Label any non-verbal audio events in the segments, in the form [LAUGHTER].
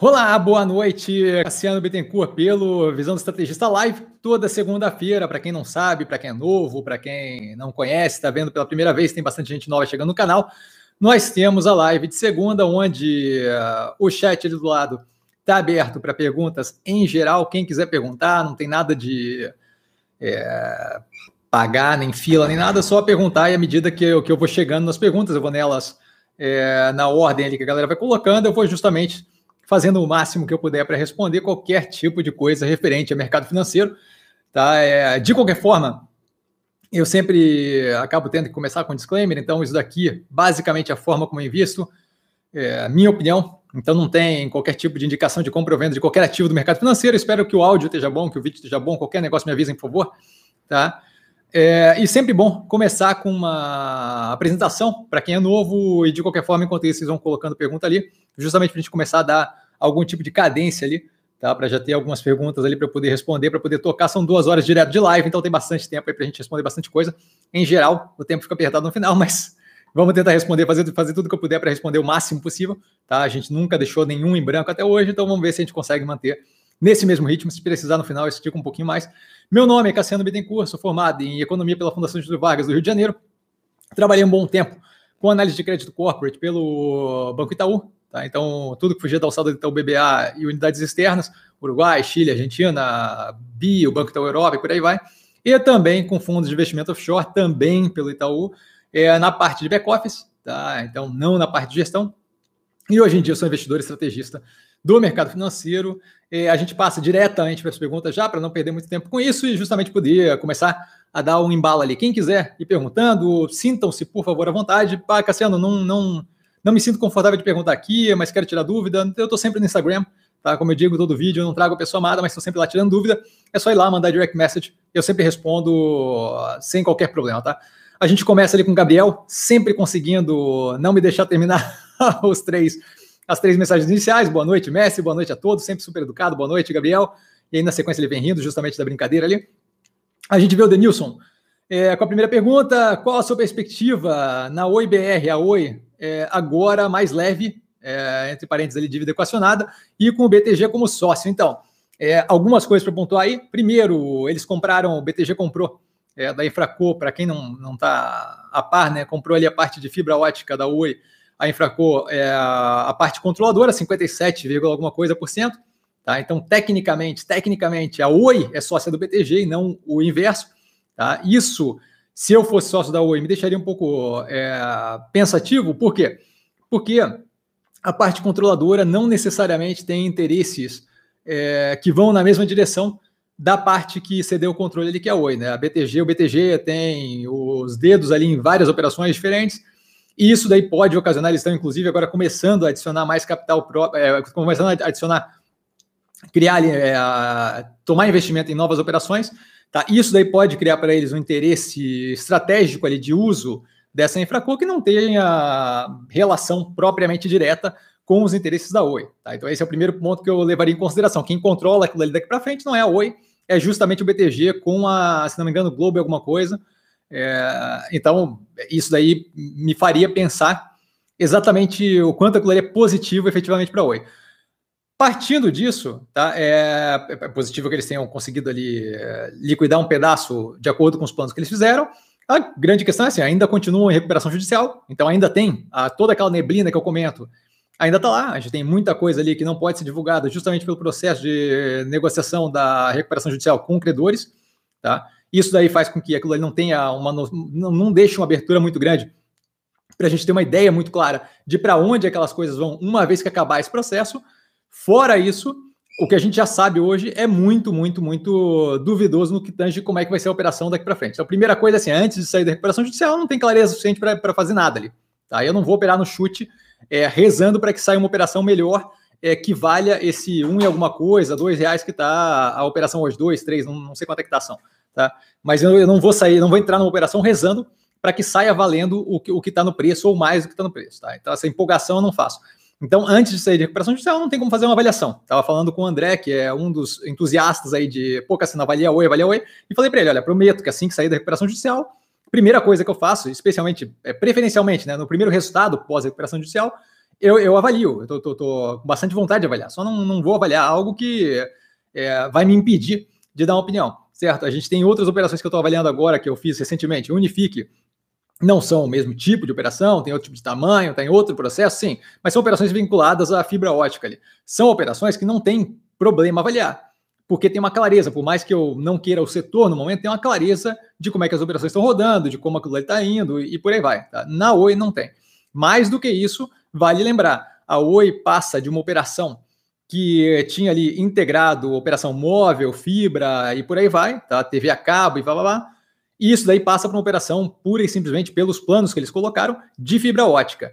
Olá, boa noite. Cassiano Bittencourt pelo Visão do Estrategista Live, toda segunda-feira, para quem não sabe, para quem é novo, para quem não conhece, está vendo pela primeira vez, tem bastante gente nova chegando no canal. Nós temos a live de segunda, onde uh, o chat ali do lado está aberto para perguntas em geral. Quem quiser perguntar, não tem nada de é, pagar, nem fila, nem nada, só perguntar e à medida que eu, que eu vou chegando nas perguntas, eu vou nelas é, na ordem ali que a galera vai colocando, eu vou justamente fazendo o máximo que eu puder para responder qualquer tipo de coisa referente ao mercado financeiro. Tá? É, de qualquer forma, eu sempre acabo tendo que começar com um disclaimer, então isso daqui, basicamente, a forma como eu invisto, é minha opinião, então não tem qualquer tipo de indicação de compra ou venda de qualquer ativo do mercado financeiro. Espero que o áudio esteja bom, que o vídeo esteja bom, qualquer negócio me avisem, por favor. Tá? É, e sempre bom começar com uma apresentação para quem é novo e de qualquer forma, enquanto isso, vocês vão colocando pergunta ali, justamente para a gente começar a dar algum tipo de cadência ali, tá? Para já ter algumas perguntas ali para poder responder, para poder tocar. São duas horas direto de live, então tem bastante tempo aí para a gente responder bastante coisa. Em geral, o tempo fica apertado no final, [LAUGHS] mas vamos tentar responder, fazer, fazer tudo que eu puder para responder o máximo possível, tá? A gente nunca deixou nenhum em branco até hoje, então vamos ver se a gente consegue manter nesse mesmo ritmo. Se precisar no final, eu estico um pouquinho mais. Meu nome é Cassiano Bittencourt, sou formado em Economia pela Fundação Getúlio Vargas do Rio de Janeiro. Trabalhei um bom tempo com análise de crédito corporate pelo Banco Itaú. Tá? Então, tudo que fugia da alçada do Itaú BBA e unidades externas, Uruguai, Chile, Argentina, BI, o Banco Itaú Europa e por aí vai. E também com fundos de investimento offshore, também pelo Itaú, é, na parte de back-office, tá? então não na parte de gestão. E hoje em dia eu sou investidor estrategista do mercado financeiro. É, a gente passa diretamente para as perguntas já, para não perder muito tempo com isso e justamente poder começar a dar um embalo ali. Quem quiser ir perguntando, sintam-se, por favor, à vontade. Pá, Cassiano, não, não, não me sinto confortável de perguntar aqui, mas quero tirar dúvida. Eu estou sempre no Instagram, tá? Como eu digo todo vídeo, eu não trago a pessoa amada, mas estou sempre lá tirando dúvida. É só ir lá, mandar direct message. Eu sempre respondo sem qualquer problema, tá? A gente começa ali com o Gabriel, sempre conseguindo não me deixar terminar [LAUGHS] os três as três mensagens iniciais. Boa noite, Messi. Boa noite a todos. Sempre super educado. Boa noite, Gabriel. E aí, na sequência, ele vem rindo justamente da brincadeira ali. A gente vê o Denilson é, com a primeira pergunta: qual a sua perspectiva na Oi BR, a Oi, é, agora mais leve, é, entre parênteses ali, dívida equacionada, e com o BTG como sócio? Então, é, algumas coisas para pontuar aí. Primeiro, eles compraram, o BTG comprou é, da Infraco, para quem não está a par, né, comprou ali a parte de fibra ótica da Oi a Infraco é a parte controladora, 57, alguma coisa por cento. Tá? Então, tecnicamente, tecnicamente, a Oi é sócia do BTG e não o inverso. Tá? Isso, se eu fosse sócio da Oi, me deixaria um pouco é, pensativo. Por quê? Porque a parte controladora não necessariamente tem interesses é, que vão na mesma direção da parte que cedeu o controle ali, que é a Oi. Né? A BTG, o BTG tem os dedos ali em várias operações diferentes e isso daí pode ocasionar, eles estão inclusive agora começando a adicionar mais capital próprio, é, começando a adicionar, criar, é, a, tomar investimento em novas operações. Tá? Isso daí pode criar para eles um interesse estratégico ali de uso dessa infraco que não tenha relação propriamente direta com os interesses da Oi. Tá? Então esse é o primeiro ponto que eu levaria em consideração. Quem controla aquilo ali daqui para frente não é a Oi, é justamente o BTG com a, se não me engano, Globo alguma coisa, é, então, isso daí me faria pensar exatamente o quanto aquilo é positivo efetivamente para a Oi. Partindo disso, tá, é, é, positivo que eles tenham conseguido ali é, liquidar um pedaço de acordo com os planos que eles fizeram. A grande questão é assim, ainda continuam em recuperação judicial, então ainda tem a, toda aquela neblina que eu comento, ainda está lá. A gente tem muita coisa ali que não pode ser divulgada justamente pelo processo de negociação da recuperação judicial com credores, tá? Isso daí faz com que aquilo ali não tenha uma. não, não deixe uma abertura muito grande para a gente ter uma ideia muito clara de para onde aquelas coisas vão uma vez que acabar esse processo. Fora isso, o que a gente já sabe hoje é muito, muito, muito duvidoso no que tange como é que vai ser a operação daqui para frente. Então, a primeira coisa, assim, antes de sair da recuperação judicial, não tem clareza suficiente para fazer nada ali. Tá? Eu não vou operar no chute é, rezando para que saia uma operação melhor é, que valha esse um e alguma coisa, dois reais que está a operação hoje, dois, três, não, não sei quanto é que está ação tá? Mas eu, eu não vou sair, não vou entrar numa operação rezando para que saia valendo o que o está no preço ou mais do que está no preço, tá? Então essa empolgação eu não faço. Então, antes de sair de recuperação judicial, não tem como fazer uma avaliação. Estava falando com o André, que é um dos entusiastas aí de, pô, Cassino, avalia oi, avalia oi, e falei para ele, olha, prometo que assim que sair da recuperação judicial, primeira coisa que eu faço, especialmente, é, preferencialmente, né, no primeiro resultado pós-recuperação judicial, eu, eu avalio, eu tô, tô, tô, com bastante vontade de avaliar, só não, não vou avaliar algo que é, vai me impedir de dar uma opinião, certo? A gente tem outras operações que eu estou avaliando agora, que eu fiz recentemente, Unifique, não são o mesmo tipo de operação, tem outro tipo de tamanho, tem outro processo, sim, mas são operações vinculadas à fibra ótica ali. São operações que não tem problema avaliar, porque tem uma clareza, por mais que eu não queira o setor no momento, tem uma clareza de como é que as operações estão rodando, de como aquilo está indo e, por aí vai. Tá? Na Oi não tem. Mais do que isso, vale lembrar, a Oi passa de uma operação que tinha ali integrado operação móvel, fibra e por aí vai, tá? TV a cabo e blá blá blá, e isso daí passa para uma operação pura e simplesmente pelos planos que eles colocaram de fibra ótica.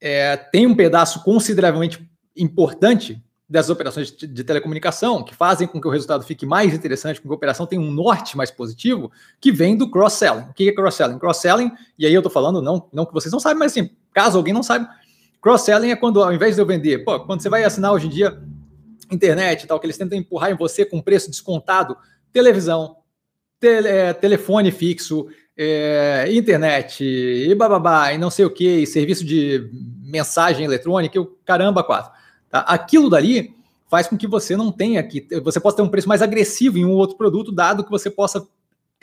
É, tem um pedaço consideravelmente importante dessas operações de, de, telecomunicação que fazem com que o resultado fique mais interessante, com que a operação tenha um norte mais positivo, que vem do cross-selling. O que é cross-selling? Cross-selling, e aí eu estou falando, não, não que vocês não sabem, mas assim, caso alguém não saiba, cross-selling é quando, ao invés de eu vender, pô, quando você vai assinar hoje em dia internet e tal, que eles tentam empurrar em você com preço descontado, televisão, tele, é, telefone fixo, é, internet, e bababá, e não sei o que, serviço de mensagem eletrônica, e o caramba, quatro. Tá? Aquilo dali faz com que você não tenha que. Você possa ter um preço mais agressivo em um outro produto, dado que você possa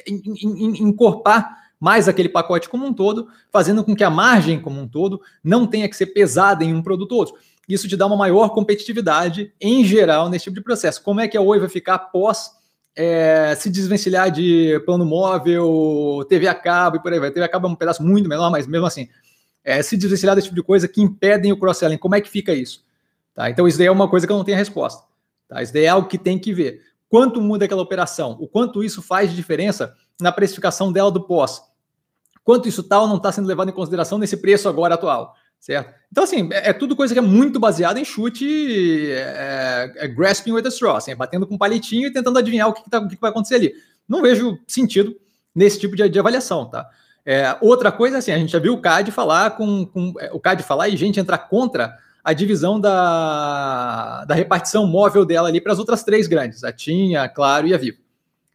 encorpar mais aquele pacote como um todo, fazendo com que a margem como um todo não tenha que ser pesada em um produto ou outro. Isso te dá uma maior competitividade em geral nesse tipo de processo. Como é que a Oi vai ficar após é, se desvencilhar de plano móvel, TV a cabo e por aí vai. TV a cabo é um pedaço muito menor, mas mesmo assim, é, se desvencilhar desse tipo de coisa que impedem o cross-selling. Como é que fica isso? Tá? Então, isso daí é uma coisa que eu não tenho a resposta. Tá? Isso daí é algo que tem que ver. Quanto muda aquela operação? O quanto isso faz de diferença na precificação dela do pós? Quanto isso tal não está sendo levado em consideração nesse preço agora atual? certo? Então, assim, é, é, tudo coisa que é muito baseada em chute, é, é grasping with a straw, assim, é batendo com um palitinho e tentando adivinhar o que, que, tá, o que, que vai acontecer ali. Não vejo sentido nesse tipo de, de avaliação, tá? É, outra coisa, assim, a gente já viu o CAD falar com, com é, o CAD falar e gente entrar contra a divisão da, da repartição móvel dela ali para as outras três grandes, a TIM, a Claro e a Vivo.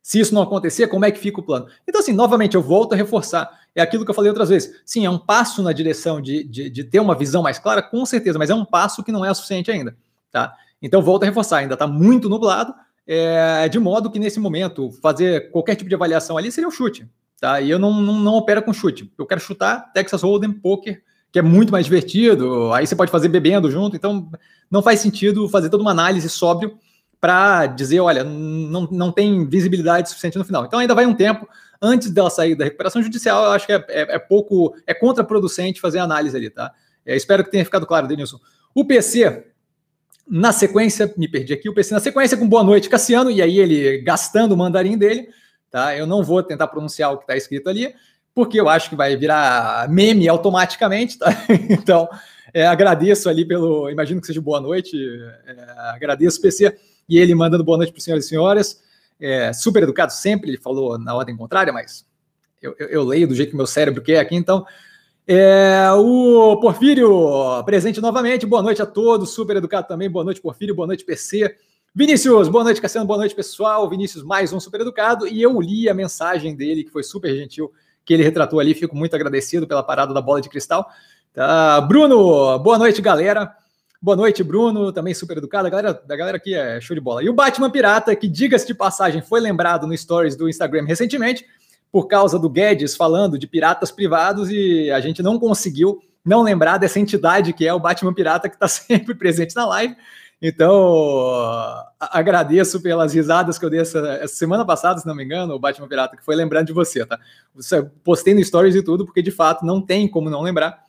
Se isso não acontecer, como é que fica o plano? Então, assim, novamente, eu volto a reforçar é aquilo que eu falei outras vezes. Sim, é um passo na direção de, de, de, ter uma visão mais clara, com certeza, mas é um passo que não é suficiente ainda. Tá? Então, volto a reforçar, ainda está muito nublado, é, de modo que nesse momento fazer qualquer tipo de avaliação ali seria um chute. Tá? E eu não, não, não opero com chute. Eu quero chutar Texas Hold'em, Poker, que é muito mais divertido. Aí você pode fazer bebendo junto, então não faz sentido fazer toda uma análise sóbrio para dizer, olha, não, não tem visibilidade suficiente no final. Então ainda vai um tempo antes dela sair da recuperação judicial, eu acho que é, é, é pouco, é contraproducente fazer análise ali, tá? É, espero que tenha ficado claro, Denilson. O PC, na sequência, me perdi aqui, o PC na sequência com boa noite, Cassiano, e aí ele gastando o mandarim dele, tá? Eu não vou tentar pronunciar o que está escrito ali, porque eu acho que vai virar meme automaticamente, tá? [LAUGHS] Então, é, agradeço ali pelo, imagino que seja boa noite, é, agradeço PC e ele mandando boa noite para os senhores e senhoras é, super educado sempre, ele falou na ordem contrária, mas eu, eu, eu leio do jeito que meu cérebro quer aqui, então. É, o Porfírio, presente novamente, boa noite a todos, super educado também, boa noite, Porfírio, boa noite, PC. Vinícius, boa noite, Cassiano, boa noite, pessoal. Vinícius, mais um super educado, e eu li a mensagem dele, que foi super gentil, que ele retratou ali, fico muito agradecido pela parada da bola de cristal. Tá, Bruno, boa noite, galera. Boa noite, Bruno, também super educado. A galera, da galera aqui é show de bola. E o Batman Pirata, que, diga-se de passagem, foi lembrado no Stories do Instagram recentemente, por causa do Guedes falando de piratas privados, e a gente não conseguiu não lembrar dessa entidade que é o Batman Pirata, que está [LAUGHS] sempre presente na live. Então, agradeço pelas risadas que eu dei essa, essa, semana passada, se não me engano, o Batman Pirata, que foi lembrando de você, tá? Postei no Stories e tudo, porque de fato não tem como não lembrar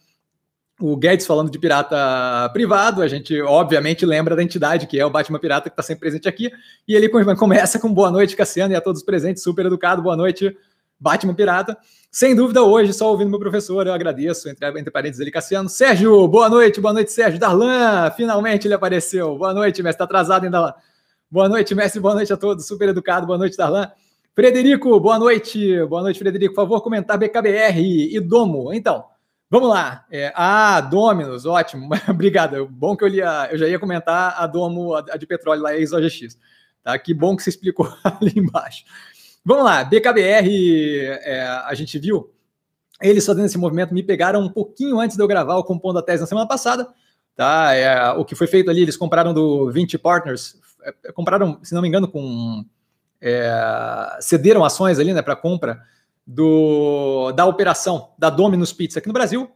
o Guedes falando de pirata privado, a gente obviamente lembra da entidade que é o Batman Pirata que está sempre presente aqui, e ele começa com boa noite, Cassiano, e a todos presentes, super educado, boa noite, Batman Pirata. Sem dúvida, hoje, só ouvindo meu professor, eu agradeço, entre, entre parênteses ele, Cassiano. Sérgio, boa noite, boa noite, Sérgio. Darlan, finalmente ele apareceu. Boa noite, mestre, está atrasado ainda lá. Boa noite, mestre, boa noite a todos, super educado, boa noite, Darlan. Frederico, boa noite, boa noite, Frederico. Por favor, comentar BKBR e Domo. Então, Vamos lá. É, ah, Dominus, ótimo. [LAUGHS] Obrigado. Bom que eu, li a, eu já ia comentar a Domo, a, de petróleo lá, a ExoGX. Tá? Que bom que você explicou [LAUGHS] ali embaixo. Vamos lá. BKBR, é, a gente viu, eles fazendo esse movimento me pegaram um pouquinho antes de eu gravar o Compondo a Tese na semana passada. Tá? É, o que foi feito ali, eles compraram do 20 Partners, é, compraram, se não me engano, com. É, cederam ações ali né, para compra do, da operação da Domino's Pizza aqui no Brasil.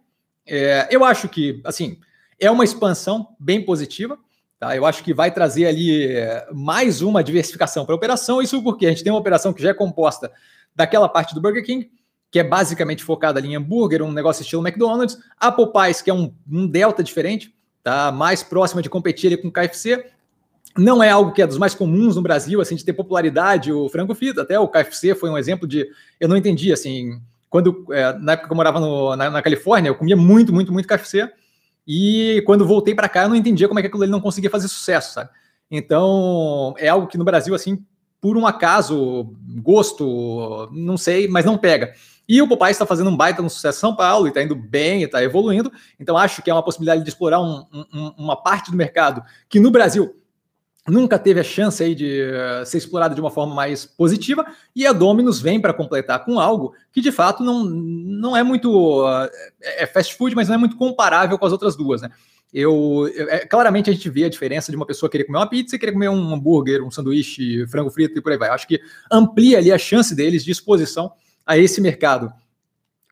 É, eu acho que, assim, é uma expansão bem positiva. Tá? Eu acho que vai trazer ali é, mais uma diversificação para a operação. Isso porque a gente tem uma operação que já é composta daquela parte do Burger King, que é basicamente focada ali em hambúrguer, um negócio estilo McDonald's. A Popeyes, que é um, um delta diferente, tá? mais próxima de competir ali com o KFC. Não é algo que é dos mais comuns no Brasil, assim, de ter popularidade, o frango frito. Até o KFC foi um exemplo de... Eu não entendi, assim... Quando, é, na época que eu morava no, na, na Califórnia, eu comia muito, muito, muito KFC. E quando voltei para cá, eu não entendia como é que aquilo ali não conseguia fazer sucesso, sabe? Então, é algo que no Brasil, assim, por um acaso, gosto, não sei, mas não pega. E o Popeye está fazendo um baita no sucesso em São Paulo e está indo bem, está evoluindo. Então, acho que é uma possibilidade de explorar um, um, uma parte do mercado que no Brasil nunca teve a chance aí de uh, ser explorado de uma forma mais positiva, e a Dominus vem para completar com algo que de fato não, não é muito uh, é fast food, mas não é muito comparável com as outras duas, né? Eu, eu é, claramente a gente vê a diferença de uma pessoa querer comer uma pizza e querer comer um hambúrguer, um sanduíche, frango frito e por aí vai. Acho que amplia ali a chance deles de exposição a esse mercado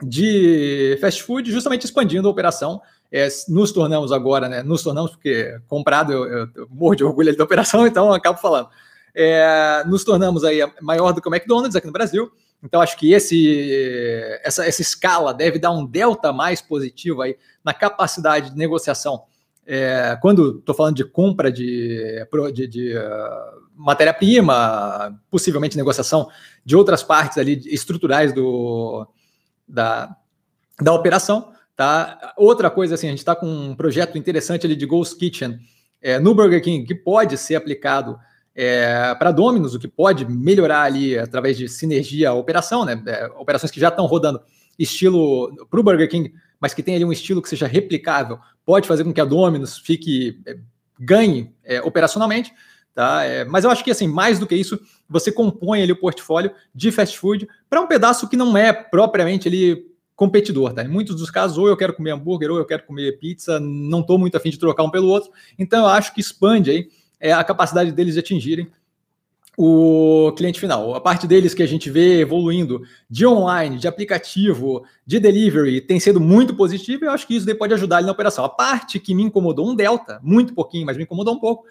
de fast food, justamente expandindo a operação é, nos tornamos agora, né? Nos tornamos, porque comprado eu, eu, eu morro de orgulho da operação, [LAUGHS] então acabo falando. É, nos tornamos aí maior do que o McDonald's aqui no Brasil. Então, acho que esse, essa, essa escala deve dar um delta mais positivo aí na capacidade de negociação. É, quando estou falando de compra de, de, de uh, matéria-prima, possivelmente negociação de outras partes ali estruturais do, da, da operação, Tá? Outra coisa, assim, a gente está com um projeto interessante ali de Ghost Kitchen é, no Burger King que pode ser aplicado é, para Domino's, o que pode melhorar ali através de sinergia operação, né? É, operações que já estão rodando estilo para o Burger King, mas que tem ali um estilo que seja replicável, pode fazer com que a Domino's fique é, ganhe é, operacionalmente. Tá? É, mas eu acho que assim, mais do que isso, você compõe ali o portfólio de fast food para um pedaço que não é propriamente ali competidor, tá? Em muitos dos casos, ou eu quero comer hambúrguer, ou eu quero comer pizza, não estou muito afim de trocar um pelo outro. Então, eu acho que expande aí é, a capacidade deles de atingirem o cliente final. A parte deles que a gente vê evoluindo de online, de aplicativo, de delivery, tem sido muito positivo e eu acho que isso daí pode ajudar na operação. A parte que me incomodou um delta, muito pouquinho, mas me incomodou um pouco,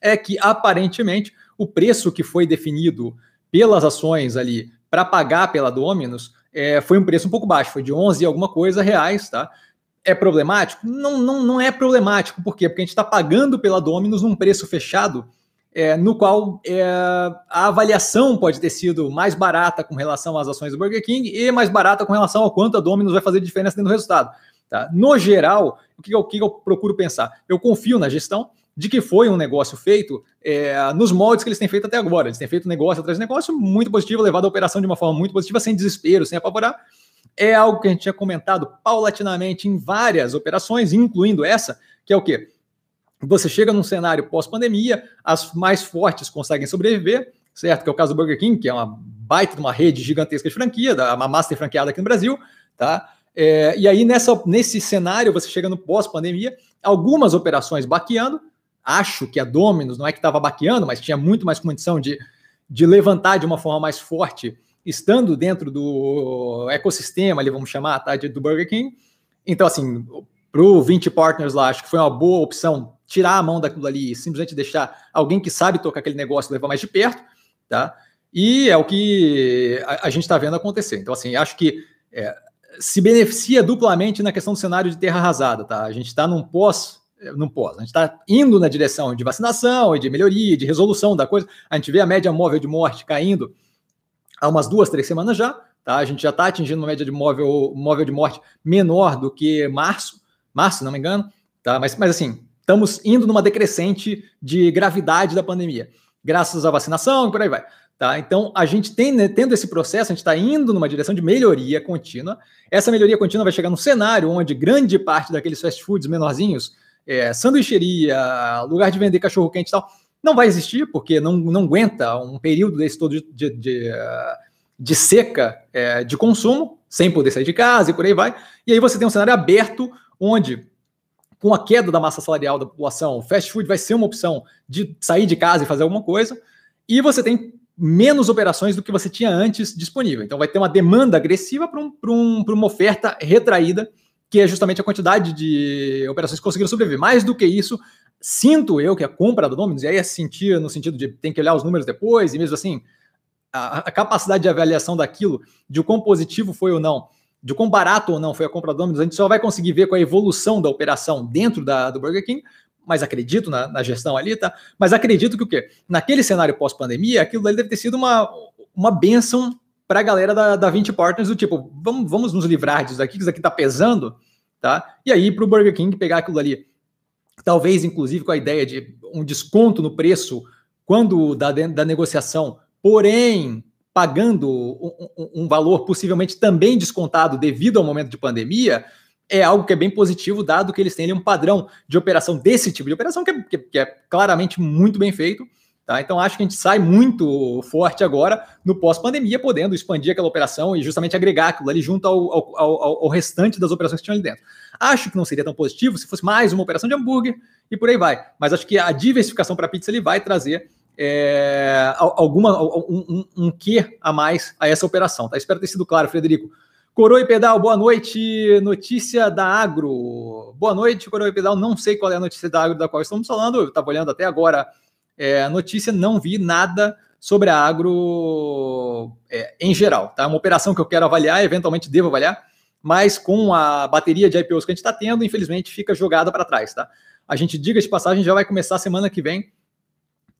é que aparentemente o preço que foi definido pelas ações ali para pagar pela Dominus é, foi um preço um pouco baixo, foi de 11 e alguma coisa reais, tá? É problemático? Não, não, não é problemático, por quê? Porque a gente está pagando pela Dominus num preço fechado, é, no qual é, a avaliação pode ter sido mais barata com relação às ações do Burger King e mais barata com relação ao quanto a Dominus vai fazer diferença dentro do resultado. Tá? No geral, o que eu, o que eu procuro pensar? Eu confio na gestão, de que foi um negócio feito é, nos moldes que eles têm feito até agora. Eles têm feito negócio atrás de negócio muito positivo, levado a operação de uma forma muito positiva, sem desespero, sem apavorar. É algo que a gente tinha comentado paulatinamente em várias operações, incluindo essa, que é o quê? Você chega num cenário pós-pandemia, as mais fortes conseguem sobreviver, certo? Que é o caso do Burger King, que é uma baita de uma rede gigantesca de franquia, uma master franqueada aqui no Brasil, tá? É, e aí, nessa, nesse cenário, você chega no pós-pandemia, algumas operações baqueando, acho que a Dominus, não é que estava baqueando, mas tinha muito mais condição de, de levantar de uma forma mais forte, estando dentro do ecossistema, ali vamos chamar, tá, do Burger King. Então, assim, para o 20 Partners lá, acho que foi uma boa opção tirar a mão daquilo ali e simplesmente deixar alguém que sabe tocar aquele negócio levar mais de perto, tá? E é o que a, a gente está vendo acontecer. Então, assim, acho que é, se beneficia duplamente na questão do cenário de terra arrasada, tá? A gente está num pós não pós. A gente está indo na direção de vacinação e de melhoria, de resolução da coisa. A gente vê a média móvel de morte caindo há umas duas, três semanas já. Tá? A gente já está atingindo uma média de móvel, móvel de morte menor do que março, março, não me engano. Tá? Mas, mas assim, estamos indo numa decrescente de gravidade da pandemia, graças à vacinação e por aí vai. Tá? Então, a gente tem, né, tendo esse processo, a gente está indo numa direção de melhoria contínua. Essa melhoria contínua vai chegar num cenário onde grande parte daqueles fast foods menorzinhos é, sanduicheria, lugar de vender cachorro quente e tal, não vai existir, porque não, não aguenta um período desse todo de, de, de, de seca é, de consumo, sem poder sair de casa e por aí vai. E aí você tem um cenário aberto onde com a queda da massa salarial da população, o fast food vai ser uma opção de sair de casa e fazer alguma coisa, e você tem menos operações do que você tinha antes disponível. Então vai ter uma demanda agressiva para um, um, uma oferta retraída, que é justamente a quantidade de operações que conseguiram sobreviver. Mais do que isso, sinto eu que a compra do Dominus, e aí é sentir no sentido de tem que olhar os números depois, e mesmo assim, a, a capacidade de avaliação daquilo, de o quão positivo foi ou não, de quão barato ou não foi a compra do Domino's, a gente só vai conseguir ver com a evolução da operação dentro da, do Burger King, mas acredito na, na, gestão ali, tá? Mas acredito que o quê? Naquele cenário pós-pandemia, aquilo ali deve ter sido uma, uma benção para a galera da, da 20 Partners, do tipo, vamos, vamos nos livrar disso daqui, que isso aqui tá pesando, tá? E aí para o Burger King pegar aquilo ali, talvez inclusive com a ideia de um desconto no preço quando da, da negociação, porém pagando um, um, um, valor possivelmente também descontado devido ao momento de pandemia, é algo que é bem positivo, dado que eles têm ali, um padrão de operação desse tipo de operação, que é, que, que é claramente muito bem feito. Tá? Então, acho que a gente sai muito forte agora no pós-pandemia, podendo expandir aquela operação e justamente agregar aquilo ali junto ao, ao, ao, ao, restante das operações que tinham ali dentro. Acho que não seria tão positivo se fosse mais uma operação de hambúrguer e por aí vai. Mas acho que a diversificação para pizza ele vai trazer é, alguma um, um, um quê a mais a essa operação. Tá? Espero ter sido claro, Frederico. Coroa e Pedal, boa noite. Notícia da Agro. Boa noite, Coroa e Pedal. Não sei qual é a notícia da Agro da qual estamos falando. Eu estava olhando até agora é, a notícia, não vi nada sobre a Agro é, em geral. Tá? Uma operação que eu quero avaliar, eventualmente devo avaliar, mas com a bateria de IPOs que a gente está tendo, infelizmente fica jogada para trás. Tá? A gente, diga de passagem, já vai começar semana que vem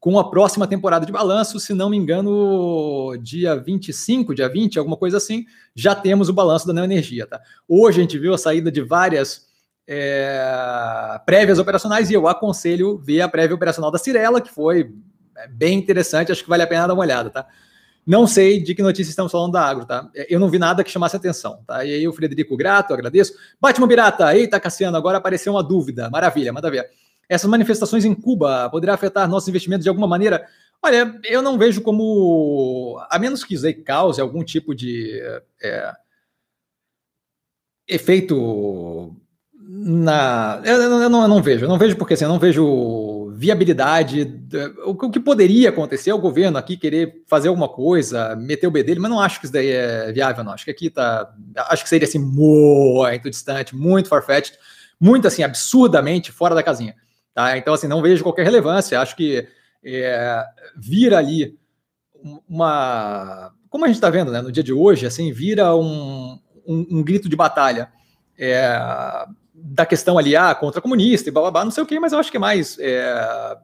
com a próxima temporada de balanço, se não me engano, dia 25, dia 20, alguma coisa assim, já temos o balanço da Neoenergia. Tá? Hoje a gente viu a saída de várias é, prévias operacionais e eu aconselho ver a prévia operacional da Cirela, que foi é, bem interessante, acho que vale a pena dar uma olhada. Tá? Não sei de que notícia estamos falando da Agro, tá? Eu não vi nada que chamasse atenção, tá? E aí o Frederico Grato, agradeço. Batman Birata, eita Cassiano, agora apareceu uma dúvida. Maravilha, manda ver. Essas manifestações em Cuba poderá afetar nossos investimentos de alguma maneira? Olha, eu não vejo como, a menos que isso cause algum tipo de é, efeito na. Eu, eu, não, eu, não, vejo, eu não vejo porque assim, eu não vejo viabilidade. O, o que poderia acontecer é o governo aqui querer fazer alguma coisa, meter o B dele, mas não acho que isso daí é viável, não. Acho que aqui tá. Acho que seria assim muito distante, muito farfetched, muito assim, absurdamente fora da casinha. Tá? Então, assim, não vejo qualquer relevância. Acho que é, vira ali uma. Como a gente está vendo né, no dia de hoje, assim, vira um, um, um grito de batalha é, da questão ali, ah, contra comunista e blá, não sei o que, mas eu acho que é mais. É,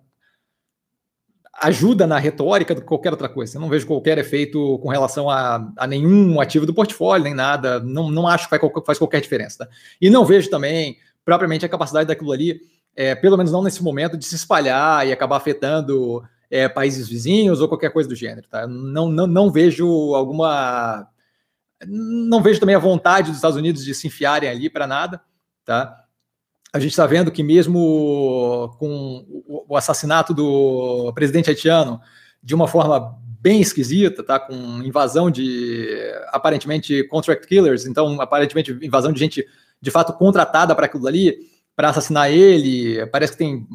ajuda na retórica do que qualquer outra coisa. Eu não vejo qualquer efeito com relação a, a nenhum ativo do portfólio, nem nada. Não, não acho que faz, faz qualquer diferença. Tá? E não vejo também, propriamente, a capacidade daquilo ali é, pelo menos não nesse momento, de se espalhar e acabar afetando é, países vizinhos ou qualquer coisa do gênero. Tá? Não, não, não vejo alguma. Não vejo também a vontade dos Estados Unidos de se enfiarem ali para nada. Tá? A gente está vendo que, mesmo com o assassinato do presidente haitiano, de uma forma bem esquisita, tá? com invasão de aparentemente contract killers, então aparentemente invasão de gente de fato contratada para aquilo ali para assassinar ele, parece que tem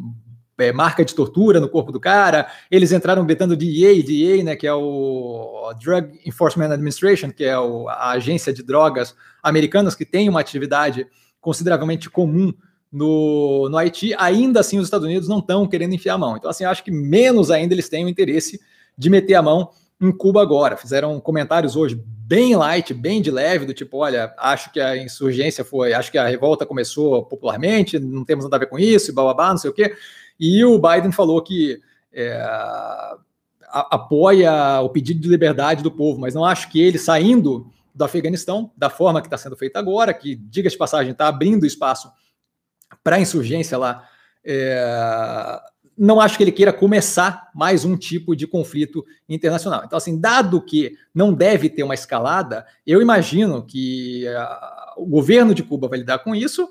é, marca de tortura no corpo do cara. Eles entraram betando DEA, DEA, né, que é o Drug Enforcement Administration, que é o, a agência de drogas americanas que tem uma atividade consideravelmente comum no, no Haiti. Ainda assim, os Estados Unidos não estão querendo enfiar a mão. Então, assim, acho que menos ainda eles têm o interesse de meter a mão em Cuba agora. Fizeram comentários hoje bem light, bem de leve, do tipo, olha, acho que a insurgência foi, acho que a revolta começou popularmente, não temos nada a ver com isso, e bababá, não sei o quê. E o Biden falou que é, apoia o pedido de liberdade do povo, mas não acho que ele saindo do Afeganistão, da forma que está sendo feita agora, que, diga de passagem, está abrindo espaço para a insurgência lá, é, não acho que ele queira começar mais um tipo de conflito internacional. Então, assim, dado que não deve ter uma escalada, eu imagino que uh, o governo de Cuba vai lidar com isso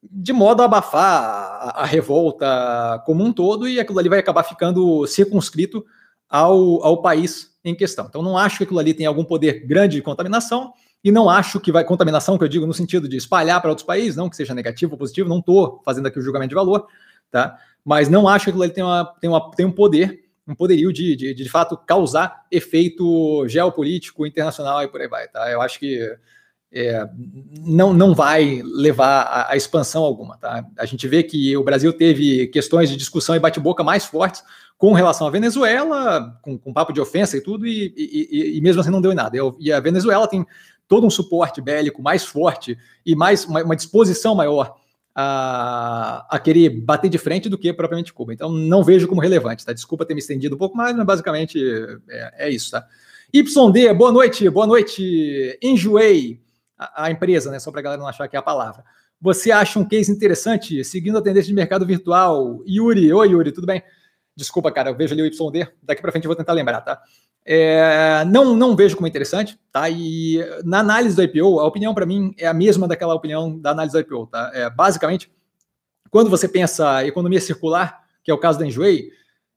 de modo a abafar a, a, revolta como um todo e aquilo ali vai acabar ficando circunscrito ao, ao país em questão. Então, não acho que aquilo ali tem algum poder grande de contaminação e não acho que vai contaminação, que eu digo no sentido de espalhar para outros países, não que seja negativo ou positivo, não estou fazendo aqui o julgamento de valor, tá? Mas não acho que aquilo ali tem, uma, tem, uma, tem um poder, um poderio de, de, de, fato, causar efeito geopolítico, internacional e por aí vai, tá? Eu acho que é, não, não vai levar a, a, expansão alguma. Tá? A gente vê que o Brasil teve questões de discussão e bate-boca mais fortes com relação à Venezuela, com, com papo de ofensa e tudo, e, e, e mesmo assim não deu em nada. E a Venezuela tem todo um suporte bélico mais forte e mais uma, uma disposição maior a, a, querer bater de frente do que propriamente Cuba. Então não vejo como relevante, tá? Desculpa ter me estendido um pouco mais, mas basicamente é, é isso, tá? YD, boa noite, boa noite. Enjoei a, a empresa, né? Só para a galera não achar que é a palavra. Você acha um case interessante seguindo a tendência de mercado virtual? Yuri, oi Yuri, tudo bem? Desculpa, cara, eu vejo ali o YD, daqui para frente eu vou tentar lembrar, tá? É, não, não vejo como interessante, tá? E na análise do IPO, a opinião para mim é a mesma daquela opinião da análise do IPO, tá? É, basicamente, quando você pensa economia circular, que é o caso da Enjoei,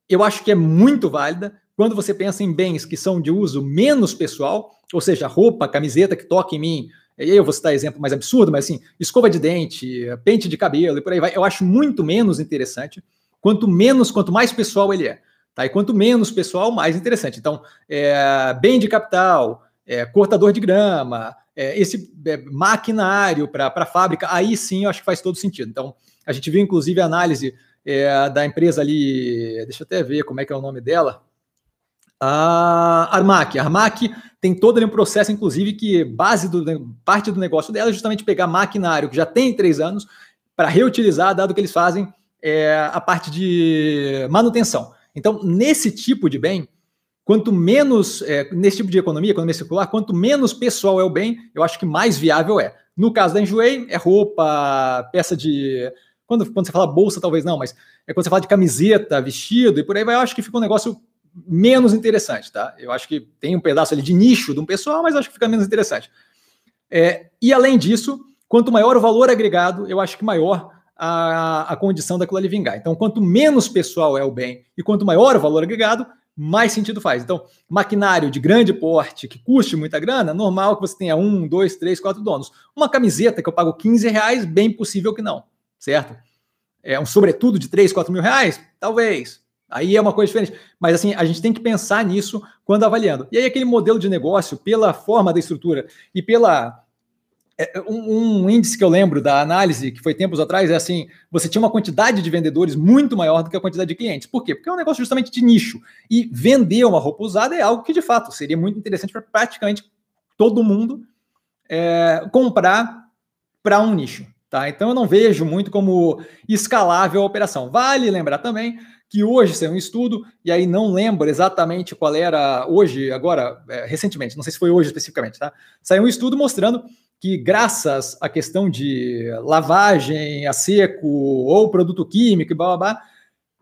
eu acho que é muito válida quando você pensa em bens que são de uso menos pessoal, ou seja, roupa, camiseta que toca em mim, eu vou citar exemplo mais absurdo, mas assim, escova de dente, pente de cabelo e por aí vai, eu acho muito menos interessante, quanto menos, quanto mais pessoal ele é. Tá? E quanto menos pessoal, mais interessante. Então, é, bem de capital, é, cortador de grama, é, esse é, maquinário para a fábrica, aí sim eu acho que faz todo sentido. Então, a gente viu inclusive a análise é, da empresa ali, deixa eu até ver como é que é o nome dela, a Armac. A Armac tem todo um processo, inclusive, que base do parte do negócio dela é justamente pegar maquinário que já tem três anos para reutilizar, dado que eles fazem é, a parte de manutenção. Então, nesse tipo de bem, quanto menos, é, nesse tipo de economia, economia circular, quanto menos pessoal é o bem, eu acho que mais viável é. No caso da Enjoei, é roupa, peça de. Quando, quando você fala bolsa, talvez não, mas é quando você fala de camiseta, vestido e por aí vai, eu acho que fica um negócio menos interessante, tá? Eu acho que tem um pedaço ali de nicho de um pessoal, mas acho que fica menos interessante. É, e além disso, quanto maior o valor agregado, eu acho que maior a, a condição daquilo ali vingar. Então, quanto menos pessoal é o bem e quanto maior o valor agregado, mais sentido faz. Então, maquinário de grande porte que custe muita grana, normal que você tenha um, dois, três, quatro donos. Uma camiseta que eu pago 15 reais, bem possível que não, certo? É um sobretudo de 3, 4 mil reais? Talvez. Aí é uma coisa diferente. Mas assim, a gente tem que pensar nisso quando avaliando. E aí, aquele modelo de negócio, pela forma da estrutura e pela. É, um, um, índice que eu lembro da análise, que foi tempos atrás, é assim: você tinha uma quantidade de vendedores muito maior do que a quantidade de clientes. Por quê? Porque é um negócio justamente de nicho. E vender uma roupa usada é algo que, de fato, seria muito interessante para praticamente todo mundo é, comprar para um nicho. Tá? Então eu não vejo muito como escalável a operação. Vale lembrar também que hoje saiu um estudo, e aí não lembro exatamente qual era hoje, agora, é, recentemente, não sei se foi hoje especificamente, tá? Saiu um estudo mostrando que, graças à questão de lavagem a seco ou produto químico e blá blá blá,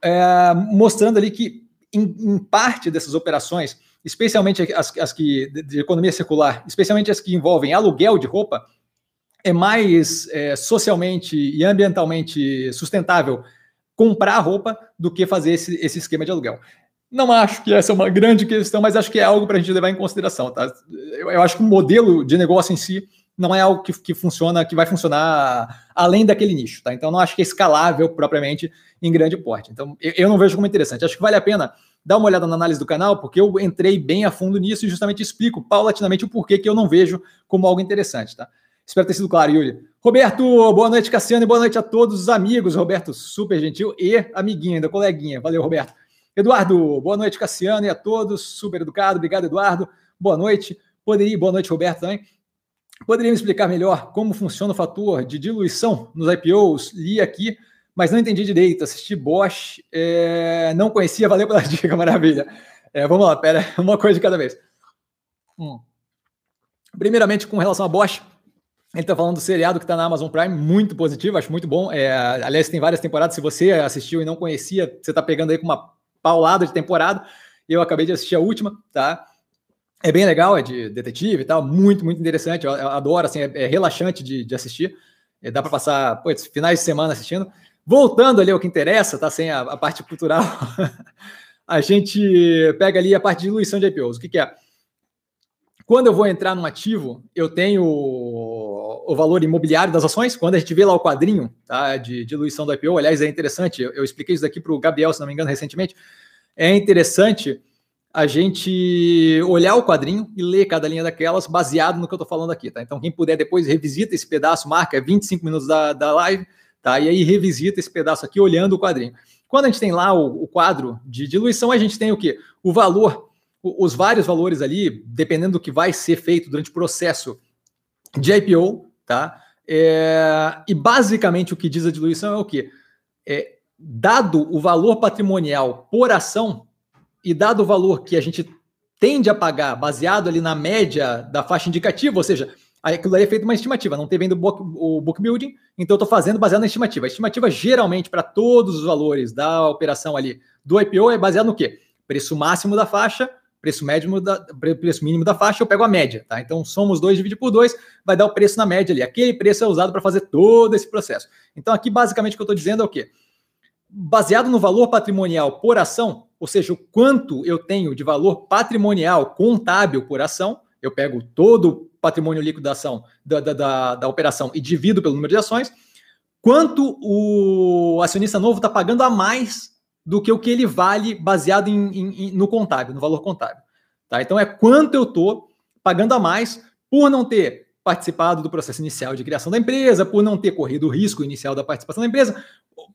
é, mostrando ali que, em, em, parte dessas operações, especialmente as, as que de economia circular, especialmente as que envolvem aluguel de roupa, é mais é, socialmente e ambientalmente sustentável comprar roupa do que fazer esse, esse esquema de aluguel. Não acho que essa é uma grande questão, mas acho que é algo para a gente levar em consideração. Tá? Eu, eu, acho que o modelo de negócio em si não é algo que, que funciona, que vai funcionar além daquele nicho. Tá? Então, não acho que é escalável propriamente em grande porte. Então, eu, eu não vejo como interessante. Acho que vale a pena dar uma olhada na análise do canal, porque eu entrei bem a fundo nisso e justamente explico paulatinamente o porquê que eu não vejo como algo interessante. Tá? Espero ter sido claro, Yuri. Roberto, boa noite, Cassiano, e boa noite a todos os amigos. Roberto, super gentil, e amiguinho ainda, coleguinha. Valeu, Roberto. Eduardo, boa noite, Cassiano, e a todos, super educado. Obrigado, Eduardo. Boa noite. Poderia, boa noite, Roberto, também. Poderia me explicar melhor como funciona o fator de diluição nos IPOs? Li aqui, mas não entendi direito. Assisti Bosch, é, não conhecia, valeu pela [LAUGHS] dica, maravilha. É, vamos lá, pera, [LAUGHS] uma coisa de cada vez. Hum. Primeiramente, com relação a Bosch, ele está falando do seriado que está na Amazon Prime, muito positivo, acho muito bom. É, aliás, tem várias temporadas. Se você assistiu e não conhecia, você está pegando aí com uma paulada de temporada. Eu acabei de assistir a última, tá? É bem legal, é de detetive e tal, muito, muito interessante. Eu, eu adoro, assim, é, é, relaxante de, de assistir. É, dá para passar finais de semana assistindo. Voltando ali ao que interessa, tá? Sem a, a parte cultural, [LAUGHS] a gente pega ali a parte de diluição de IPOs. O que, que é? quando eu vou entrar num ativo, eu tenho o valor imobiliário das ações. Quando a gente vê lá o quadrinho tá, de diluição do IPO, aliás, é interessante, eu, eu expliquei isso daqui para o Gabriel, se não me engano, recentemente. É interessante a gente olhar o quadrinho e ler cada linha daquelas baseado no que eu estou falando aqui, tá? Então, quem puder depois revisita esse pedaço, marca 25 minutos da, da live, tá? E aí revisita esse pedaço aqui olhando o quadrinho. Quando a gente tem lá o, o quadro de diluição, a gente tem o quê? O valor, o, os vários valores ali, dependendo do que vai ser feito durante o processo de IPO, tá? É, e basicamente o que diz a diluição é o quê? É, dado o valor patrimonial por ação, e dado o valor que a gente tende a pagar baseado ali na média da faixa indicativa, ou seja, aquilo ali é feito uma estimativa, não teve ainda o book, o book building, então eu estou fazendo baseado na estimativa. A estimativa, geralmente, para todos os valores da operação ali do IPO é baseado no quê? Preço máximo da faixa, preço médio da, preço mínimo da faixa, eu pego a média, tá? Então, somos dois dividido por dois, vai dar o preço na média ali. Aquele preço é usado para fazer todo esse processo. Então, aqui, basicamente, o que eu estou dizendo é o quê? Baseado no valor patrimonial por ação, ou seja, o quanto eu tenho de valor patrimonial contábil por ação, eu pego todo o patrimônio líquido da ação, da, da, da, da operação e divido pelo número de ações, quanto o acionista novo está pagando a mais do que o que ele vale baseado em, em, no contábil, no valor contábil. Tá? Então é quanto eu estou pagando a mais por não ter participado do processo inicial de criação da empresa, por não ter corrido o risco inicial da participação da empresa,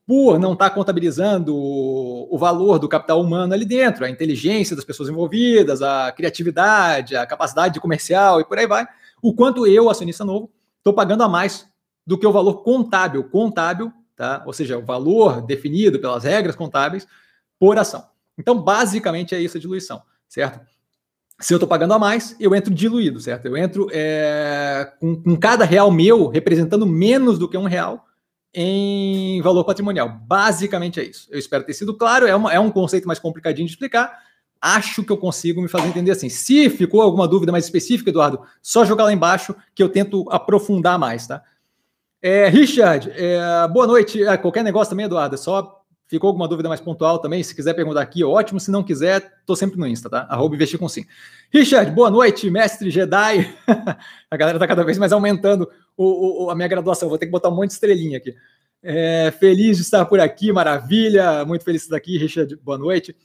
por não estar contabilizando o valor do capital humano ali dentro, a inteligência das pessoas envolvidas, a criatividade, a capacidade comercial e por aí vai, o quanto eu, acionista novo, estou pagando a mais do que o valor contábil, contábil, tá? Ou seja, o valor definido pelas regras contábeis por ação. Então, basicamente é isso a diluição, certo? Se eu estou pagando a mais, eu entro diluído, certo? Eu entro é, com, com cada real meu representando menos do que um real em valor patrimonial. Basicamente é isso. Eu espero ter sido claro. É, uma, é um conceito mais complicadinho de explicar. Acho que eu consigo me fazer entender assim. Se ficou alguma dúvida mais específica, Eduardo, só jogar lá embaixo que eu tento aprofundar mais, tá? É, Richard, é, boa noite. É, qualquer negócio também, Eduardo, é só ficou alguma dúvida mais pontual também, se quiser perguntar aqui, ótimo. Se não quiser, tô sempre no Insta, tá? Arroba investir com sim. Richard, boa noite, mestre Jedi. [LAUGHS] a galera tá cada vez mais aumentando o, o, a minha graduação. Vou ter que botar um monte de estrelinha aqui. É, feliz de estar por aqui, maravilha. Muito feliz de estar aqui, Richard. Boa noite.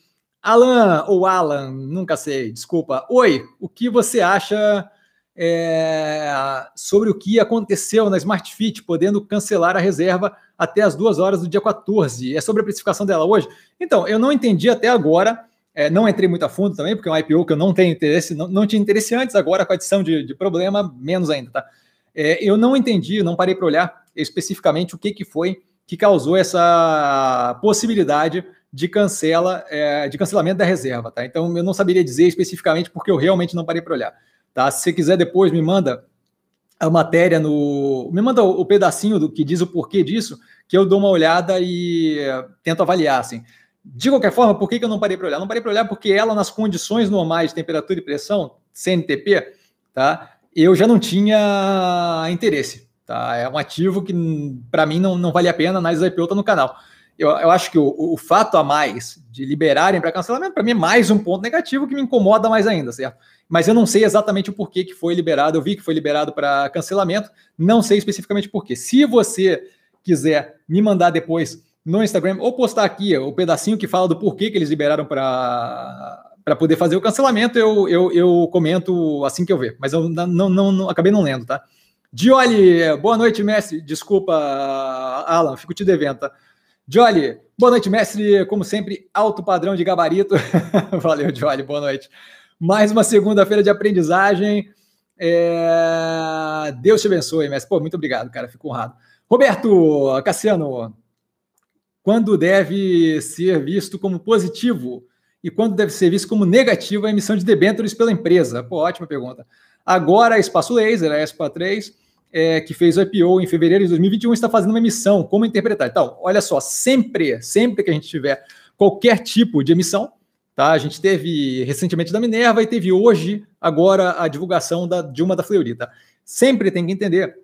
Alan, ou Alan, nunca sei, desculpa. Oi, o que você acha é, sobre o que aconteceu na Smart Fit, podendo cancelar a reserva até as duas horas do dia 14? É sobre a precificação dela hoje? Então, eu não entendi até agora. É, não entrei muito a fundo também, porque é um IPO que eu não tenho interesse, não, não tinha interesse antes, agora com a adição de, de problema, menos ainda, tá? É, eu não entendi, não parei para olhar especificamente o que, que foi que causou essa possibilidade de cancela, é, de cancelamento da reserva, tá? Então eu não saberia dizer especificamente porque eu realmente não parei para olhar, tá? Se você quiser depois me manda a matéria no, me manda o, o pedacinho do que diz o porquê disso, que eu dou uma olhada e tento avaliar, assim. De qualquer forma, por que, que eu não parei para olhar? Não parei para olhar porque ela nas condições normais de temperatura e pressão, CNTP, tá? Eu já não tinha interesse. Tá? É um ativo que, para mim, não, não vale a pena, mas a IPO está no canal. Eu, eu acho que o, o fato a mais de liberarem para cancelamento, para mim, é mais um ponto negativo que me incomoda mais ainda, certo? Mas eu não sei exatamente o porquê que foi liberado. Eu vi que foi liberado para cancelamento, não sei especificamente porquê. Se você quiser me mandar depois no Instagram ou postar aqui o pedacinho que fala do porquê que eles liberaram para para poder fazer o cancelamento, eu, eu, eu comento assim que eu ver. Mas eu não, não, não acabei não lendo, tá? Dioli, boa noite, mestre. Desculpa, Alan, fico te devendo, tá? Jolly, boa noite, mestre. Como sempre, alto padrão de gabarito. [LAUGHS] Valeu, Jolly, boa noite. Mais uma segunda-feira de aprendizagem. É... Deus te abençoe, mestre. Pô, muito obrigado, cara. Fico honrado. Roberto Cassiano, quando deve ser visto como positivo e quando deve ser visto como negativo a emissão de debêntures pela empresa? Pô, ótima pergunta. Agora, a Espaço Laser, a ESPA 3, é, que fez o IPO em fevereiro de 2021, está fazendo uma emissão. Como interpretar? Então, olha só, sempre, sempre que a gente tiver qualquer tipo de emissão, tá? A gente teve recentemente da Minerva e teve hoje, agora, a divulgação da, de uma da Fleury, tá? Sempre tem que entender.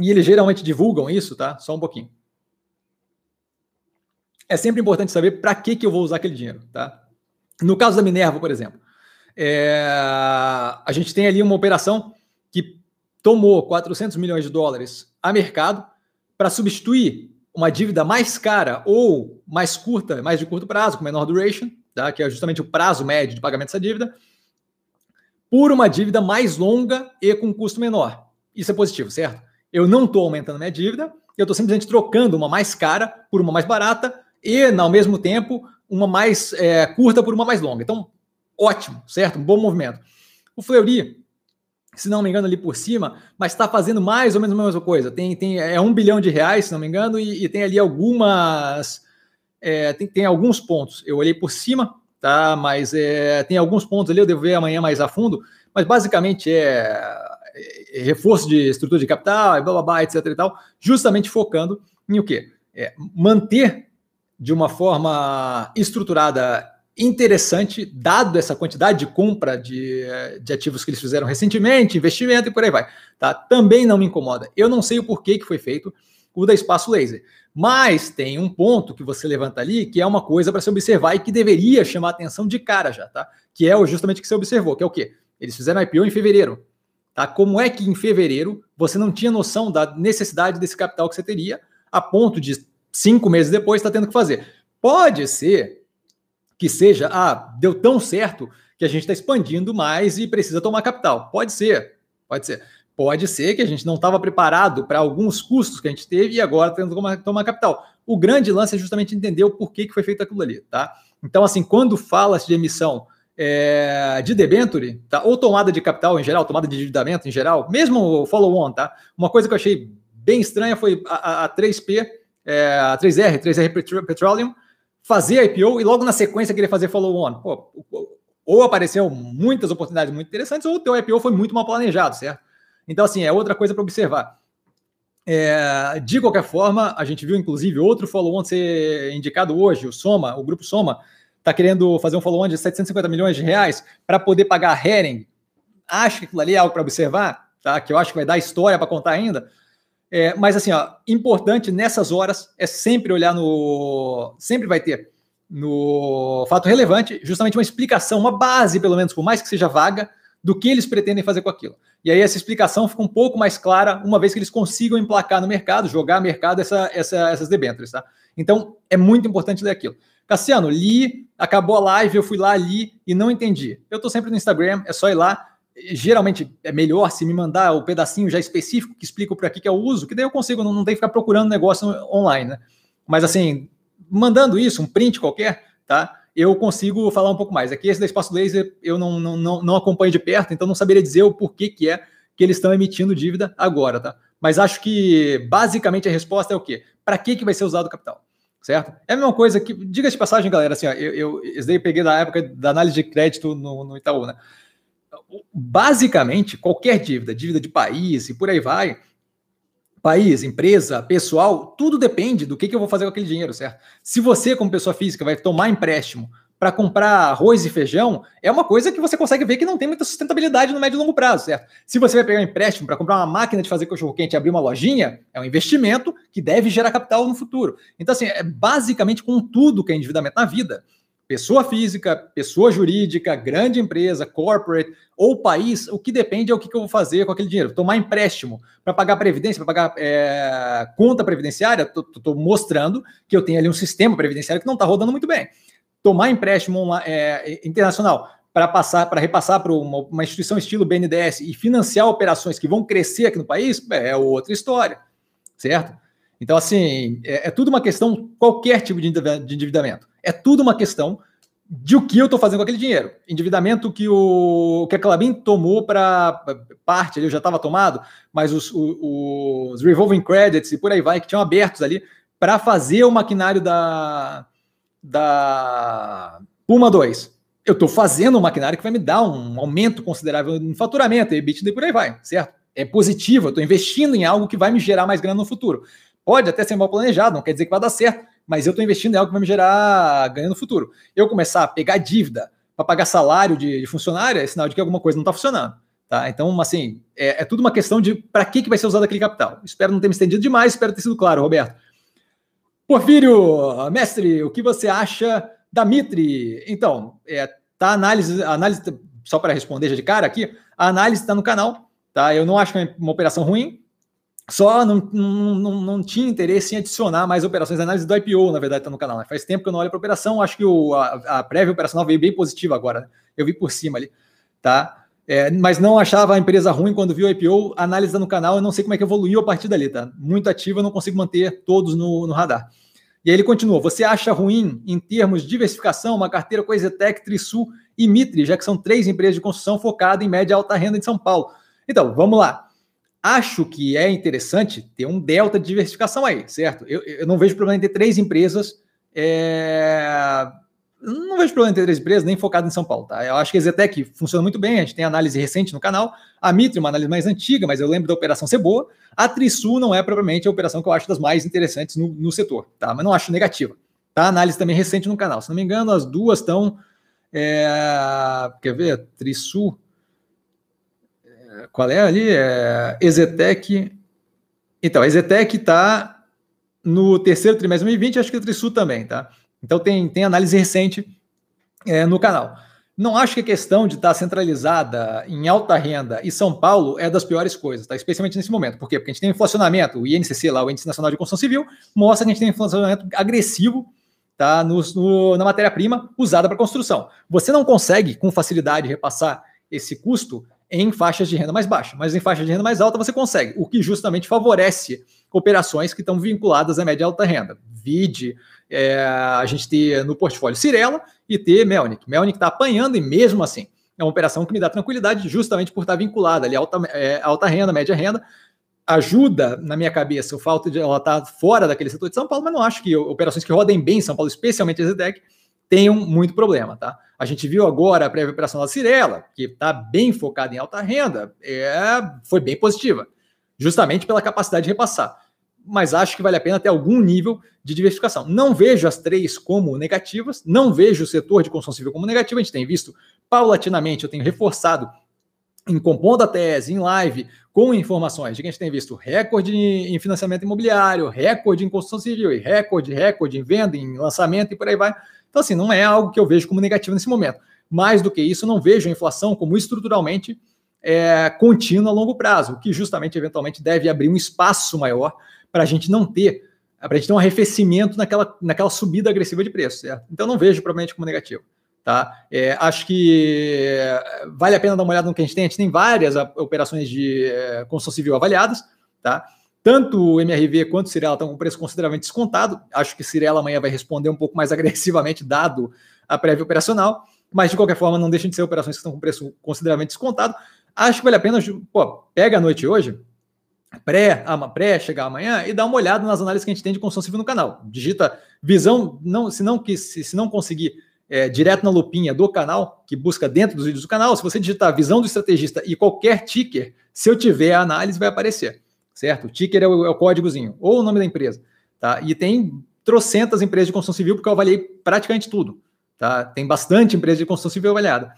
E eles geralmente divulgam isso, tá? Só um pouquinho. É sempre importante saber para que, que eu vou usar aquele dinheiro, tá? No caso da Minerva, por exemplo, É, a gente tem ali uma operação que tomou 400 milhões de dólares a mercado para substituir uma dívida mais cara ou mais curta, mais de curto prazo, com menor duration, tá? que é justamente o prazo médio de pagamento dessa dívida, por uma dívida mais longa e com custo menor. Isso é positivo, certo? Eu não estou aumentando minha dívida, eu estou simplesmente trocando uma mais cara por uma mais barata e, ao mesmo tempo, uma mais é, curta por uma mais longa. Então, ótimo, certo? Um bom movimento. O Fleury, se não me engano, ali por cima, mas está fazendo mais ou menos a mesma coisa. Tem, tem, é um bilhão de reais, se não me engano, e, e tem ali algumas. É, tem, tem alguns pontos. Eu olhei por cima, tá? Mas é, tem alguns pontos ali, eu devo ver amanhã mais a fundo, mas basicamente é, é reforço de estrutura de capital, blá, blá, blá, etc e tal, justamente focando em o quê? É, manter de uma forma estruturada interessante, dado essa quantidade de compra de, de ativos que eles fizeram recentemente, investimento e por aí vai. Tá? Também não me incomoda. Eu não sei o porquê que foi feito o da Espaço Laser. Mas tem um ponto que você levanta ali que é uma coisa para se observar e que deveria chamar atenção de cara já, tá? Que é justamente o que você observou, que é o quê? Eles fizeram IPO em fevereiro. Tá? Como é que em fevereiro você não tinha noção da necessidade desse capital que você teria, a ponto de cinco meses depois está tendo que fazer? Pode ser que seja, ah, deu tão certo que a gente está expandindo mais e precisa tomar capital. Pode ser, pode ser. Pode ser que a gente não estava preparado para alguns custos que a gente teve e agora tendo que tomar, capital. O grande lance é justamente entender o porquê que foi feito aquilo ali, tá? Então, assim, quando fala-se de emissão é, de debenture, tá? ou tomada de capital em geral, tomada de endividamento em geral, mesmo follow-on, tá? Uma coisa que eu achei bem estranha foi a, a 3P, é, a 3R, 3R Petroleum, fazer IPO e logo na sequência querer fazer follow-on. Ou apareceu muitas oportunidades muito interessantes, ou o teu IPO foi muito mal planejado, certo? Então, assim, é outra coisa para observar. É, de qualquer forma, a gente viu inclusive outro follow-on ser indicado hoje, o Soma, o grupo Soma, está querendo fazer um follow-on de 750 milhões de reais para poder pagar a Hering. Acho que aquilo ali é algo para observar, tá? que eu acho que vai dar história para contar ainda. É, mas assim, ó, importante nessas horas é sempre olhar no. Sempre vai ter no fato relevante, justamente uma explicação, uma base, pelo menos, por mais que seja vaga, do que eles pretendem fazer com aquilo. E aí essa explicação fica um pouco mais clara uma vez que eles consigam emplacar no mercado, jogar no mercado essa, essa, essas debêntures, tá? Então é muito importante ler aquilo. Cassiano, li, acabou a live, eu fui lá, li e não entendi. Eu estou sempre no Instagram, é só ir lá. Geralmente é melhor se me mandar o pedacinho já específico que explica para que, que eu uso, que daí eu consigo, não, não tem que ficar procurando negócio online, né? Mas assim, mandando isso, um print qualquer, tá? eu consigo falar um pouco mais. Aqui, esse da Espaço Laser, eu não, não, não, não acompanho de perto, então não saberia dizer o porquê que é que eles estão emitindo dívida agora, tá? Mas acho que, basicamente, a resposta é o quê? Para que, que vai ser usado o capital? Certo? É a mesma coisa que, diga de passagem, galera, assim, ó, eu, eu, eu peguei da época da análise de crédito no, no Itaú, né? Basicamente, qualquer dívida, dívida de país e por aí vai, país, empresa, pessoal, tudo depende do que, que eu vou fazer com aquele dinheiro, certo? Se você, como pessoa física, vai tomar empréstimo para comprar arroz e feijão, é uma coisa que você consegue ver que não tem muita sustentabilidade no médio e longo prazo, certo? Se você vai pegar um empréstimo para comprar uma máquina de fazer cachorro-quente e abrir uma lojinha, é um investimento que deve gerar capital no futuro. Então, assim, é basicamente com tudo que é endividamento na vida pessoa física, pessoa jurídica, grande empresa, corporate ou país, o que depende é o que, eu vou fazer com aquele dinheiro. Tomar empréstimo para pagar previdência, para pagar é, conta previdenciária, estou mostrando que eu tenho ali um sistema previdenciário que não está rodando muito bem. Tomar empréstimo é, internacional para passar, para repassar para uma, uma, instituição estilo BNDES e financiar operações que vão crescer aqui no país, é outra história, certo? Então, assim, é, é tudo uma questão, qualquer tipo de endividamento. É tudo uma questão de o que eu estou fazendo com aquele dinheiro. Endividamento que, o, que a Clabin tomou para parte, ele já estava tomado, mas os, os, os, revolving credits e por aí vai, que tinham abertos ali para fazer o maquinário da, da Puma 2. Eu estou fazendo um maquinário que vai me dar um aumento considerável no faturamento, EBITDA e por aí vai, certo? É positivo, eu estou investindo em algo que vai me gerar mais grana no futuro. Pode até ser mal planejado, não quer dizer que vai dar certo, mas eu estou investindo em algo que vai me gerar ganho no futuro. Eu começar a pegar dívida para pagar salário de, de, funcionário é sinal de que alguma coisa não está funcionando. Tá? Então, assim, é, é, tudo uma questão de para que, que vai ser usado aquele capital. Espero não ter me estendido demais, espero ter sido claro, Roberto. Porfírio, mestre, o que você acha da Mitre? Então, é, tá análise, análise só para responder já de cara aqui, a análise está no canal, tá? Eu não acho que é uma operação ruim, só não, não, não, não, tinha interesse em adicionar mais operações. A análise do IPO, na verdade, está no canal. Né? Faz tempo que eu não olho para operação. Acho que o, a, a, prévia operacional veio bem positiva agora. Né? Eu vi por cima ali, tá? É, mas não achava a empresa ruim quando viu o IPO. A análise está no canal. Eu não sei como é que evoluiu a partir dali, tá? Muito ativa, eu não consigo manter todos no, no radar. E aí ele continua: Você acha ruim, em termos de diversificação, uma carteira com Ezetec, Trisul e Mitre, já que são três empresas de construção focadas em média e alta renda de São Paulo? Então, vamos lá. Acho que é interessante ter um delta de diversificação aí, certo? Eu, eu não vejo problema em ter três empresas. É... Não vejo problema em ter três empresas, nem focado em São Paulo, tá? Eu acho que a Zetec funciona muito bem, a gente tem análise recente no canal. A Mitre, uma análise mais antiga, mas eu lembro da operação ser boa. A Trisul não é propriamente a operação que eu acho das mais interessantes no, no setor, tá? Mas não acho negativa. Tá? Análise também recente no canal. Se não me engano, as duas estão. É... Quer ver? Trisul qual é ali? É Ezetec. Então, a Ezetec está no terceiro trimestre de 2020, acho que a Trisul também, tá? Então tem, tem análise recente é, no canal. Não acho que a questão de estar centralizada em alta renda e São Paulo é das piores coisas, tá? especialmente nesse momento. Por quê? Porque a gente tem inflacionamento, o INCC lá, o Índice Nacional de Construção Civil, mostra que a gente tem inflacionamento agressivo tá? no, no na matéria-prima usada para construção. Você não consegue, com facilidade, repassar esse custo em faixas de renda mais baixa, mas em faixa de renda mais alta você consegue, o que justamente favorece operações que estão vinculadas à média e alta renda. Vide, é, a gente ter no portfólio Cirela e ter Melnick. Melnick está apanhando e mesmo assim é uma operação que me dá tranquilidade justamente por estar vinculada ali alta, é, alta renda, média renda, ajuda na minha cabeça o fato de ela estar fora daquele setor de São Paulo, mas não acho que operações que rodem bem em São Paulo, especialmente a Zetec, tenham muito problema, tá? A gente viu agora a prévia operação da Cirela, que está bem focada em alta renda, é, foi bem positiva, justamente pela capacidade de repassar. Mas acho que vale a pena ter algum nível de diversificação. Não vejo as três como negativas, não vejo o setor de construção civil como negativo. A gente tem visto paulatinamente, eu tenho reforçado em compondo a tese, em live, com informações de que a gente tem visto recorde em financiamento imobiliário, recorde em construção civil, e recorde, recorde em venda, em lançamento e por aí vai. Então, assim, não é algo que eu vejo como negativo nesse momento. Mais do que isso, não vejo a inflação como estruturalmente é, contínua a longo prazo, o que justamente, eventualmente, deve abrir um espaço maior para a gente não ter, para a gente ter um arrefecimento naquela, naquela subida agressiva de preço, certo? Então, não vejo provavelmente como negativo. Tá? É, acho que vale a pena dar uma olhada no que a gente tem. A gente tem várias operações de é, construção civil avaliadas, tá? Tanto o MRV quanto o Cirela estão com preço consideravelmente descontado. Acho que Cirela amanhã vai responder um pouco mais [LAUGHS] agressivamente, dado a prévia operacional. Mas, de qualquer forma, não deixem de ser operações que estão com preço consideravelmente descontado. Acho que vale a pena, pô, pega a noite hoje, pré, pré chegar amanhã e dá uma olhada nas análises que a gente tem de construção civil no canal. Digita visão, não, se não, se, se não conseguir é, direto na lupinha do canal, que busca dentro dos vídeos do canal, se você digitar visão do estrategista e qualquer ticker, se eu tiver a análise, vai aparecer certo? O ticker é o, é o códigozinho, ou o nome da empresa, tá? E tem trocentas empresas de construção civil, porque eu avaliei praticamente tudo, tá? Tem bastante empresa de construção civil avaliada,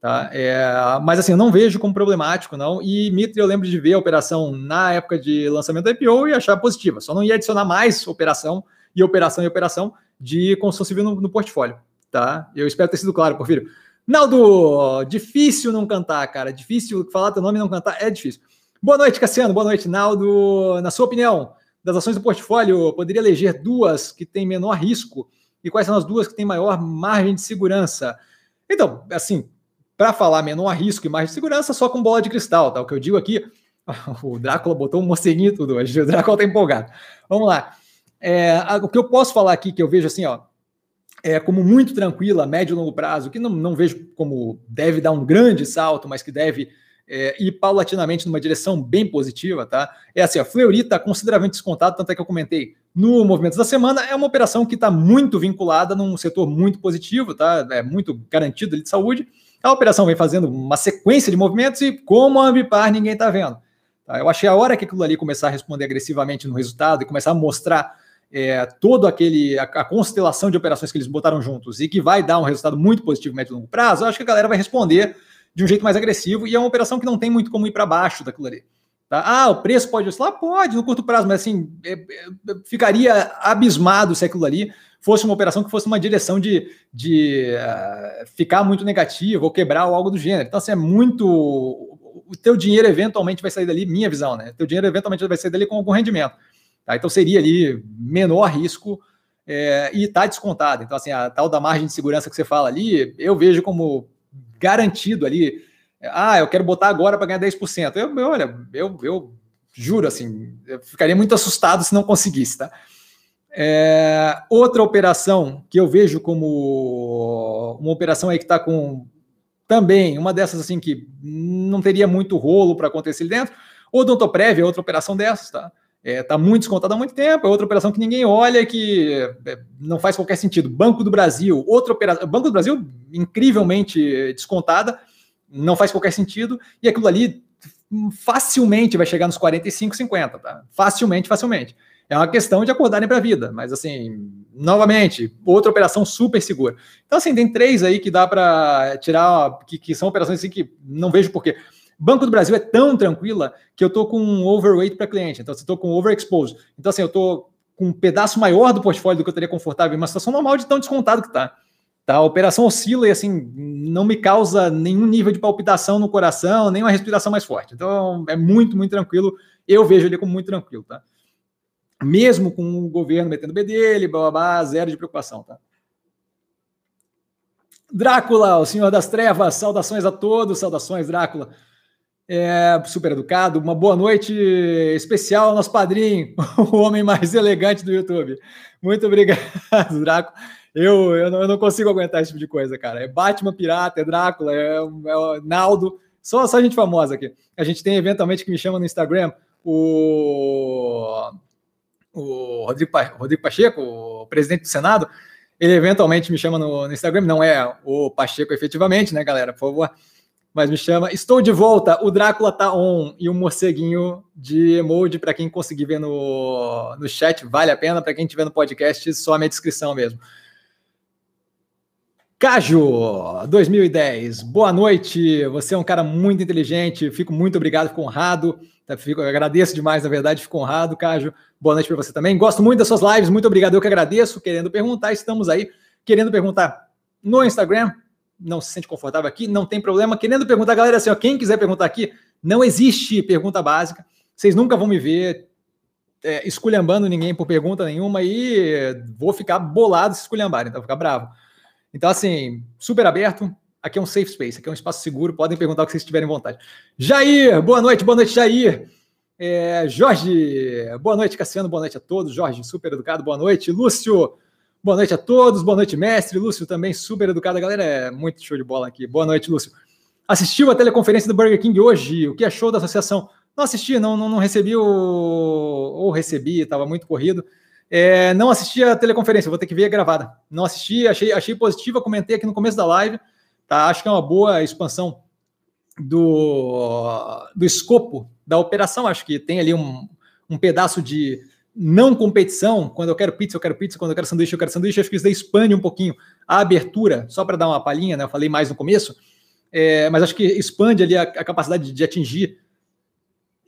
tá? É, mas assim, eu não vejo como problemático, não. E Mitre, eu lembro de ver a operação na época de lançamento da IPO e achar positiva. Só não ia adicionar mais operação e operação e operação de construção civil no, no portfólio, tá? Eu espero ter sido claro, Porfírio. Naldo, difícil não cantar, cara. Difícil falar teu nome e não cantar é difícil. Boa noite, Cassiano. Boa noite, Naldo. Na sua opinião, das ações do portfólio, poderia eleger duas que têm menor risco? E quais são as duas que têm maior margem de segurança? Então, assim, para falar menor risco e margem de segurança, só com bola de cristal, tá? O que eu digo aqui, [LAUGHS] o Drácula botou um morceguinho tudo hoje, o Drácula tá empolgado. Vamos lá. É, o que eu posso falar aqui, que eu vejo assim, ó, é como muito tranquila, médio e longo prazo, que não, não vejo como deve dar um grande salto, mas que deve é, e paulatinamente numa direção bem positiva, tá? É assim, a Fleury está consideravelmente descontado, tanto é que eu comentei no Movimentos da Semana, é uma operação que está muito vinculada num setor muito positivo, tá? É muito garantido de saúde. A operação vem fazendo uma sequência de movimentos e como a Ambipar ninguém está vendo. Tá? Eu achei a hora que aquilo ali começar a responder agressivamente no resultado e começar a mostrar é, todo aquele a, a, constelação de operações que eles botaram juntos e que vai dar um resultado muito positivo médio e longo prazo, eu acho que a galera vai responder de um jeito mais agressivo, e é uma operação que não tem muito como ir para baixo daquilo ali. Tá? Ah, o preço pode oscilar? Pode, no curto prazo, mas assim, é, é, ficaria abismado se aquilo ali fosse uma operação que fosse uma direção de, de uh, ficar muito negativo ou quebrar ou algo do gênero. Então, assim, é muito. O teu dinheiro eventualmente vai sair dali, minha visão, né? O teu dinheiro eventualmente vai sair dali com algum rendimento. Tá? Então, seria ali menor risco é, e está descontado. Então, assim, a tal da margem de segurança que você fala ali, eu vejo como garantido ali. Ah, eu quero botar agora para ganhar 10%. Eu, eu, olha, eu, eu juro, assim, eu ficaria muito assustado se não conseguisse, tá? É, outra operação que eu vejo como uma operação aí que está com também uma dessas assim que não teria muito rolo para acontecer dentro. Odontoprev é outra operação dessas, tá? Está é, tá muito descontada há muito tempo, é outra operação que ninguém olha que é, não faz qualquer sentido. Banco do Brasil, outra operação. Banco do Brasil, incrivelmente descontada, não faz qualquer sentido, e aquilo ali facilmente vai chegar nos 45, 50, tá? Facilmente, facilmente. É uma questão de acordarem para a vida, mas assim, novamente, outra operação super segura. Então, assim, tem três aí que dá para tirar, que, que, são operações assim que não vejo porquê. Banco do Brasil é tão tranquila que eu estou com um overweight para cliente, então, estou com overexposed. Então, assim, eu estou com um pedaço maior do portfólio do que eu teria confortável em uma situação normal de tão descontado que está. Tá? A operação oscila e assim não me causa nenhum nível de palpitação no coração, nem uma respiração mais forte. Então é muito, muito tranquilo. Eu vejo ele como muito tranquilo, tá? mesmo com o governo metendo B dele, blá, blá, blá, zero de preocupação, tá? Drácula, o Senhor das Trevas, saudações a todos, saudações, Drácula. É, super educado, uma boa noite especial ao nosso padrinho, [LAUGHS] o homem mais elegante do YouTube. Muito obrigado, [LAUGHS] Drácula. Eu, eu, não, eu não consigo aguentar esse tipo de coisa, cara. É Batman Pirata, é Drácula, é, é Naldo, só, só gente famosa aqui. A gente tem eventualmente que me chama no Instagram o o Rodrigo, Rodrigo Pacheco, o presidente do Senado, ele eventualmente me chama no, no, Instagram, não é o Pacheco efetivamente, né, galera, por favor, mas me chama. Estou de volta, o Drácula tá on e um morceguinho de emoji para quem conseguir ver no, no chat, vale a pena, para quem tiver no podcast, só a minha descrição mesmo. Cajo, 2010, boa noite. Você é um cara muito inteligente, fico muito obrigado, fico honrado. Tá, fico, agradeço demais, na verdade, fico honrado, Cajo. Boa noite para você também. Gosto muito das suas lives, muito obrigado. Eu que agradeço. Querendo perguntar, estamos aí. Querendo perguntar no Instagram, não se sente confortável aqui, não tem problema. Querendo perguntar, galera, assim, ó, quem quiser perguntar aqui, não existe pergunta básica. Vocês nunca vão me ver é, esculhambando ninguém por pergunta nenhuma e vou ficar bolado se esculhambarem, então vou ficar bravo. Então, assim, super aberto. Aqui é um safe space, aqui é um espaço seguro. Podem perguntar o que vocês tiverem vontade. Jair, boa noite, boa noite, Jair. É, Jorge, boa noite, Cassiano, boa noite a todos. Jorge, super educado, boa noite. Lúcio, boa noite a todos, boa noite, mestre. Lúcio também, super educado. A galera é muito show de bola aqui. Boa noite, Lúcio. Assistiu a teleconferência do Burger King hoje? O que achou da associação? Não assisti, não, não, não recebi o. Ou recebi, estava muito corrido. É, não assisti a teleconferência, vou ter que ver gravada. Não assisti, achei, achei positiva, comentei aqui no começo da live. Tá? Acho que é uma boa expansão do, do escopo da operação. Acho que tem ali um, um pedaço de não competição. Quando eu quero pizza, eu quero pizza. Quando eu quero sanduíche, eu quero sanduíche. Acho que isso daí expande um pouquinho a abertura, só para dar uma palhinha, né? Eu falei mais no começo, é, mas acho que expande ali a, a capacidade de, atingir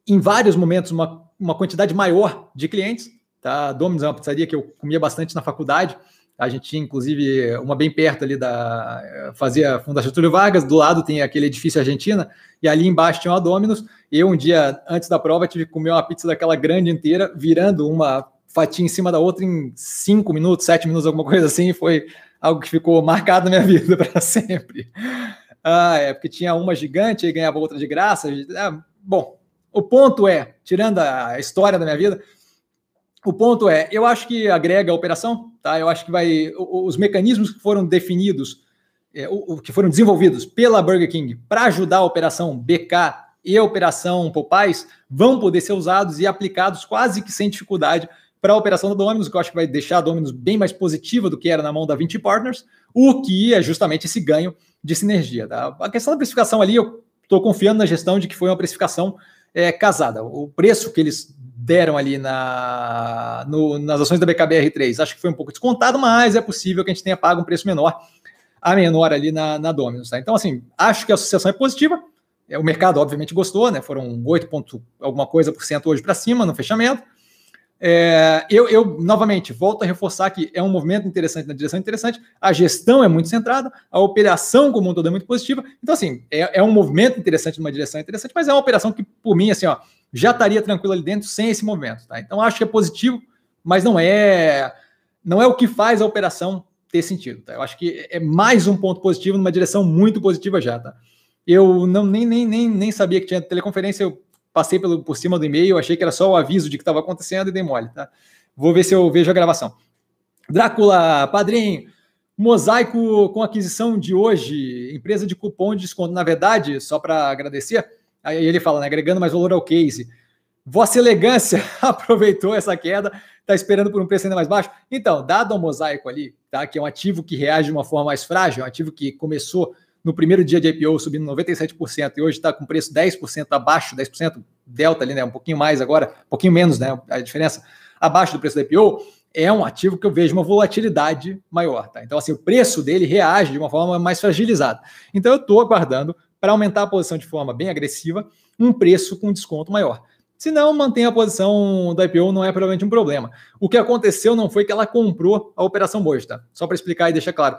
em vários momentos uma, uma quantidade maior de clientes. Tá? Domino's é uma pizzaria que eu comia bastante na faculdade. A gente tinha, inclusive, uma bem perto ali da. Fazia a Fundação Túlio Vargas, do lado tem aquele edifício Argentina, e ali embaixo tinha uma Domino's. Eu, um dia antes da prova, tive que comer uma pizza daquela grande inteira, virando uma fatia em cima da outra em cinco minutos, sete minutos, alguma coisa assim. Foi algo que ficou marcado na minha [LAUGHS] vida para sempre. Ah, é, porque tinha uma gigante e ganhava outra de graça. Ah, bom, o ponto é, tirando a história da minha vida, o ponto é, eu acho que agrega a operação, tá? Eu acho que vai os mecanismos que foram definidos, é, o, que foram desenvolvidos pela Burger King para ajudar a operação BK e a operação Popais vão poder ser usados e aplicados quase que sem dificuldade para a operação da Dominus, que eu acho que vai deixar a Dominus bem mais positiva do que era na mão da 20 Partners, o que é justamente esse ganho de sinergia. Tá? A questão da precificação ali, eu estou confiando na gestão de que foi uma precificação é, casada. O preço que eles deram ali na, no, nas ações da BKBR3. Acho que foi um pouco descontado, mas é possível que a gente tenha pago um preço menor, a menor ali na, na Dominus. Tá? Então, assim, acho que a associação é positiva. É, o mercado, obviamente, gostou, né? Foram 8 pontos alguma coisa por cento hoje para cima no fechamento. é, eu, eu, novamente, volto a reforçar que é um movimento interessante na direção interessante, a gestão é muito centrada, a operação como um todo é muito positiva. Então, assim, é, é um movimento interessante numa direção interessante, mas é uma operação que, por mim, assim, ó, já estaria tranquilo ali dentro sem esse movimento. Tá? Então, acho que é positivo, mas não é, não é o que faz a operação ter sentido. Tá? Eu acho que é mais um ponto positivo numa direção muito positiva já. Tá? Eu não, nem, nem, nem, nem sabia que tinha teleconferência, eu passei pelo, por cima do e-mail, achei que era só o aviso de que estava acontecendo e dei mole, tá? Vou ver se eu vejo a gravação. Drácula, padrinho, mosaico com aquisição de hoje, empresa de cupom de desconto. Na verdade, só para agradecer, aí ele fala, né, agregando mais valor ao case. Vossa Elegância [LAUGHS] aproveitou essa queda, está esperando por um preço ainda mais baixo. Então, dado o mosaico ali, tá, que é um ativo que reage de uma forma mais frágil, um ativo que começou no primeiro dia de IPO subindo 97% e hoje está com preço 10% abaixo, 10% delta ali, né? Um pouquinho mais agora, um pouquinho menos, né? A diferença abaixo do preço da IPO é um ativo que eu vejo uma volatilidade maior, tá? Então, assim, o preço dele reage de uma forma mais fragilizada. Então, eu estou aguardando para aumentar a posição de forma bem agressiva, um preço com desconto maior. Se não, mantém a posição da IPO, não é provavelmente um problema. O que aconteceu não foi que ela comprou a operação Boji, tá? Só para explicar e deixar claro.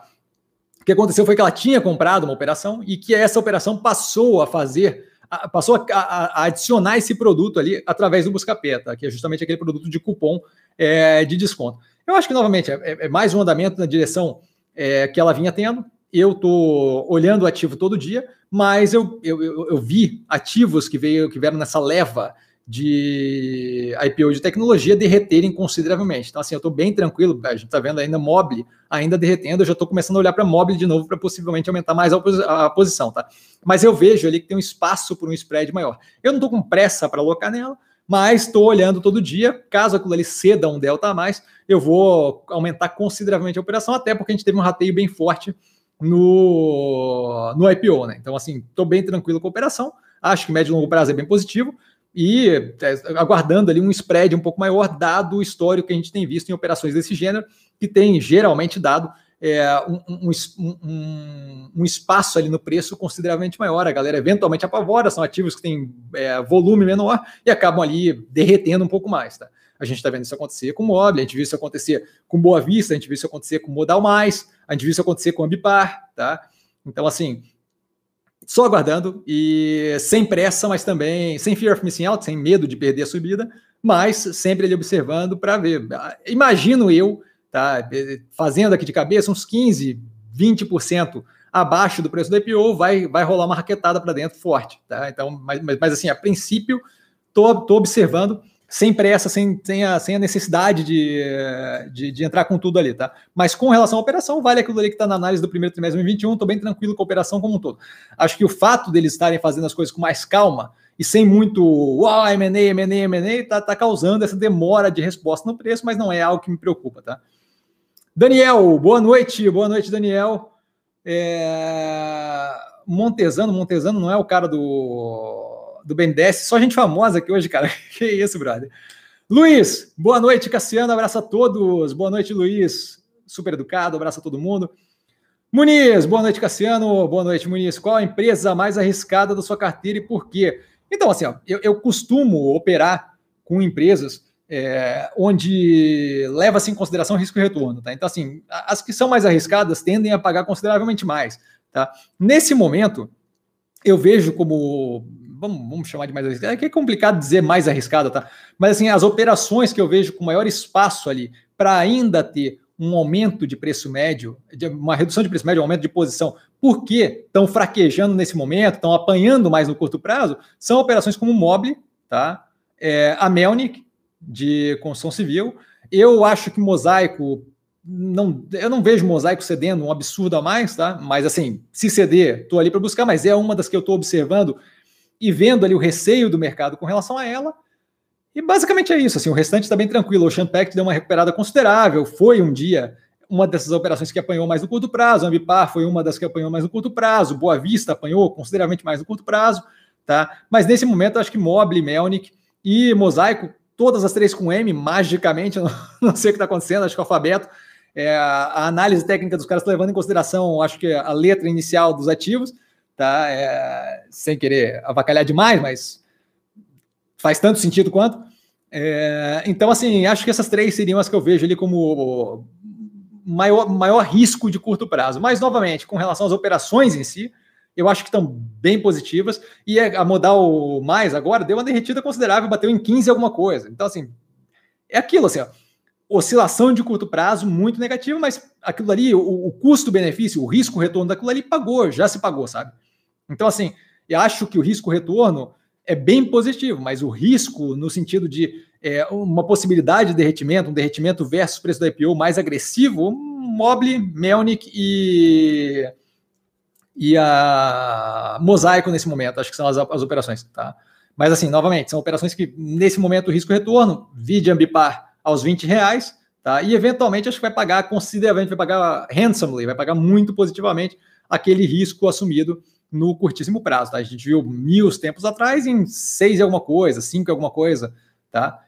O que aconteceu foi que ela tinha comprado uma operação e que essa operação passou a fazer, passou a, a, a, adicionar esse produto ali através do Buscapé, tá? que é justamente aquele produto de cupom é, de desconto. Eu acho que, novamente, é, é mais um andamento na direção é, que ela vinha tendo. Eu estou olhando o ativo todo dia, mas eu, eu, eu, vi ativos que, veio, que vieram nessa leva de IPO de tecnologia derreterem consideravelmente. Então, assim, eu estou bem tranquilo, a gente está vendo ainda Mobile ainda derretendo, eu já estou começando a olhar para Mobile de novo para possivelmente aumentar mais a, a, posição, tá? Mas eu vejo ali que tem um espaço para um spread maior. Eu não estou com pressa para alocar nela, mas estou olhando todo dia, caso aquilo ali ceda um delta a mais, eu vou aumentar consideravelmente a operação, até porque a gente teve um rateio bem forte no, no IPO, né? Então, assim, estou bem tranquilo com a operação, acho que médio e longo prazo é bem positivo, e é, aguardando ali um spread um pouco maior, dado o histórico que a gente tem visto em operações desse gênero, que tem geralmente dado é, um, um, um, um, espaço ali no preço consideravelmente maior. A galera eventualmente apavora, são ativos que têm é, volume menor e acabam ali derretendo um pouco mais. Tá? A gente está vendo isso acontecer com o Mobile, a gente viu isso acontecer com Boa Vista, a gente viu isso acontecer com Modal Mais, a gente viu isso acontecer com Ambipar. Tá? Então, assim, só aguardando e sem pressa, mas também sem fear of missing out, sem medo de perder a subida, mas sempre ele observando para ver. Imagino eu, tá, fazendo aqui de cabeça uns 15, 20% abaixo do preço do IPO, vai, vai rolar uma raquetada para dentro forte, tá? Então, mas, mas, assim, a princípio, tô, tô observando sem pressa, sem, sem, a, sem a necessidade de, de, de, entrar com tudo ali, tá? Mas com relação à operação, vale aquilo ali que está na análise do primeiro trimestre de 2021, estou bem tranquilo com a operação como um todo. Acho que o fato deles estarem fazendo as coisas com mais calma e sem muito uau, M&A, M&A, M&A, tá, tá causando essa demora de resposta no preço, mas não é algo que me preocupa, tá? Daniel, boa noite, boa noite, Daniel. É... Montesano, Montesano não é o cara do do BNDES, só gente famosa aqui hoje, cara. [LAUGHS] Que isso, brother. Luiz, boa noite, Cassiano. Abraço a todos. Boa noite, Luiz. Super educado, abraço a todo mundo. Muniz, boa noite, Cassiano. Boa noite, Muniz. Qual a empresa mais arriscada da sua carteira e por quê? Então, assim, ó, eu, eu costumo operar com empresas é, onde leva-se em consideração risco e retorno. Tá? Então, assim, as que são mais arriscadas tendem a pagar consideravelmente mais. Tá? Nesse momento, eu vejo como vamos, vamos chamar de mais arriscada, é é complicado dizer mais arriscada, tá? Mas assim, as operações que eu vejo com maior espaço ali para ainda ter um aumento de preço médio, uma redução de preço médio, um aumento de posição, porque estão fraquejando nesse momento, estão apanhando mais no curto prazo, são operações como o Mobile, tá? É, a Melnick, de construção civil. Eu acho que Mosaico não, eu não vejo mosaico cedendo um absurdo a mais, tá? Mas assim, se ceder, estou ali para buscar, mas é uma das que eu estou observando e vendo ali o receio do mercado com relação a ela. E basicamente é isso. Assim, o restante está bem tranquilo. O Champact deu uma recuperada considerável. Foi um dia uma dessas operações que apanhou mais no curto prazo. A Ambipar foi uma das que apanhou mais no curto prazo. Boa Vista apanhou consideravelmente mais no curto prazo. Tá? Mas nesse momento, acho que Mobile, Melnick e Mosaico, todas as três com M, magicamente, [LAUGHS] não, não sei o que está acontecendo, acho que o alfabeto. É, a análise técnica dos caras tá levando em consideração, acho que a letra inicial dos ativos tá? É, sem querer avacalhar demais, mas faz tanto sentido quanto. É, então, assim, acho que essas três seriam as que eu vejo ali como maior, maior risco de curto prazo. Mas, novamente, com relação às operações em si, eu acho que estão bem positivas. E a modal mais agora deu uma derretida considerável, bateu em 15 alguma coisa. Então, assim, é aquilo, assim, ó, oscilação de curto prazo muito negativa, mas aquilo ali, o, o custo-benefício, o risco-retorno daquilo ali pagou, já se pagou, sabe? Então, assim, eu acho que o risco-retorno é bem positivo, mas o risco no sentido de é, uma possibilidade de derretimento, um derretimento versus preço da IPO mais agressivo, Mobile, Melnick e, e a Mosaico nesse momento, acho que são as, as operações, tá? Mas assim, novamente, são operações que nesse momento risco-retorno, vide Ambipar aos 20 reais, tá? E eventualmente acho que vai pagar consideravelmente, vai pagar handsomely, vai pagar muito positivamente aquele risco assumido no curtíssimo prazo, tá? A gente viu mil tempos atrás em seis e alguma coisa, cinco e alguma coisa, tá?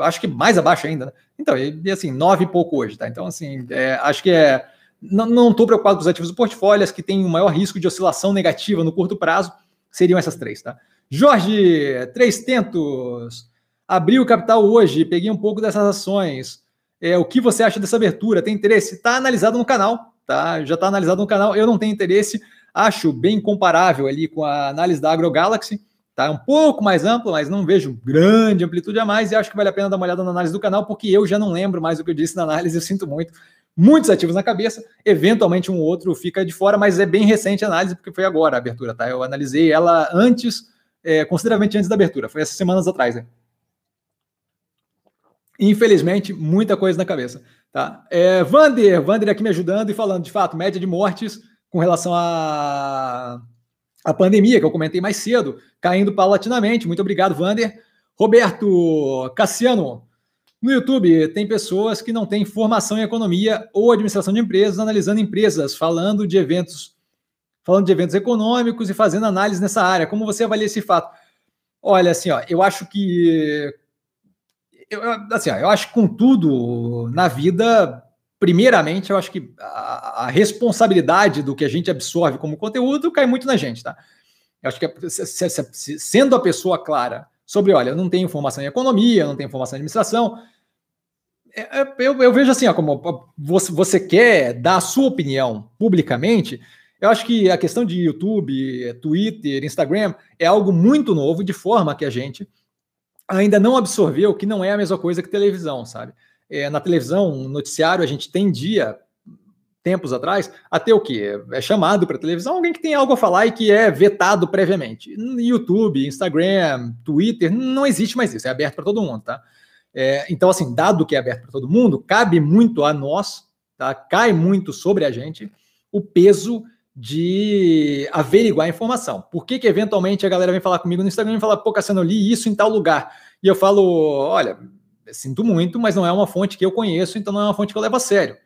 Acho que mais abaixo ainda, né? Então, e, e assim, nove e pouco hoje, tá? Então, assim, é, acho que é. Não estou preocupado com os ativos do portfólio, as que têm o maior risco de oscilação negativa no curto prazo seriam essas três, tá? Jorge, três tentos. Abriu o capital hoje, peguei um pouco dessas ações. É, o que você acha dessa abertura? Tem interesse? Está analisado no canal, tá? Já está analisado no canal. Eu não tenho interesse. Acho bem comparável ali com a análise da AgroGalaxy. Tá um pouco mais amplo, mas não vejo grande amplitude a mais e acho que vale a pena dar uma olhada na análise do canal, porque eu já não lembro mais o que eu disse na análise, [LAUGHS] eu sinto muito. Muitos ativos na cabeça, eventualmente um outro fica de fora, mas é bem recente a análise, porque foi agora a abertura, tá? Eu analisei ela antes, é, consideravelmente antes da abertura, foi essas semanas atrás, né? Infelizmente, muita coisa na cabeça, tá? É, Vander, Vander aqui me ajudando e falando, de fato, média de mortes com relação a a pandemia, que eu comentei mais cedo, caindo paulatinamente. Muito obrigado, Vander. Roberto Cassiano, no YouTube tem pessoas que não têm formação em economia ou administração de empresas, analisando empresas, falando de eventos, falando de eventos econômicos e fazendo análise nessa área. Como você avalia esse fato? Olha, assim, ó, eu acho que eu, assim, ó, eu acho que com tudo na vida primeiramente, eu acho que a, a, responsabilidade do que a gente absorve como conteúdo cai muito na gente, tá? Eu acho que se, se, se, sendo a pessoa clara sobre, olha, eu não tenho formação em economia, não tenho formação em administração, é, é, eu, eu, vejo assim, ó, como você, você quer dar a sua opinião publicamente, eu acho que a questão de YouTube, Twitter, Instagram é algo muito novo, de forma que a gente ainda não absorveu que não é a mesma coisa que televisão, sabe? É, na televisão, um noticiário, a gente tendia, tempos atrás, a ter o quê? É chamado para televisão alguém que tem algo a falar e que é vetado previamente. YouTube, Instagram, Twitter, não existe mais isso, é aberto para todo mundo, tá? É, então, assim, dado que é aberto para todo mundo, cabe muito a nós, tá? Cai muito sobre a gente o peso de averiguar a informação. Por que, que eventualmente a galera vem falar comigo no Instagram e fala, pô, Cassiano, eu li isso em tal lugar. E eu falo, olha, sinto muito, mas não é uma fonte que eu conheço, então não é uma fonte que eu levo a sério,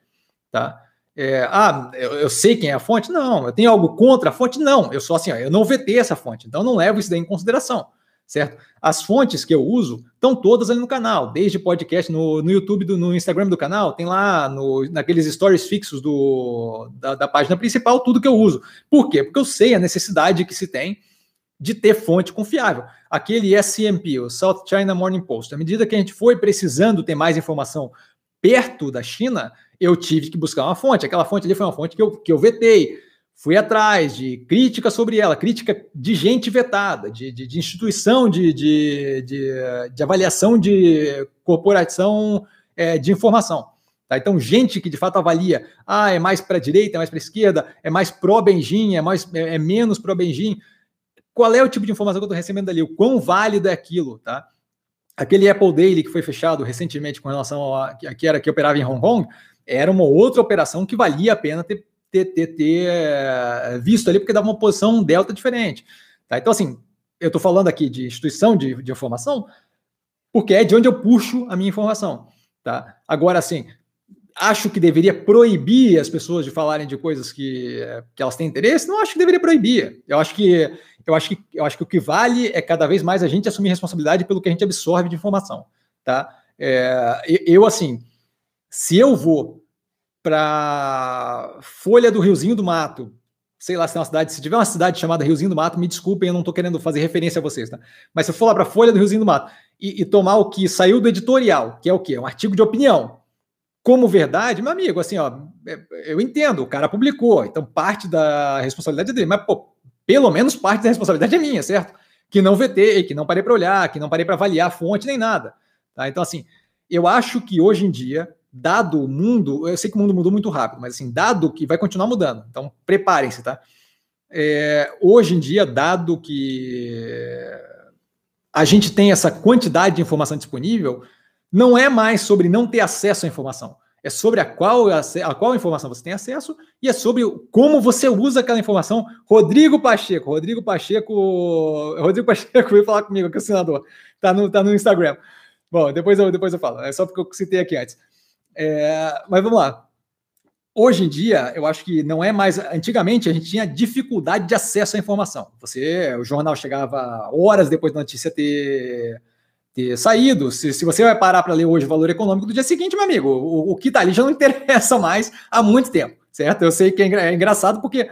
tá? É, ah, eu, eu, sei quem é a fonte? Não. Eu tenho algo contra a fonte? Não. Eu sou assim, ó, eu não vetei essa fonte, então não levo isso daí em consideração, certo? As fontes que eu uso estão todas ali no canal, desde podcast no, no YouTube, do, no Instagram do canal, tem lá no, naqueles stories fixos do, da, da página principal, tudo que eu uso. Por quê? Porque eu sei a necessidade que se tem de ter fonte confiável. Aquele SMP, o South China Morning Post, à medida que a gente foi precisando ter mais informação perto da China, eu tive que buscar uma fonte. Aquela fonte ali foi uma fonte que eu, que eu vetei. Fui atrás de crítica sobre ela, crítica de gente vetada, de, de, de instituição de, de, de, de, avaliação de corporação é, de informação. Tá? Então, gente que de fato avalia, ah, é mais para a direita, é mais para a esquerda, é mais pró-Benjin, é, mais, é, é menos pró-Benjin qual é o tipo de informação que eu estou recebendo ali, o quão válido é aquilo, tá? Aquele Apple Daily que foi fechado recentemente com relação a que era que operava em Hong Kong, era uma outra operação que valia a pena ter, ter, ter, ter eh, visto ali, porque dava uma posição delta diferente. Tá? Então, assim, eu estou falando aqui de instituição de, de informação, porque é de onde eu puxo a minha informação. Tá? Agora, assim, acho que deveria proibir as pessoas de falarem de coisas que, que elas têm interesse? Não acho que deveria proibir. Eu acho que eu acho que eu acho que o que vale é cada vez mais a gente assumir responsabilidade pelo que a gente absorve de informação, tá? É, eu assim, se eu vou para Folha do Riozinho do Mato, sei lá se é uma cidade, se tiver uma cidade chamada Riozinho do Mato, me desculpem, eu não estou querendo fazer referência a vocês, tá? Mas se eu for lá para Folha do Riozinho do Mato e, e tomar o que saiu do editorial, que é o quê? Um artigo de opinião, como verdade, meu amigo, assim, ó, é, eu entendo, o cara publicou, então parte da responsabilidade é dele, mas, pô, pelo menos parte da responsabilidade é minha, certo? Que não vetei, que não parei para olhar, que não parei para avaliar a fonte nem nada. Tá? Então, assim, eu acho que hoje em dia, dado o mundo, eu sei que o mundo mudou muito rápido, mas assim, dado que vai continuar mudando, então preparem-se, tá? É, hoje em dia, dado que a gente tem essa quantidade de informação disponível, não é mais sobre não ter acesso à informação. É sobre a qual, a qual informação você tem acesso e é sobre como você usa aquela informação. Rodrigo Pacheco, Rodrigo Pacheco, Rodrigo Pacheco [LAUGHS] veio falar comigo, que é o senador, tá no, tá no Instagram. Bom, depois eu, depois eu falo, é só porque eu citei aqui antes. É, mas vamos lá. Hoje em dia, eu acho que não é mais. Antigamente, a gente tinha dificuldade de acesso à informação. Você, o jornal chegava horas depois da notícia ter, ter saído. Se, se você vai parar para ler hoje o valor econômico do dia seguinte, meu amigo, o, o que está ali já não [LAUGHS] interessa mais há muito tempo, certo? Eu sei que é, é engraçado porque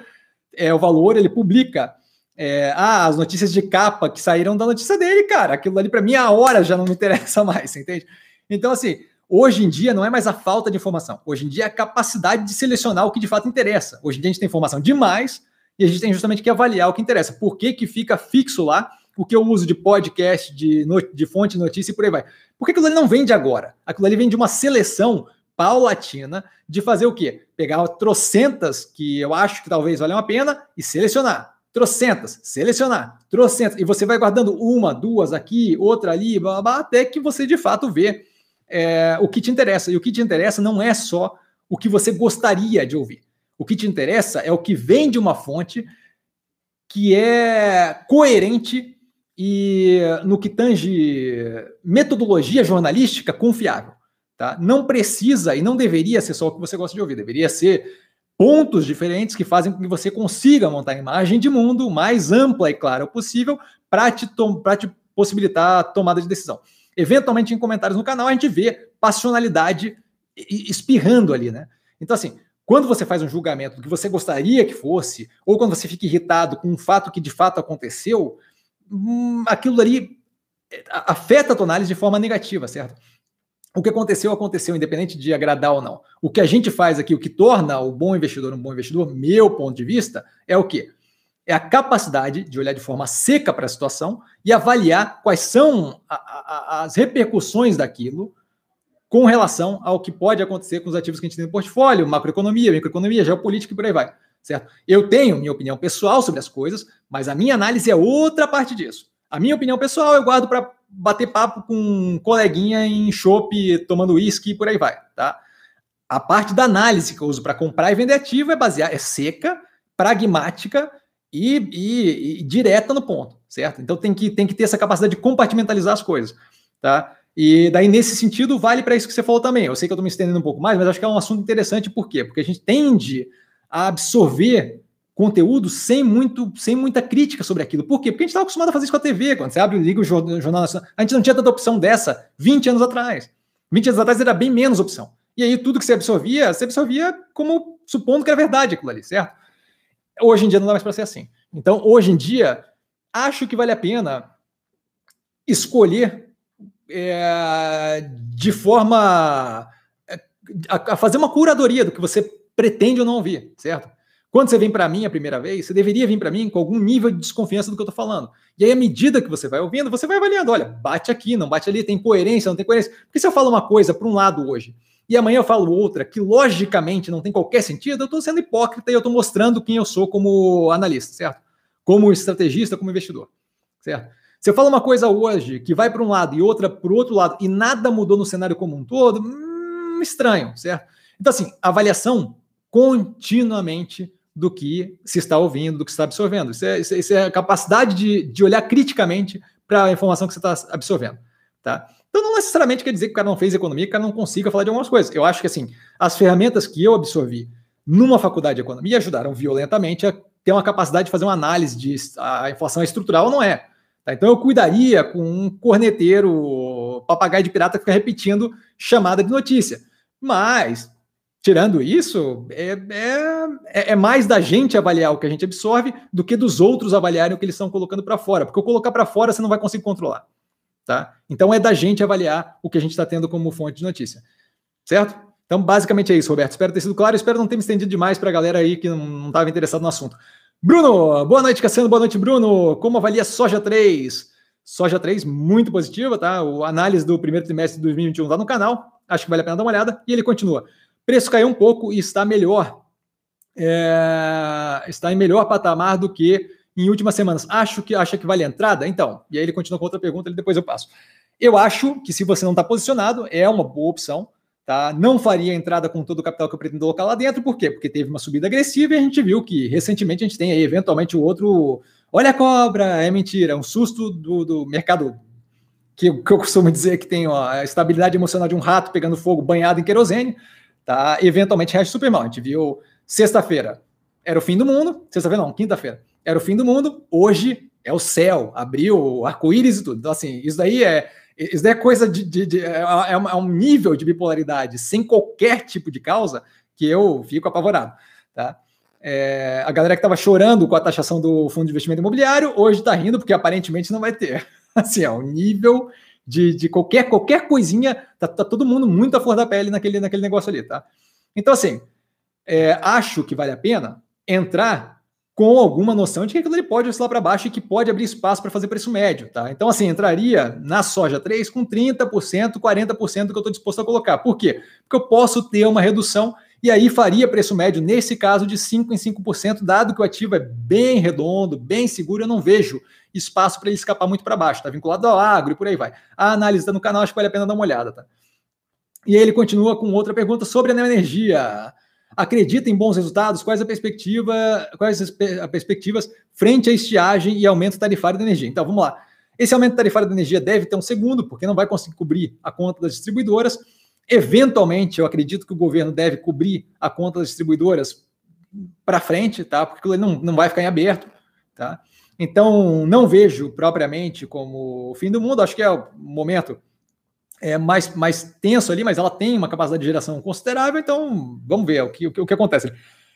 é, o valor ele publica é, ah, as notícias de capa que saíram da notícia dele, cara. Aquilo ali para mim a hora já não me interessa [LAUGHS] mais, entende? Então, assim, Hoje em dia não é mais a falta de informação. Hoje em dia é a capacidade de selecionar o que de fato interessa. Hoje em dia a gente tem informação demais e a gente tem justamente que avaliar o que interessa. Por que, que fica fixo lá? Porque eu uso de podcast, de, de fonte de notícia e por aí vai. Por que aquilo ali não vem de agora? Aquilo ali vem de uma seleção paulatina de fazer o quê? Pegar trocentas que eu acho que talvez valham a pena e selecionar. Trocentas, selecionar, trocentas. E você vai guardando uma, duas aqui, outra ali, blá, blá, blá, até que você de fato vê é, o que te interessa. E o que te interessa não é só o que você gostaria de ouvir. O que te interessa é o que vem de uma fonte que é coerente e no que tange metodologia jornalística confiável. Tá? Não precisa e não deveria ser só o que você gosta de ouvir, deveria ser pontos diferentes que fazem com que você consiga montar a imagem de mundo mais ampla e clara possível para te, te possibilitar a tomada de decisão. Eventualmente, em comentários no canal, a gente vê passionalidade espirrando ali, né? Então, assim, quando você faz um julgamento do que você gostaria que fosse, ou quando você fica irritado com um fato que de fato aconteceu, aquilo ali é, afeta a tua análise de forma negativa, certo? O que aconteceu, aconteceu, independente de agradar ou não. O que a gente faz aqui, o que torna o bom investidor um bom investidor, meu ponto de vista, é o quê? é a capacidade de olhar de forma seca para a situação e avaliar quais são a, a, as repercussões daquilo com relação ao que pode acontecer com os ativos que a gente tem no portfólio, macroeconomia, microeconomia, geopolítica e por aí vai, certo? Eu tenho minha opinião pessoal sobre as coisas, mas a minha análise é outra parte disso. A minha opinião pessoal eu guardo para bater papo com um coleguinha em chopp, tomando uísque e por aí vai, tá? A parte da análise que eu uso para comprar e vender ativo é baseada, é seca, pragmática e, e, e, direta no ponto, certo? Então tem que, tem que ter essa capacidade de compartimentalizar as coisas, tá? E daí, nesse sentido, vale para isso que você falou também. Eu sei que eu estou me estendendo um pouco mais, mas acho que é um assunto interessante, por quê? Porque a gente tende a absorver conteúdo sem, muito, sem muita crítica sobre aquilo. Por quê? Porque a gente estava acostumado a fazer isso com a TV, quando você abre liga o Jornal Nacional. A gente não tinha tanta opção dessa 20 anos atrás. 20 anos atrás era bem menos opção. E aí tudo que você absorvia, você absorvia como supondo que era verdade aquilo ali, certo? Hoje em dia não dá mais para ser assim. Então, hoje em dia, acho que vale a pena escolher é, de forma é, a, a, fazer uma curadoria do que você pretende ou não ouvir, certo? Quando você vem para mim a primeira vez, você deveria vir para mim com algum nível de desconfiança do que eu estou falando. E aí, à medida que você vai ouvindo, você vai avaliando: olha, bate aqui, não bate ali, tem coerência, não tem coerência. Porque se eu falo uma coisa para um lado hoje e amanhã eu falo outra que logicamente não tem qualquer sentido, eu estou sendo hipócrita e eu estou mostrando quem eu sou como analista, certo? Como estrategista, como investidor, certo? Se eu falo uma coisa hoje que vai para um lado e outra para o outro lado e nada mudou no cenário como um todo, hum, estranho, certo? Então, assim, avaliação continuamente do que se está ouvindo, do que se está absorvendo. Isso é, isso é a capacidade de, de olhar criticamente para a informação que você está absorvendo, tá? Então, não necessariamente quer dizer que o cara não fez economia, que o cara não consiga falar de algumas coisas. Eu acho que, assim, as ferramentas que eu absorvi numa faculdade de economia ajudaram violentamente a ter uma capacidade de fazer uma análise de a inflação é estrutural ou não é. Tá? Então, eu cuidaria com um corneteiro, papagaio de pirata que fica repetindo chamada de notícia. Mas, tirando isso, é, é, é, mais da gente avaliar o que a gente absorve do que dos outros avaliarem o que eles estão colocando para fora. Porque eu colocar para fora, você não vai conseguir controlar. tá? Então é da gente avaliar o que a gente está tendo como fonte de notícia, certo? Então, basicamente é isso, Roberto. Espero ter sido claro. Espero não ter me estendido demais para a galera aí que não estava interessado no assunto. Bruno, boa noite, Cassiano. Boa noite, Bruno. Como avalia Soja 3? Soja 3, muito positiva, tá? O análise do primeiro trimestre de 2021 está no canal. Acho que vale a pena dar uma olhada. E ele continua. Preço caiu um pouco e está melhor. É... está em melhor patamar do que em últimas semanas. Acho que acha que vale a entrada? Então, e aí ele continua com outra pergunta, depois eu passo. Eu acho que se você não está posicionado, é uma boa opção. Tá? Não faria entrada com todo o capital que eu pretendo colocar lá dentro, por quê? Porque teve uma subida agressiva e a gente viu que recentemente a gente tem aí eventualmente o outro. Olha a cobra, é mentira, é um susto do, do mercado que, que, eu costumo dizer que tem ó, a estabilidade emocional de um rato pegando fogo banhado em querosene, tá? Eventualmente reage super mal. A gente viu sexta-feira era o fim do mundo, sexta-feira não, quinta-feira era o fim do mundo, hoje é o céu, abriu arco-íris e tudo. Então, assim, isso daí é isso daí é coisa de. de, de é, é, é, um nível de bipolaridade sem qualquer tipo de causa que eu fico apavorado. Tá? É, a galera que estava chorando com a taxação do fundo de investimento imobiliário hoje está rindo porque aparentemente não vai ter. [LAUGHS] Assim, é um nível de, de qualquer, qualquer coisinha, tá, tá, todo mundo muito à flor da pele naquele, naquele negócio ali, tá? Então, assim, é, acho que vale a pena entrar com alguma noção de que aquilo ali pode oscilar para baixo e que pode abrir espaço para fazer preço médio, tá? Então, assim, entraria na soja 3 com 30%, 40% do que eu estou disposto a colocar. Por quê? Porque eu posso ter uma redução e aí faria preço médio, nesse caso, de 5% em 5%, dado que o ativo é bem redondo, bem seguro, eu não vejo espaço para ele escapar muito para baixo, tá vinculado ao agro e por aí vai. A análise está no canal, acho que vale a pena dar uma olhada, tá? E ele continua com outra pergunta sobre a neoenergia acredita em bons resultados? Quais a perspectiva, quais as perspectivas frente à estiagem e aumento tarifário da energia? Então, vamos lá. Esse aumento tarifário da energia deve ter um segundo, porque não vai conseguir cobrir a conta das distribuidoras. Eventualmente, eu acredito que o governo deve cobrir a conta das distribuidoras para frente, tá? Porque ele não, não vai ficar em aberto, tá? Então, não vejo propriamente como o fim do mundo. Acho que é o momento é mais, mais tenso ali, mas ela tem uma capacidade de geração considerável, então vamos ver o que, o que, o que acontece.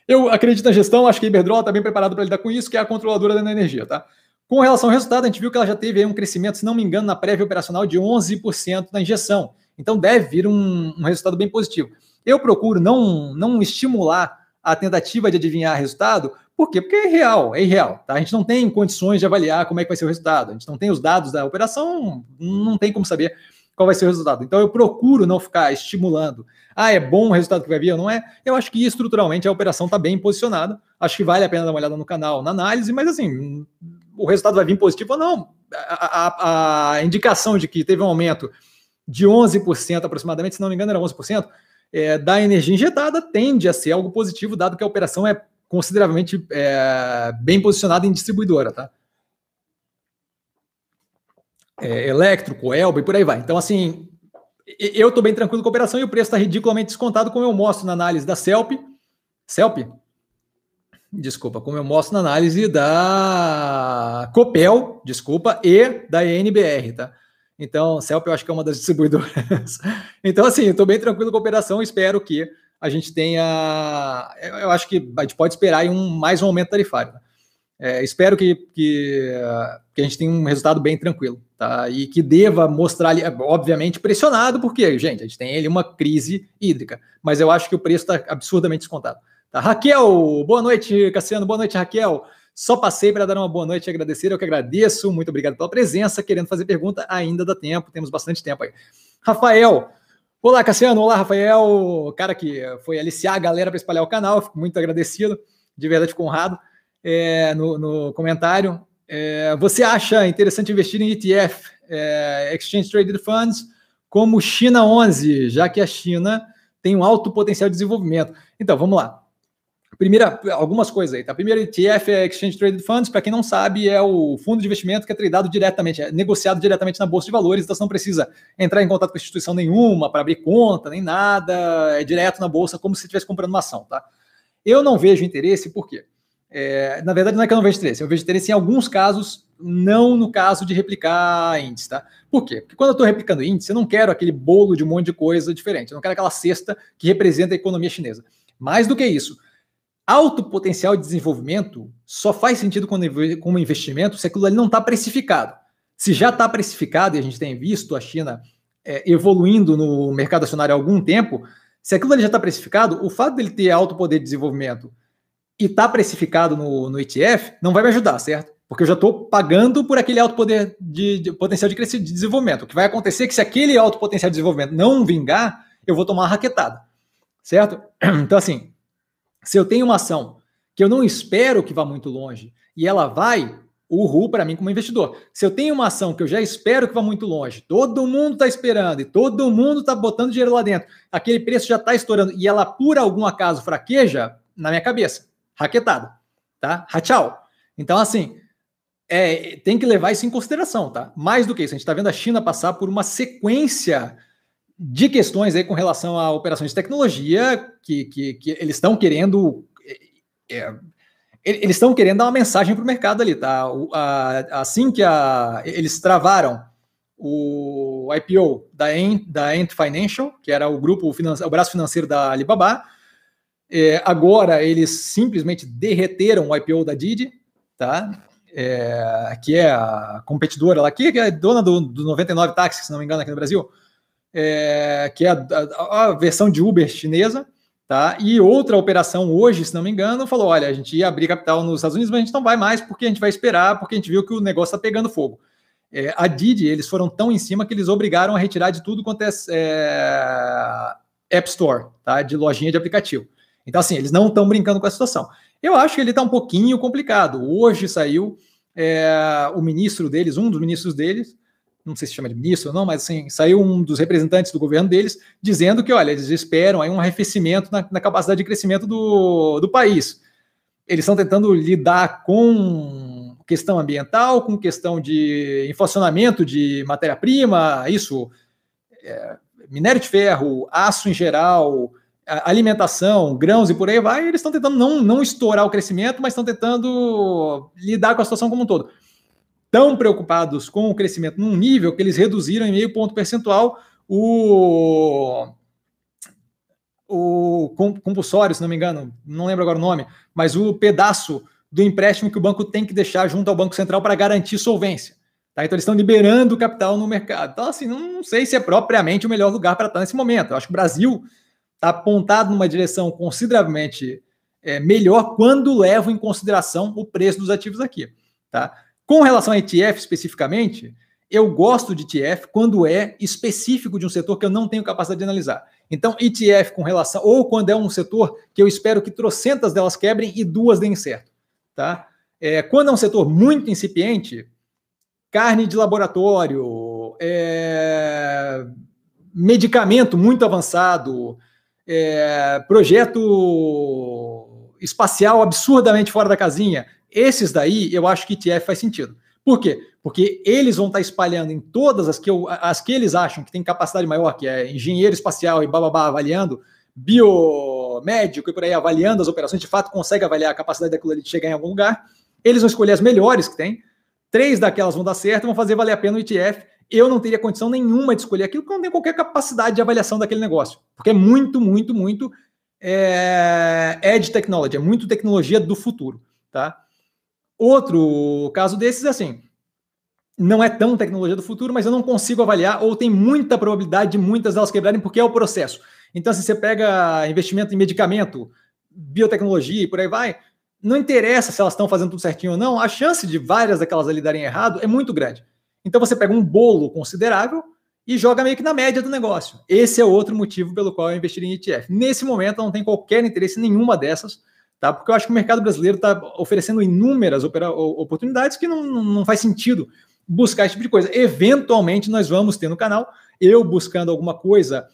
Eu acredito na gestão, acho que a Iberdrola está bem preparada para lidar com isso, que é a controladora da energia, tá? Com relação ao resultado, a gente viu que ela já teve um crescimento, se não me engano, na prévia operacional de 11% na injeção. Então deve vir um, um, resultado bem positivo. Eu procuro não, não estimular a tentativa de adivinhar resultado, por quê? Porque é real, é irreal. Tá? A gente não tem condições de avaliar como é que vai ser o resultado. A gente não tem os dados da operação, não tem como saber qual vai ser o resultado. Então eu procuro não ficar estimulando. Ah, é bom o resultado que vai vir ou não é? Eu acho que estruturalmente a operação está bem posicionada. Acho que vale a pena dar uma olhada no canal, na análise, mas assim, o resultado vai vir positivo ou não? A, a, a indicação de que teve um aumento de 11% aproximadamente, se não me engano, era 11%, é, da energia injetada tende a ser algo positivo, dado que a operação é consideravelmente é, bem posicionada em distribuidora, tá? é, elétrico, Elba e por aí vai. Então, assim, eu estou bem tranquilo com a operação e o preço está ridiculamente descontado, como eu mostro na análise da CELP. CELP? Desculpa, como eu mostro na análise da Copel, desculpa, e da ENBR, tá? Então, CELP eu acho que é uma das [LAUGHS] distribuidoras. então, assim, estou bem tranquilo com a operação, espero que a gente tenha. Eu acho que a gente pode esperar um, mais um aumento tarifário. Tá? É, espero que, que, que, a gente tenha um resultado bem tranquilo, tá? E que deva mostrar obviamente, pressionado, porque, gente, a gente tem ali uma crise hídrica, mas eu acho que o preço está absurdamente descontado. Tá? Raquel, boa noite, Cassiano, boa noite, Raquel. Só passei para dar uma boa noite e agradecer, eu que agradeço, muito obrigado pela presença. Querendo fazer pergunta, ainda dá tempo, temos bastante tempo aí. Rafael, olá, Cassiano, olá, Rafael, cara que foi aliciar a galera para espalhar o canal, fico muito agradecido, de verdade, fico honrado é, no, no, comentário. É, você acha interessante investir em ETF, é, Exchange Traded Funds, como China 11, já que a China tem um alto potencial de desenvolvimento? Então, vamos lá. Primeira, algumas coisas aí, tá? Primeiro, ETF é Exchange Traded Funds, para quem não sabe, é o fundo de investimento que é tradado diretamente, é negociado diretamente na Bolsa de Valores, então você não precisa entrar em contato com instituição nenhuma para abrir conta, nem nada, é direto na Bolsa, como se estivesse comprando uma ação, tá? Eu não vejo interesse, por quê? É, na verdade, não é que eu não vejo interesse, eu vejo interesse em alguns casos, não no caso de replicar índice, tá? Por quê? Porque quando eu estou replicando índice, eu não quero aquele bolo de um monte de coisa diferente, eu não quero aquela cesta que representa a economia chinesa. Mais do que isso, alto potencial de desenvolvimento só faz sentido como investimento se aquilo ali não está precificado. se já está precificado, e a gente tem visto a China é, evoluindo no mercado acionário há algum tempo, se aquilo ali já está precificado, o fato dele ter alto poder de desenvolvimento e está precificado no, no ETF não vai me ajudar, certo? Porque eu já estou pagando por aquele alto poder de, de potencial de crescimento, de desenvolvimento. O que vai acontecer é que se aquele alto potencial de desenvolvimento não vingar, eu vou tomar uma raquetada, certo? [CLEARS THROAT] Então, assim, se eu tenho uma ação que eu não espero que vá muito longe e ela vai, uhul para mim como investidor. Se eu tenho uma ação que eu já espero que vá muito longe, todo mundo está esperando e todo mundo está botando dinheiro lá dentro, aquele preço já está estourando e ela por algum acaso fraqueja, na minha cabeça, raquetada, tá? Tchau. Então, assim, é, tem que levar isso em consideração, tá? Mais do que isso, a gente está vendo a China passar por uma sequência de questões aí com relação a operações de tecnologia que, que, que eles estão querendo. É, é eles estão querendo dar uma mensagem para o mercado ali, tá? Assim que a, eles travaram o IPO da Ant, da Financial, que era o grupo, o braço financeiro da Alibaba, é, agora eles simplesmente derreteram o IPO da Didi, tá? É, que é a competidora lá, que é dona do, do 99 Táxi, se não me engano, aqui no Brasil, é, que é a, a, a versão de Uber chinesa, Tá? E outra operação hoje, se não me engano, falou: olha, a gente ia abrir capital nos Estados Unidos, mas a gente não vai mais porque a gente vai esperar, porque a gente viu que o negócio está pegando fogo. É, a Didi, eles foram tão em cima que eles obrigaram a retirar de tudo quanto é, é App Store, tá? de lojinha de aplicativo. Então, assim, eles não estão brincando com a situação. Eu acho que ele está um pouquinho complicado. Hoje saiu é, o ministro deles, um dos ministros deles, não sei se chama de ministro ou não, mas assim, saiu um dos representantes do governo deles dizendo que, olha, eles esperam aí um arrefecimento na, na capacidade de crescimento do, do país. Eles estão tentando lidar com questão ambiental, com questão de inflacionamento de matéria-prima, isso, é, minério de ferro, aço em geral, alimentação, grãos e por aí vai, eles estão tentando não, não estourar o crescimento, mas estão tentando lidar com a situação como um todo tão preocupados com o crescimento num nível que eles reduziram em meio ponto percentual o, o compulsório, se não me engano, não lembro agora o nome, mas o pedaço do empréstimo que o banco tem que deixar junto ao Banco Central para garantir solvência. Tá? Então eles estão liberando capital no mercado. Então, assim, não sei se é propriamente o melhor lugar para estar nesse momento. Eu acho que o Brasil está apontado numa direção consideravelmente é, melhor quando levo em consideração o preço dos ativos aqui. Tá? Com relação a ETF especificamente, eu gosto de ETF quando é específico de um setor que eu não tenho capacidade de analisar. Então, ETF com relação, ou quando é um setor que eu espero que trocentas delas quebrem e duas deem certo. Tá? É, quando é um setor muito incipiente, carne de laboratório, é, medicamento muito avançado, é, projeto espacial absurdamente fora da casinha, esses daí, eu acho que ETF faz sentido. Por quê? Porque eles vão estar espalhando em todas as que, eu, as que eles acham que tem capacidade maior, que é engenheiro espacial e bababá avaliando, biomédico e por aí avaliando as operações, de fato consegue avaliar a capacidade daquilo ali de chegar em algum lugar. Eles vão escolher as melhores que tem. Três daquelas vão dar certo, vão fazer valer a pena o ETF. Eu não teria condição nenhuma de escolher aquilo, porque não tem qualquer capacidade de avaliação daquele negócio. Porque é muito, muito, muito é, edge technology, é muito tecnologia do futuro, tá? Outro caso desses é assim, não é tão tecnologia do futuro, mas eu não consigo avaliar, ou tem muita probabilidade de muitas delas quebrarem, porque é o processo. Então, se você pega investimento em medicamento, biotecnologia e por aí vai, não interessa se elas estão fazendo tudo certinho ou não, a chance de várias daquelas ali darem errado é muito grande. Então, você pega um bolo considerável e joga meio que na média do negócio. Esse é outro motivo pelo qual eu investiria em ETF. Nesse momento, não tem qualquer interesse nenhuma dessas tá? Porque eu acho que o mercado brasileiro está oferecendo inúmeras oportunidades que não, não faz sentido buscar esse tipo de coisa. Eventualmente nós vamos ter no canal eu buscando alguma coisa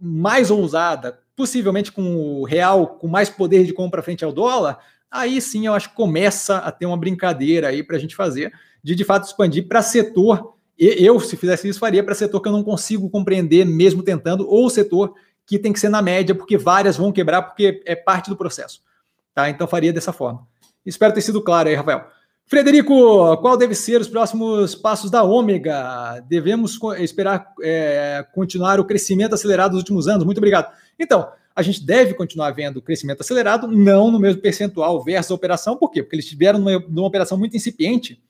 mais ousada, possivelmente com o real com mais poder de compra frente ao dólar, aí sim eu acho que começa a ter uma brincadeira aí para a gente fazer de de fato expandir para setor. Eu, se fizesse isso, faria para setor que eu não consigo compreender, mesmo tentando, ou setor que tem que ser na média, porque várias vão quebrar, porque é parte do processo. Tá? Então faria dessa forma. Espero ter sido claro aí, Rafael. Frederico, qual deve ser os próximos passos da Ômega? Devemos esperar é, continuar o crescimento acelerado dos últimos anos? Muito obrigado. Então, a gente deve continuar vendo crescimento acelerado, não no mesmo percentual versus a operação, por quê? Porque eles tiveram numa, numa operação muito incipiente,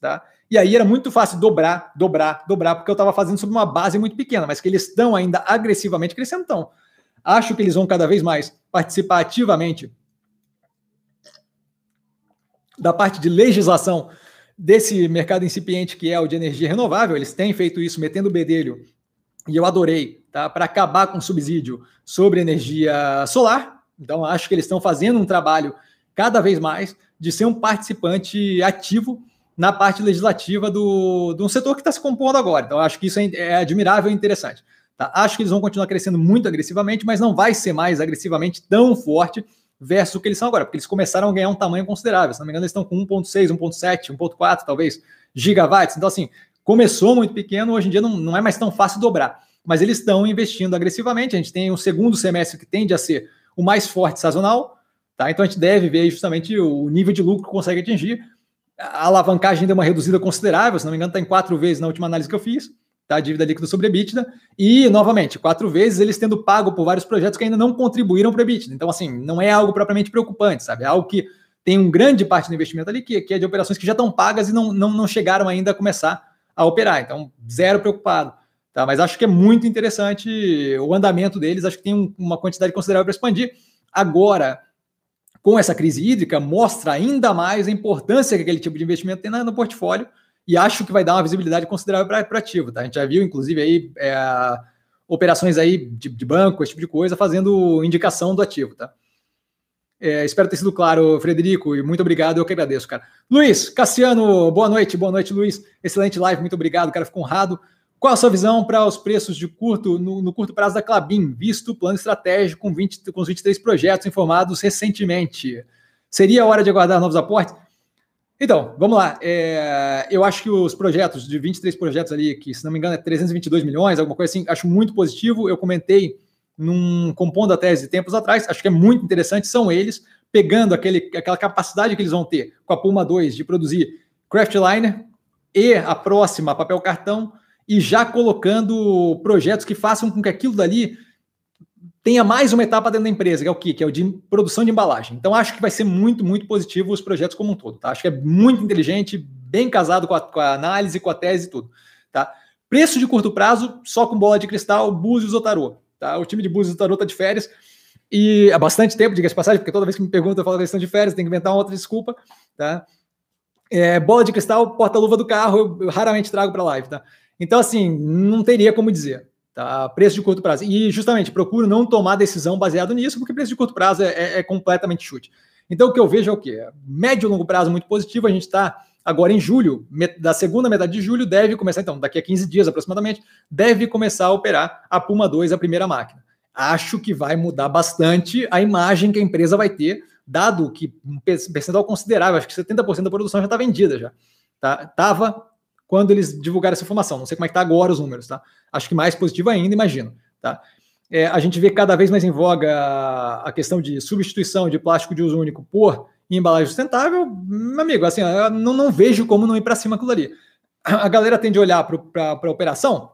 tá? E aí era muito fácil dobrar, dobrar, dobrar, porque eu estava fazendo sobre uma base muito pequena, mas que eles estão ainda agressivamente crescendo. Então, acho que eles vão cada vez mais participar ativamente da parte de legislação desse mercado incipiente que é o de energia renovável. Eles têm feito isso metendo o bedelho, e eu adorei, tá? Para acabar com o subsídio sobre energia solar. Então, acho que eles estão fazendo um trabalho cada vez mais de ser um participante ativo na parte legislativa do, de um setor que está se compondo agora. Então, acho que isso é, é admirável e interessante. Tá? Acho que eles vão continuar crescendo muito agressivamente, mas não vai ser mais agressivamente tão forte versus o que eles são agora, porque eles começaram a ganhar um tamanho considerável. Se não me engano, eles estão com 1,6, 1,7, 1,4 talvez gigabytes. Então, assim, começou muito pequeno, hoje em dia não, não é mais tão fácil dobrar. Mas eles estão investindo agressivamente. A gente tem um segundo semestre que tende a ser o mais forte sazonal, tá? Então a gente deve ver justamente o nível de lucro que consegue atingir. A alavancagem deu uma reduzida considerável, se não me engano, está em quatro vezes na última análise que eu fiz, tá? Dívida líquida sobre EBITDA. E, novamente, quatro vezes eles tendo pago por vários projetos que ainda não contribuíram para o EBITDA. Então, assim, não é algo propriamente preocupante, sabe? É algo que tem um grande parte do investimento ali que, que é de operações que já estão pagas e não, não, não chegaram ainda a começar a operar. Então, zero preocupado. Tá? Mas acho que é muito interessante o andamento deles, acho que tem um, uma quantidade considerável para expandir. Agora, com essa crise hídrica, mostra ainda mais a importância que aquele tipo de investimento tem no portfólio e acho que vai dar uma visibilidade considerável para o ativo. Tá? A gente já viu, inclusive, aí, é, operações aí de, de, banco, esse tipo de coisa, fazendo indicação do ativo. Tá? É, espero ter sido claro, Frederico, e muito obrigado, eu que agradeço, cara. Luiz, Cassiano, boa noite, boa noite, Luiz. Excelente live, muito obrigado, cara, fico honrado. Qual a sua visão para os preços de curto no, no, curto prazo da Clabin, visto o plano estratégico com, 20, com os 23 projetos informados recentemente? Seria hora de aguardar novos aportes? Então, vamos lá. É, eu acho que os projetos, de 23 projetos ali, que se não me engano é 322 milhões, alguma coisa assim, acho muito positivo. Eu comentei num compondo a tese tempos atrás, acho que é muito interessante, são eles pegando aquele, aquela capacidade que eles vão ter com a Puma 2 de produzir Craftliner e a próxima papel cartão e já colocando projetos que façam com que aquilo dali tenha mais uma etapa dentro da empresa, que é o quê? Que é o de produção de embalagem. Então, acho que vai ser muito, muito positivo os projetos como um todo, tá? Acho que é muito inteligente, bem casado com a, com a análise, com a tese e tudo, tá? Preço de curto prazo, só com bola de cristal, Búzios ou Tarô, tá? O time de Búzios e Tarô tá de férias e há bastante tempo, diga-se passagem, porque toda vez que me perguntam, eu falo que estão de férias, tem que inventar uma outra desculpa, tá? É, bola de cristal, porta-luva do carro, eu, eu raramente trago para live, tá? Então, assim, não teria como dizer. Tá? Preço de curto prazo. E, justamente, procuro não tomar decisão baseado nisso, porque preço de curto prazo é, é, é completamente chute. Então, o que eu vejo é o quê? Médio e longo prazo muito positivo. A gente está agora em julho, da segunda metade de julho, deve começar, então, daqui a 15 dias aproximadamente, deve começar a operar a Puma 2, a primeira máquina. Acho que vai mudar bastante a imagem que a empresa vai ter, dado que um percentual considerável, acho que 70% da produção já está vendida já. Tá? Tava quando eles divulgaram essa informação. Não sei como é que está agora os números, tá? Acho que mais positivo ainda, imagino, tá? É, a gente vê cada vez mais em voga a questão de substituição de plástico de uso único por embalagem sustentável. Meu amigo, assim, eu não, não vejo como não ir para cima aquilo ali. A galera tende a olhar para a operação,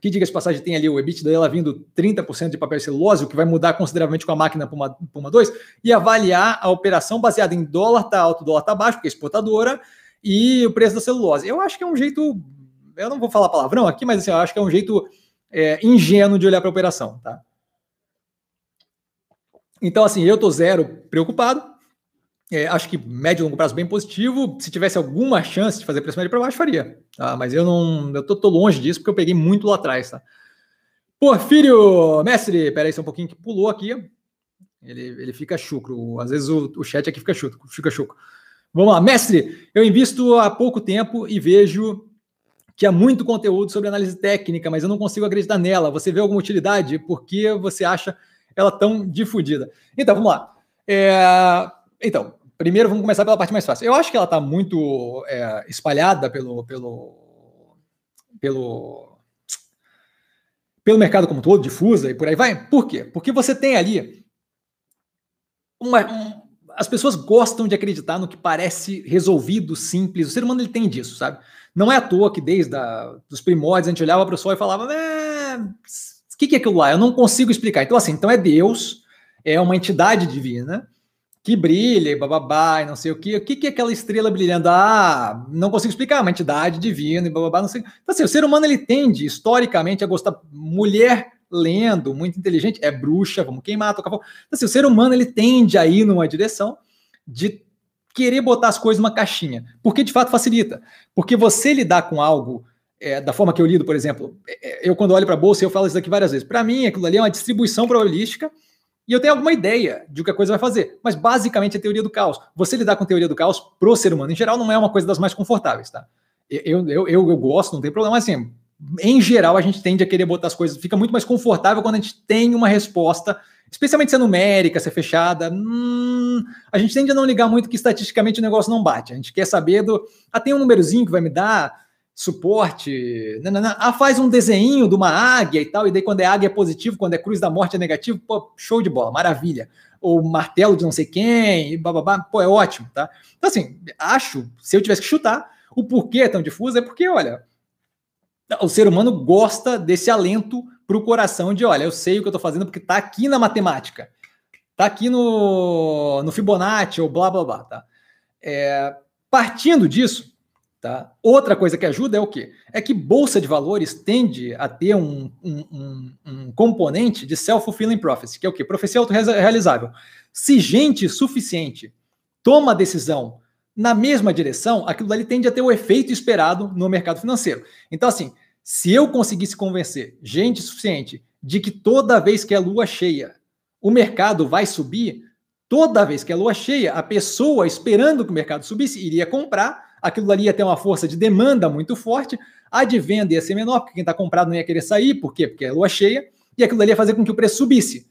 que diga-se passagem, tem ali o EBITDA dela vindo 30% de papel celulose, o que vai mudar consideravelmente com a máquina Puma, Puma 2, e avaliar a operação baseada em dólar tá alto, dólar tá baixo, porque é exportadora, e o preço da celulose. Eu acho que é um jeito, eu não vou falar palavrão aqui, mas assim, eu acho que é um jeito é, ingênuo de olhar para a operação, tá? Então, assim, eu tô zero preocupado. É, acho que médio e longo prazo bem positivo. Se tivesse alguma chance de fazer pressão média para baixo, faria. Tá? Mas eu não, eu tô, tô, longe disso porque eu peguei muito lá atrás, tá? Porfírio, mestre, peraí só um pouquinho que pulou aqui. Ele, ele fica chucro. Às vezes o, o chat aqui fica chucro, fica chucro. Vamos lá, mestre, eu invisto há pouco tempo e vejo que há muito conteúdo sobre análise técnica, mas eu não consigo acreditar nela. Você vê alguma utilidade? Por que você acha ela tão difundida? Então, vamos lá. É... Então, primeiro vamos começar pela parte mais fácil. Eu acho que ela está muito é, espalhada pelo, pelo, pelo, pelo mercado como todo, difusa e por aí vai. Por quê? Porque você tem ali uma, as pessoas gostam de acreditar no que parece resolvido, simples. O ser humano ele tem disso, sabe? Não é à toa que desde a, os primórdios a gente olhava para o sol e falava: o que, que é aquilo lá? Eu não consigo explicar. Então, assim, então é Deus, é uma entidade divina que brilha e bababá e não sei o que. O que, que é aquela estrela brilhando? Ah, não consigo explicar, uma entidade divina e bababá, não sei. Então, assim, o ser humano ele tende historicamente a gostar. Mulher lendo, muito inteligente, é bruxa, vamos queimar, tocar fogo. Então, assim, o ser humano ele tende a ir numa direção de querer botar as coisas numa caixinha, porque de fato facilita. Porque você lidar com algo é, da forma que eu lido, por exemplo, é, é eu quando olho para a bolsa, eu falo isso aqui várias vezes. Para mim, aquilo ali é uma distribuição probabilística e eu tenho alguma ideia de o que a coisa vai fazer. Mas basicamente é teoria do caos. Você lidar com teoria do caos pro ser humano em geral não é uma coisa das mais confortáveis, tá? Eu, eu, eu, eu gosto, não tem problema, mas assim, em geral a gente tende a querer botar as coisas, fica muito mais confortável quando a gente tem uma resposta, especialmente se é numérica, se é fechada. Hum, a gente tende a não ligar muito que estatisticamente o negócio não bate. A gente quer saber do. Ah, tem um númerozinho que vai me dar suporte. Ah, faz um desenho de uma águia e tal, e daí quando é águia é positivo, quando é cruz da morte é negativo, pô, show de bola, maravilha. Ou martelo de não sei quem, e bababá, pô, é ótimo, tá? Então, assim, acho, se eu tivesse que chutar, o porquê é tão difuso é porque, olha, o ser humano gosta desse alento para o coração de, olha, eu sei o que eu estou fazendo porque está aqui na matemática, está aqui no, no Fibonacci ou blá blá blá, tá? É, partindo disso, Tá? Outra coisa que ajuda é o quê? É que bolsa de valores tende a ter um, um, um, um componente de self-fulfilling prophecy, que é o quê? Profecia autorrealizável. Se gente suficiente toma a decisão na mesma direção, aquilo ali tende a ter o efeito esperado no mercado financeiro. Então, assim, se eu conseguisse convencer gente suficiente de que toda vez que a lua cheia, o mercado vai subir, toda vez que a lua cheia, a pessoa esperando que o mercado subisse iria comprar aquilo ali ia ter uma força de demanda muito forte, a de venda ia ser menor, porque quem está comprado não ia querer sair, por quê? Porque é lua cheia, e aquilo ali ia fazer com que o preço subisse.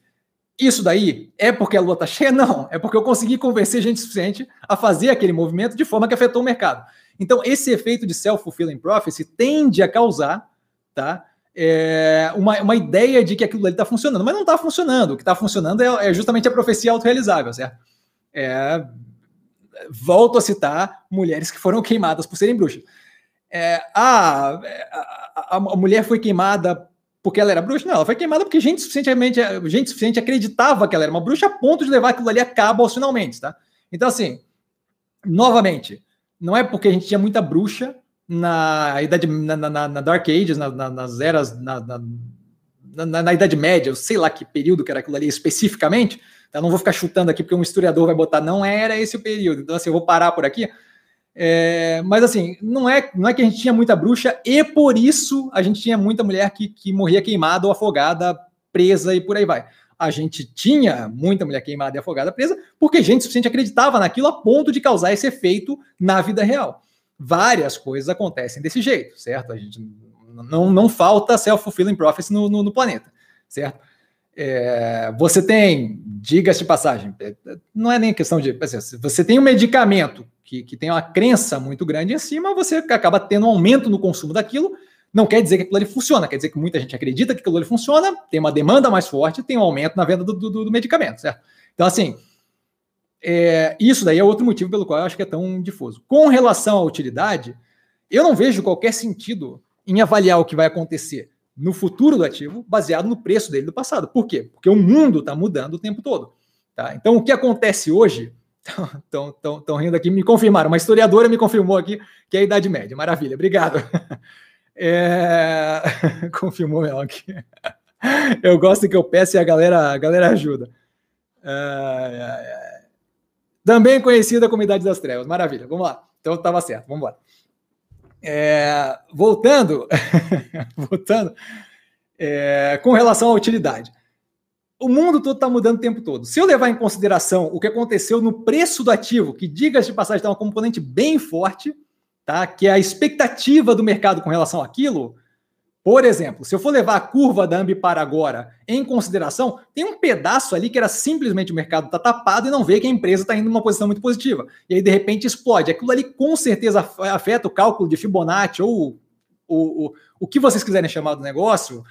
Isso daí é porque a lua está cheia? Não, é porque eu consegui convencer gente suficiente a fazer aquele movimento de forma que afetou o mercado. Então, esse efeito de self-fulfilling prophecy tende a causar tá, é, uma, uma ideia de que aquilo ali está funcionando, mas não está funcionando. O que está funcionando é, é, justamente a profecia autorrealizável, certo? É, volto a citar mulheres que foram queimadas por serem bruxas. É, a, a, a, mulher foi queimada porque ela era bruxa? Não, ela foi queimada porque gente suficientemente, gente suficiente acreditava que ela era uma bruxa a ponto de levar aquilo ali a cabo aos finalmente, tá? Então, assim, novamente, não é porque a gente tinha muita bruxa na idade na, na, na Dark Ages, na, nas eras na, na, Idade Média, eu sei lá que período que era aquilo ali especificamente, Tá? Não vou ficar chutando aqui porque um historiador vai botar, não era esse o período. Então, assim, eu vou parar por aqui. É, mas assim, não é, não é que a gente tinha muita bruxa e por isso a gente tinha muita mulher que, que morria queimada ou afogada, presa e por aí vai. A gente tinha muita mulher queimada e afogada presa porque gente suficiente acreditava naquilo a ponto de causar esse efeito na vida real. Várias coisas acontecem desse jeito, certo? A gente não, não falta self-fulfilling prophecy no, no, no planeta, certo? É, você tem, diga-se de passagem, é, não é nem questão de. Assim, você tem um medicamento que, que tem uma crença muito grande em cima, você acaba tendo um aumento no consumo daquilo. Não quer dizer que aquilo ali funciona, quer dizer que muita gente acredita que aquilo ali funciona, tem uma demanda mais forte, tem um aumento na venda do, do, do medicamento, certo? Então, assim, é, isso daí é outro motivo pelo qual eu acho que é tão difuso. Com relação à utilidade, eu não vejo qualquer sentido em avaliar o que vai acontecer no futuro do ativo baseado no preço dele do passado. Por quê? Porque o mundo está mudando o tempo todo. Tá? Então, o que acontece hoje. [LAUGHS] Estão rindo aqui, me confirmaram. Uma historiadora me confirmou aqui que é a Idade Média. Maravilha, obrigado. [LAUGHS] É... [LAUGHS] Confirmou ela aqui. Eu gosto que eu peço e a galera, a galera ajuda. É... Também conhecida como Idade das Trevas. Maravilha, vamos lá. Então estava certo, vamos embora. É, voltando, [LAUGHS] voltando é, com relação à utilidade. O mundo todo está mudando o tempo todo. Se eu levar em consideração o que aconteceu no preço do ativo, que, diga-se de passagem, está um componente bem forte, tá? que é a expectativa do mercado com relação àquilo, por exemplo, se eu for levar a curva da Ambipar agora em consideração, tem um pedaço ali que era simplesmente o mercado está tapado e não vê que a empresa está indo numa posição muito positiva. E aí, de repente, explode. Aquilo ali com certeza afeta o cálculo de Fibonacci ou o, o, o que vocês quiserem chamar do negócio,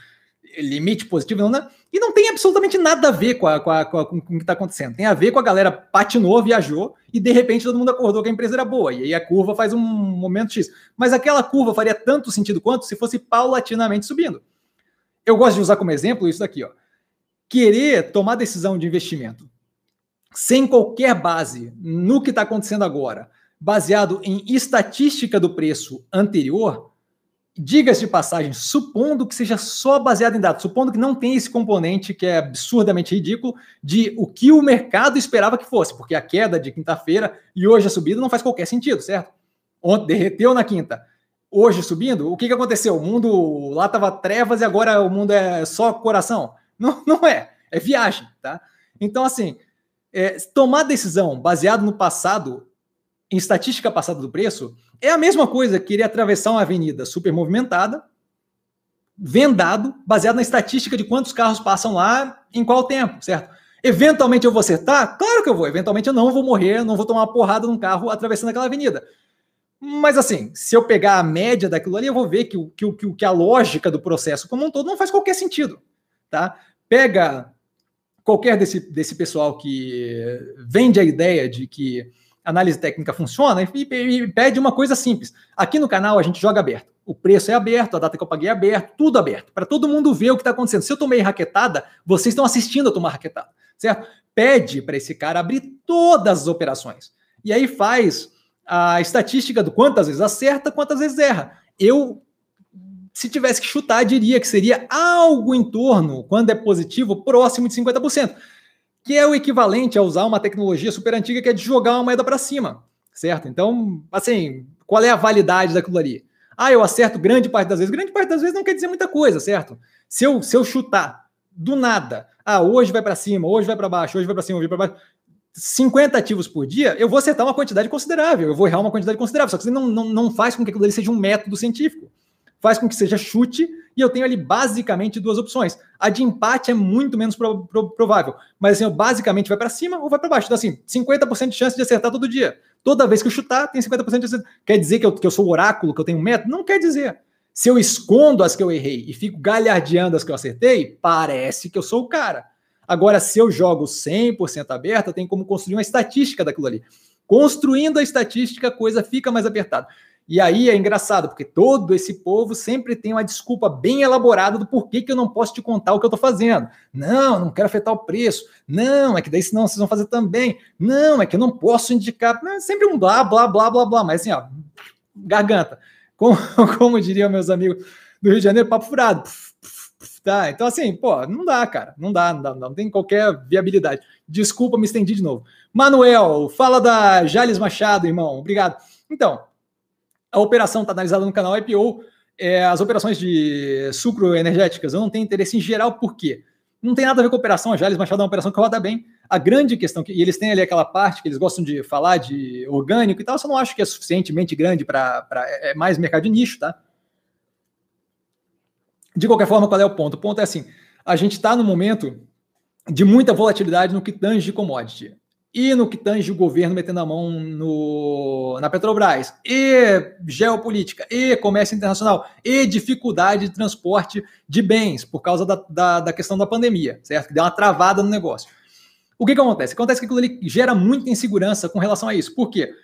limite positivo, não, né? e não tem absolutamente nada a ver com, a, com, a, com, a, com o que está acontecendo. Tem a ver com a galera patinou, viajou, e de repente todo mundo acordou que a empresa era boa, e aí a curva faz um momento X. Mas aquela curva faria tanto sentido quanto se fosse paulatinamente subindo. Eu gosto de usar como exemplo isso daqui, ó. Querer tomar decisão de investimento sem qualquer base no que está acontecendo agora, baseado em estatística do preço anterior, diga-se de passagem, supondo que seja só baseado em dados, supondo que não tem esse componente que é absurdamente ridículo de o que o mercado esperava que fosse, porque a queda de quinta-feira e hoje a subida não faz qualquer sentido, certo? Ontem derreteu na quinta, hoje subindo, o que, que aconteceu? O mundo lá estava trevas e agora o mundo é só coração? Não, [LAUGHS] não é, é viagem, tá? Então, assim, é, tomar decisão baseado no passado, em estatística passada do preço, é a mesma coisa que querer atravessar uma avenida super movimentada, vendado, baseado na estatística de quantos carros passam lá em qual tempo, certo? Eventualmente eu vou acertar? Claro que eu vou. Eventualmente eu não vou morrer, não vou tomar uma porrada num carro atravessando aquela avenida. Mas assim, se eu pegar a média daquilo ali, eu vou ver que, que, que, que a lógica do processo como um todo não faz qualquer sentido. Tá? Pega qualquer desse, desse pessoal que vende a ideia de que análise técnica funciona e, e, pede uma coisa simples. Aqui no canal a gente joga aberto. O preço é aberto, a data que eu paguei é aberto, tudo aberto, para todo mundo ver o que está acontecendo. Se eu tomei raquetada, vocês estão assistindo a tomar raquetada, certo? Pede para esse cara abrir todas as operações. E aí faz a estatística do quantas vezes acerta, quantas vezes erra. Eu, se tivesse que chutar, diria que seria algo em torno, quando é positivo, próximo de 50% que é o equivalente a usar uma tecnologia super antiga que é de jogar uma moeda para cima, certo? Então, assim, qual é a validade daquilo ali? Ah, eu acerto grande parte das vezes. Grande parte das vezes não quer dizer muita coisa, certo? Se eu, se eu chutar do nada, ah, hoje vai para cima, hoje vai para baixo, hoje vai para cima, hoje vai para baixo, 50 ativos por dia, eu vou acertar uma quantidade considerável, eu vou errar uma quantidade considerável. Só que você não, não, não faz com que aquilo ali seja um método científico. Faz com que seja chute e eu tenho ali basicamente duas opções. A de empate é muito menos pro, pro, provável, mas assim, basicamente vai para cima ou vai para baixo. Então, assim, 50% de chance de acertar todo dia. Toda vez que eu chutar, tem 50% de acertar. Quer dizer que eu, que eu sou oráculo, que eu tenho um método? Não quer dizer. Se eu escondo as que eu errei e fico galhardeando as que eu acertei, parece que eu sou o cara. Agora, se eu jogo 100% aberta, tem como construir uma estatística daquilo ali. Construindo a estatística, a coisa fica mais apertada. E aí é engraçado, porque todo esse povo sempre tem uma desculpa bem elaborada do porquê que eu não posso te contar o que eu estou fazendo. Não, não quero afetar o preço. Não, é que daí senão vocês vão fazer também. Não, é que eu não posso indicar. É sempre um blá, blá, blá, blá, blá. Mas assim, ó, garganta. Como, [LAUGHS] como diriam meus amigos do Rio de Janeiro, papo furado. Tá, então assim, pô, não dá, cara. Não dá, não dá, não tem qualquer viabilidade. Desculpa, me estendi de novo. Manuel, fala da Jales Machado, irmão. Obrigado. Então, a operação está analisada no canal IPO. É, as operações de sucro energéticas, eu não tenho interesse em geral, por quê? Não tem nada a ver com a operação, a Jales Machado é uma operação que roda bem. A grande questão, que, e eles têm ali aquela parte que eles gostam de falar de orgânico e tal, eu só não acho que é suficientemente grande para. É, mais mercado de nicho, tá? De qualquer forma, qual é o ponto? O ponto é assim: a gente está no momento de muita volatilidade no que tange de commodity e no que tange o governo metendo a mão no, na Petrobras, e geopolítica, e comércio internacional, e dificuldade de transporte de bens por causa da, da, da questão da pandemia, certo? Que deu uma travada no negócio. O que, que acontece? Acontece que aquilo ali gera muita insegurança com relação a isso. Por quê?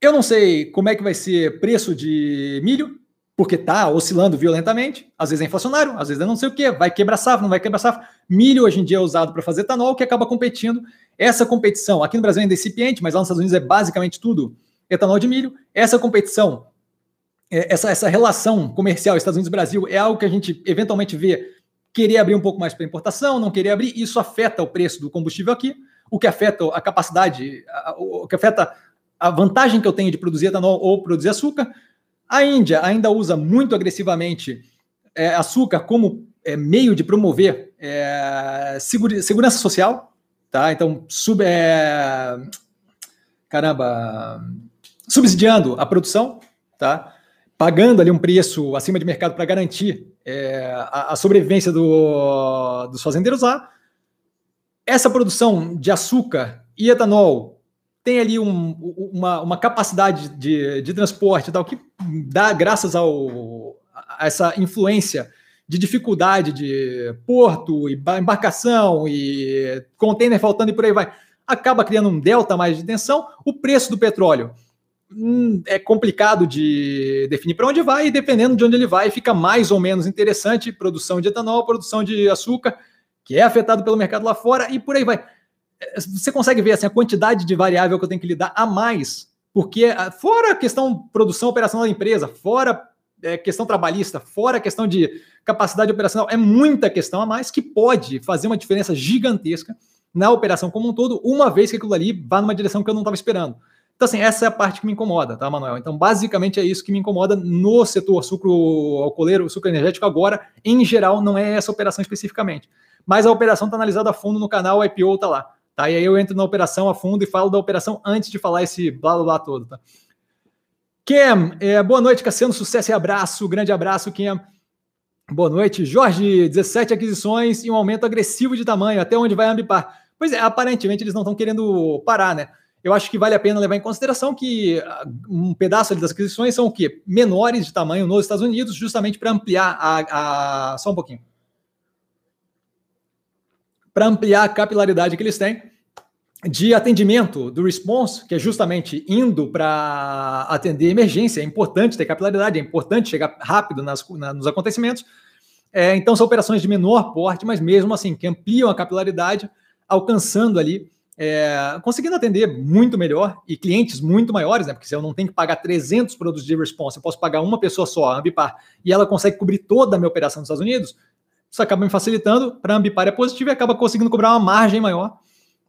Eu não sei como é que vai ser preço de milho, porque está oscilando violentamente, às vezes é inflacionário, às vezes é não sei o que, vai quebrar safra, não vai quebrar safra. Milho hoje em dia é usado para fazer etanol, que acaba competindo. Essa competição, aqui no Brasil ainda é incipiente, mas lá nos Estados Unidos é basicamente tudo etanol de milho. Essa competição, é, essa, essa relação comercial Estados Unidos-Brasil é algo que a gente eventualmente vê querer abrir um pouco mais para importação, não querer abrir, isso afeta o preço do combustível aqui, o que afeta a capacidade, o que afeta a vantagem que eu tenho de produzir etanol ou produzir açúcar, a Índia ainda usa muito agressivamente é, açúcar como é, meio de promover segura, segurança social, tá? Então, sub, é, caramba, subsidiando a produção, tá? Pagando ali um preço acima de mercado para garantir é, a, a, sobrevivência do, dos fazendeiros lá. Essa produção de açúcar e etanol tem ali um, uma, uma, capacidade de, de transporte e tal, que dá, graças ao, a essa influência de dificuldade de porto, e embarcação e container faltando e por aí vai, acaba criando um delta mais de tensão. O preço do petróleo hum, é complicado de definir para onde vai, e dependendo de onde ele vai, fica mais ou menos interessante produção de etanol, produção de açúcar, que é afetado pelo mercado lá fora, e por aí vai você consegue ver assim, a quantidade de variável que eu tenho que lidar a mais, porque ah, fora a questão produção operacional da empresa, fora é, questão trabalhista, fora a questão de capacidade operacional, é muita questão a mais que pode fazer uma diferença gigantesca na operação como um todo, uma vez que aquilo ali vá numa direção que eu não estava esperando. Então, assim, essa é a parte que me incomoda, tá, Manuel? Então, basicamente é isso que me incomoda no setor sucro alcooleiro, sucro energético agora. Em geral, não é essa operação especificamente. Mas a operação está analisada a fundo no canal, o IPO está lá. Tá? E aí eu entro na operação a fundo e falo da operação antes de falar esse blá blá blá todo, tá? Kem, é, boa noite, Cassiano. Sucesso e abraço. Grande abraço, Kem. Boa noite. Jorge, 17 aquisições e um aumento agressivo de tamanho. Até onde vai a Ambipar? Pois é, aparentemente eles não estão querendo parar, né? eu acho que vale a pena levar em consideração que ah, um pedaço das aquisições são o quê? Menores de tamanho nos Estados Unidos, justamente para ampliar a, a, Só um pouquinho. Para ampliar a capilaridade que eles têm de atendimento do response, que é justamente indo para atender emergência. É importante ter capilaridade, é importante chegar rápido nas, na, nos acontecimentos. É, então, são operações de menor porte, mas mesmo assim, que ampliam a capilaridade, alcançando ali é, conseguindo atender muito melhor e clientes muito maiores, né? Porque se eu não tenho que pagar 300 produtos de response, eu posso pagar uma pessoa só, a Ambipar, e ela consegue cobrir toda a minha operação nos Estados Unidos, isso acaba me facilitando. Para a Ambipar é positivo e acaba conseguindo cobrar uma margem maior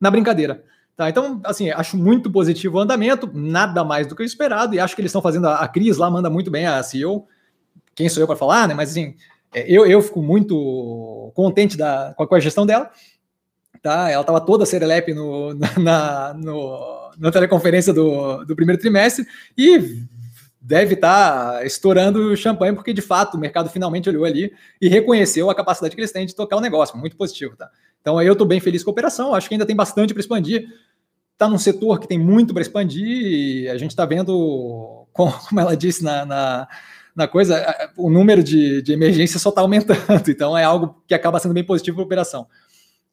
na brincadeira. Tá, então, assim, acho muito positivo o andamento, nada mais do que o esperado, e acho que eles estão fazendo. A, a Cris lá manda muito bem, a CEO. Quem sou eu para falar, né? Mas, assim, é, eu, eu fico muito contente da, com a gestão dela tá? Ela estava toda serelepe no, na, no, na teleconferência do, do primeiro trimestre e deve estar tá estourando champanhe, porque de fato o mercado finalmente olhou ali e reconheceu a capacidade que eles têm de tocar o negócio. Muito positivo, tá? Então aí eu estou bem feliz com a operação, acho que ainda tem bastante para expandir. Está num setor que tem muito para expandir a gente está vendo, [LAUGHS] como ela disse na, na, na, coisa, o número de, de só está aumentando. [LAUGHS] Então é algo que acaba sendo bem positivo para a operação.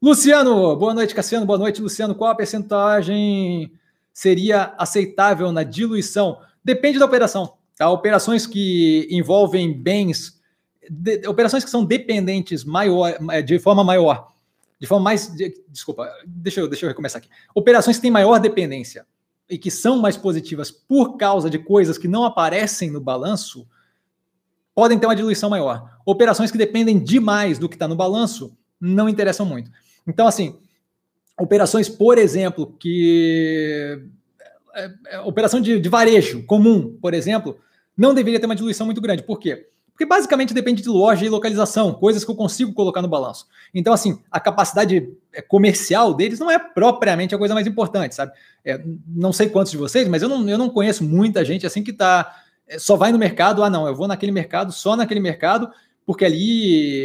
Luciano, boa noite, Cassiano. Boa noite, Luciano. Qual a percentagem seria aceitável na diluição? Depende da operação. Tá? Operações que envolvem bens, de, operações que são dependentes maior, de forma maior, de forma mais. De, desculpa, deixa eu, deixa eu recomeçar aqui. Operações que têm maior dependência e que são mais positivas por causa de coisas que não aparecem no balanço, podem ter uma diluição maior. Operações que dependem demais do que está no balanço não interessam muito. Então, assim, operações, por exemplo, que. É, é, operação de, de, varejo comum, por exemplo, não deveria ter uma diluição muito grande. Por quê? Porque basicamente depende de loja e localização, coisas que eu consigo colocar no balanço. Então, assim, a capacidade é, comercial deles não é propriamente a coisa mais importante, sabe? É, não sei quantos de vocês, mas eu não, eu não conheço muita gente assim que tá. É, só vai no mercado, ah, não, eu vou naquele mercado, só naquele mercado, porque ali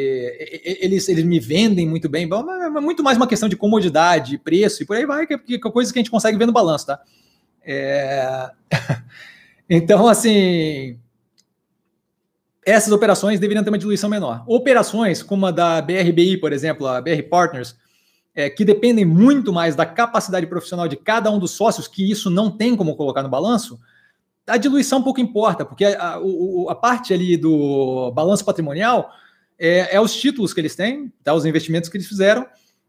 eles, eles me vendem muito bem, é muito mais uma questão de comodidade, preço e por aí vai, que é coisa que a gente consegue ver no balanço, tá? É... [LAUGHS] então, assim, essas operações deveriam ter uma diluição menor. Operações como a da BRBI, por exemplo, a BR Partners, é, que dependem muito mais da capacidade profissional de cada um dos sócios, que isso não tem como colocar no balanço, a diluição pouco importa, porque a, a, a parte ali do balanço patrimonial é, é, os títulos que eles têm, tá, os investimentos que eles fizeram,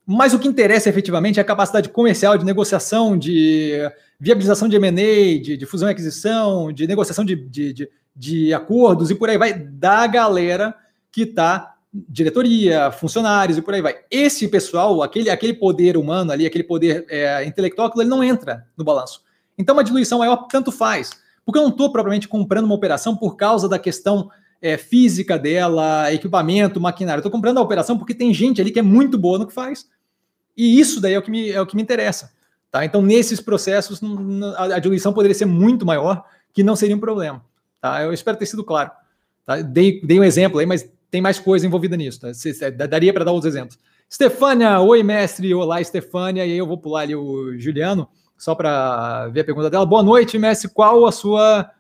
mas o que interessa efetivamente é a capacidade comercial, de negociação, de viabilização de M&A, de, de, fusão e aquisição, de negociação de, de, de, de acordos e por aí vai, da galera que está diretoria, funcionários e por aí vai. Esse pessoal, aquele, aquele poder humano ali, aquele poder é, intelectual, ele não entra no balanço. Então, uma diluição maior tanto faz. Porque eu não estou propriamente comprando uma operação por causa da questão é, física dela, equipamento, maquinário. Estou comprando a operação porque tem gente ali que é muito boa no que faz. E isso daí é o que me, é o que me interessa. Tá? Então, nesses processos, a diluição poderia ser muito maior, que não seria um problema. Tá? Eu espero ter sido claro. Tá? Dei, dei um exemplo aí, mas tem mais coisa envolvida nisso. Tá? Daria para dar outros exemplos. Stefânia, oi mestre, olá Stefânia, e aí eu vou pular ali o Juliano só para ver a pergunta dela. Boa noite, Messi. Qual a sua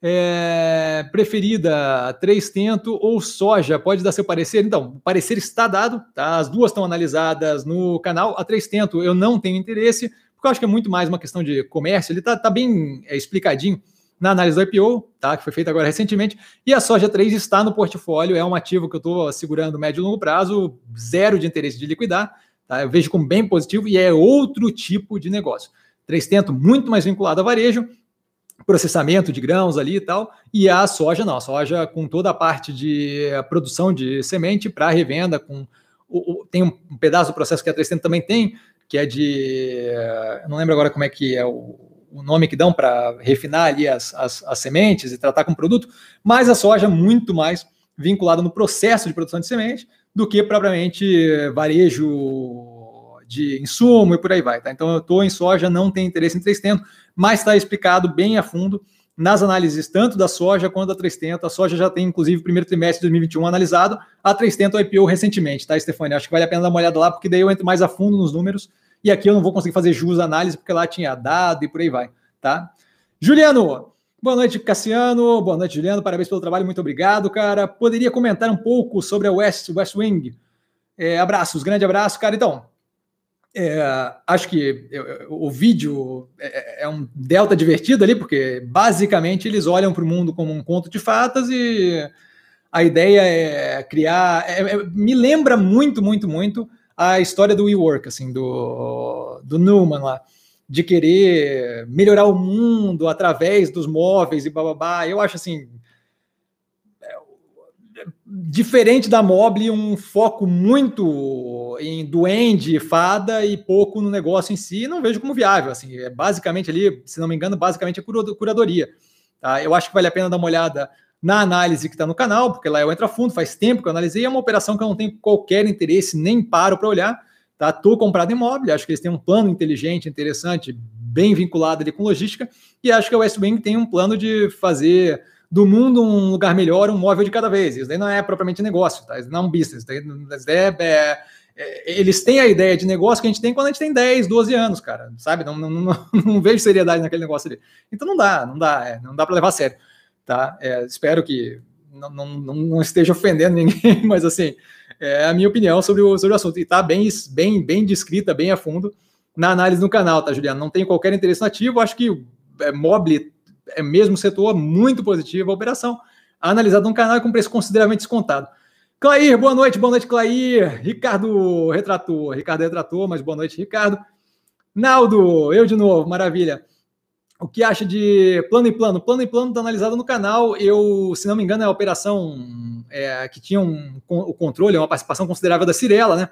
é, preferida? Três tento ou soja? Pode dar seu parecer? Então, o parecer está dado, tá? As duas estão analisadas no canal. A três tento eu não tenho interesse, porque eu acho que é muito mais uma questão de comércio. Ele está tá bem é, explicadinho na análise do IPO, tá? Que foi feita agora recentemente. E a soja 3 está no portfólio, é um ativo que eu estou segurando médio e longo prazo, zero de interesse de liquidar Tá? Eu vejo como bem positivo e é outro tipo de negócio. 300 muito mais vinculado a varejo, processamento de grãos ali e tal, e a soja não, a soja com toda a parte de produção de semente para revenda, com o, o, tem um pedaço do processo que a 300 também tem, que é de, não lembro agora como é que é o, o nome que dão para refinar ali as, as, as, sementes e tratar com produto, mas a soja muito mais vinculada no processo de produção de semente do que propriamente varejo de insumo e por aí vai. Tá? Então eu estou em soja, não tenho interesse em 300, mas está explicado bem a fundo nas análises tanto da soja quanto da 300. A soja já tem, inclusive, o primeiro trimestre de 2021 analisado. A 300 IPO recentemente, tá, Stefani? Acho que vale a pena dar uma olhada lá, porque daí eu entro mais a fundo nos números. E aqui eu não vou conseguir fazer jus à análise, porque lá tinha dado e por aí vai, tá? Juliano, boa noite, Cassiano. Boa noite, Juliano. Parabéns pelo trabalho, muito obrigado, cara. Poderia comentar um pouco sobre a West, West Wing? É, abraços, grande abraço, cara. Então, é, acho que o vídeo é, é, um delta divertido ali, porque basicamente eles olham para o mundo como um conto de fatas e a ideia é criar. É, é, me lembra muito, muito, muito a história do WeWork, assim, do, do Newman lá, de querer melhorar o mundo através dos móveis e bababá. Eu acho assim diferente da Mobile, um foco muito em duende, fada e pouco no negócio em si, não vejo como viável. Assim, é basicamente ali, se não me engano, basicamente é curadoria. Tá? Eu acho que vale a pena dar uma olhada na análise que está no canal, porque lá eu entro a fundo, faz tempo que eu analisei, é uma operação que eu não tenho qualquer interesse, nem paro para olhar. Tá? Tô comprado imóvel, acho que eles têm um plano inteligente, interessante, bem vinculado ali com logística, e acho que a West Wing tem um plano de fazer do mundo um lugar melhor, um móvel de cada vez. Isso daí não é propriamente negócio, tá? Isso não é um business. Daí, é, é, é, eles têm a ideia de negócio que a gente tem quando a gente tem 10, 12 anos, cara, sabe? Não, não, não, [LAUGHS] não vejo seriedade naquele negócio ali. Então não dá, não dá, é, não dá para levar a sério, tá? É, espero que não, não, não, esteja ofendendo [LAUGHS] ninguém, mas assim, é a minha opinião sobre o, sobre o assunto. E tá bem, bem, bem descrita, bem a fundo na análise no canal, tá, Juliano? Não tenho qualquer interesse nativo, acho que é, Mobile é mesmo setor muito positivo a operação, analisado num canal com preço consideravelmente descontado. Clair, boa noite, boa noite, Clair. Ricardo retratou, Ricardo retratou, mas boa noite, Ricardo. Naldo, eu de novo, maravilha. O que acha de plano em plano? Plano em plano está analisado no canal. Eu, se não me engano, é a operação é, que tinha um, o controle, uma participação considerável da Cirela, né?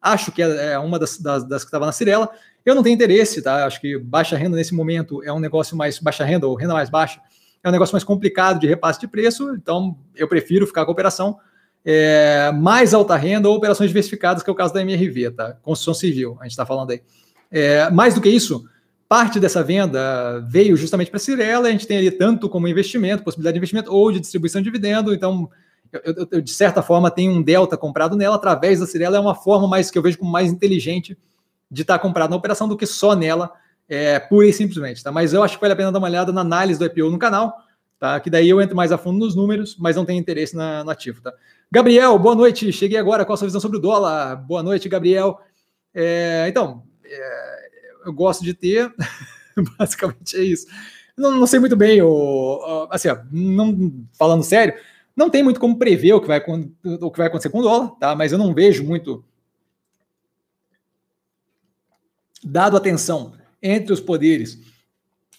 Acho que é, é uma das, das, das que estava na Cirela. Eu não tenho interesse, tá? Acho que baixa renda nesse momento é um negócio mais baixa renda ou renda mais baixa é um negócio mais complicado de repasse de preço, então eu prefiro ficar com a operação é, mais alta renda ou operações diversificadas, que é o caso da MRV, tá? Construção civil, a gente está falando aí. É, mais do que isso, parte dessa venda veio justamente para a Cirela, a gente tem ali tanto como investimento, possibilidade de investimento ou de distribuição de dividendo, então eu, eu, eu, de certa forma tenho um delta comprado nela através da Cirela, é uma forma mais que eu vejo como mais inteligente de estar comprado na operação do que só nela, é, pura e simplesmente. Tá? Mas eu acho que vale a pena dar uma olhada na análise do IPO no canal, tá? que daí eu entro mais a fundo nos números, mas não tenho interesse na, no ativo. Tá? Gabriel, boa noite. Cheguei agora. Qual a sua visão sobre o dólar? Boa noite, Gabriel. É, então, é, eu gosto de ter, [LAUGHS] basicamente é isso. Não, não, sei muito bem, o, assim, não, falando sério, não tem muito como prever o que, vai, o que vai acontecer com o dólar, tá? Mas eu não vejo muito dado a tensão entre os poderes,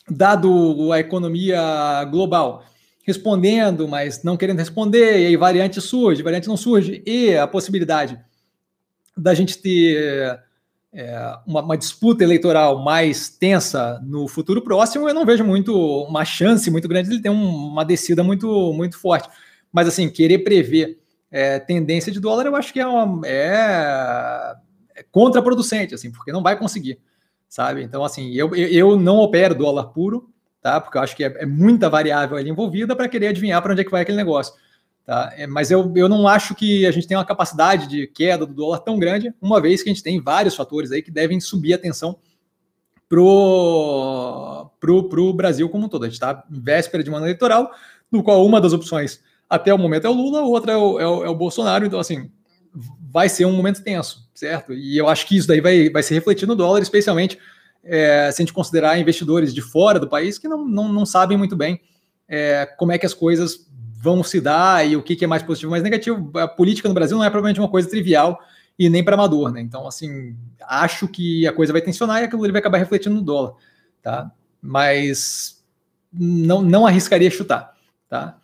dado a economia global respondendo, mas não querendo responder, e aí variante surge, variante não surge, e a possibilidade da gente ter é, uma, uma, disputa eleitoral mais tensa no futuro próximo, eu não vejo muito uma chance muito grande de ele ter um, uma descida muito, muito forte. Mas assim, querer prever é, tendência de dólar, eu acho que é, uma, é, é contraproducente, assim, porque não vai conseguir, sabe? Então, assim, eu, eu não opero dólar puro, tá? Porque eu acho que é, é muita variável ali envolvida para querer adivinhar para onde é que vai aquele negócio. Tá? É, mas eu, eu não acho que a gente tem uma capacidade de queda do dólar tão grande, uma vez que a gente tem vários fatores aí que devem subir a tensão pro, pro, pro Brasil como um todo. A gente está véspera de um ano eleitoral, no qual uma das opções até o momento é o Lula, outra é o, é o, é o Bolsonaro. Então, assim, vai ser um momento tenso, certo? E eu acho que isso daí vai, vai se refletir no dólar, especialmente é, se a gente considerar investidores de fora do país que não, não, não sabem muito bem é, como é que as coisas vão se dar e o que, que é mais positivo e mais negativo. A política no Brasil não é provavelmente uma coisa trivial e nem para amador, né? Então, assim, acho que a coisa vai tensionar e aquilo ali vai acabar refletindo no dólar, tá? Mas não, não arriscaria chutar, tá?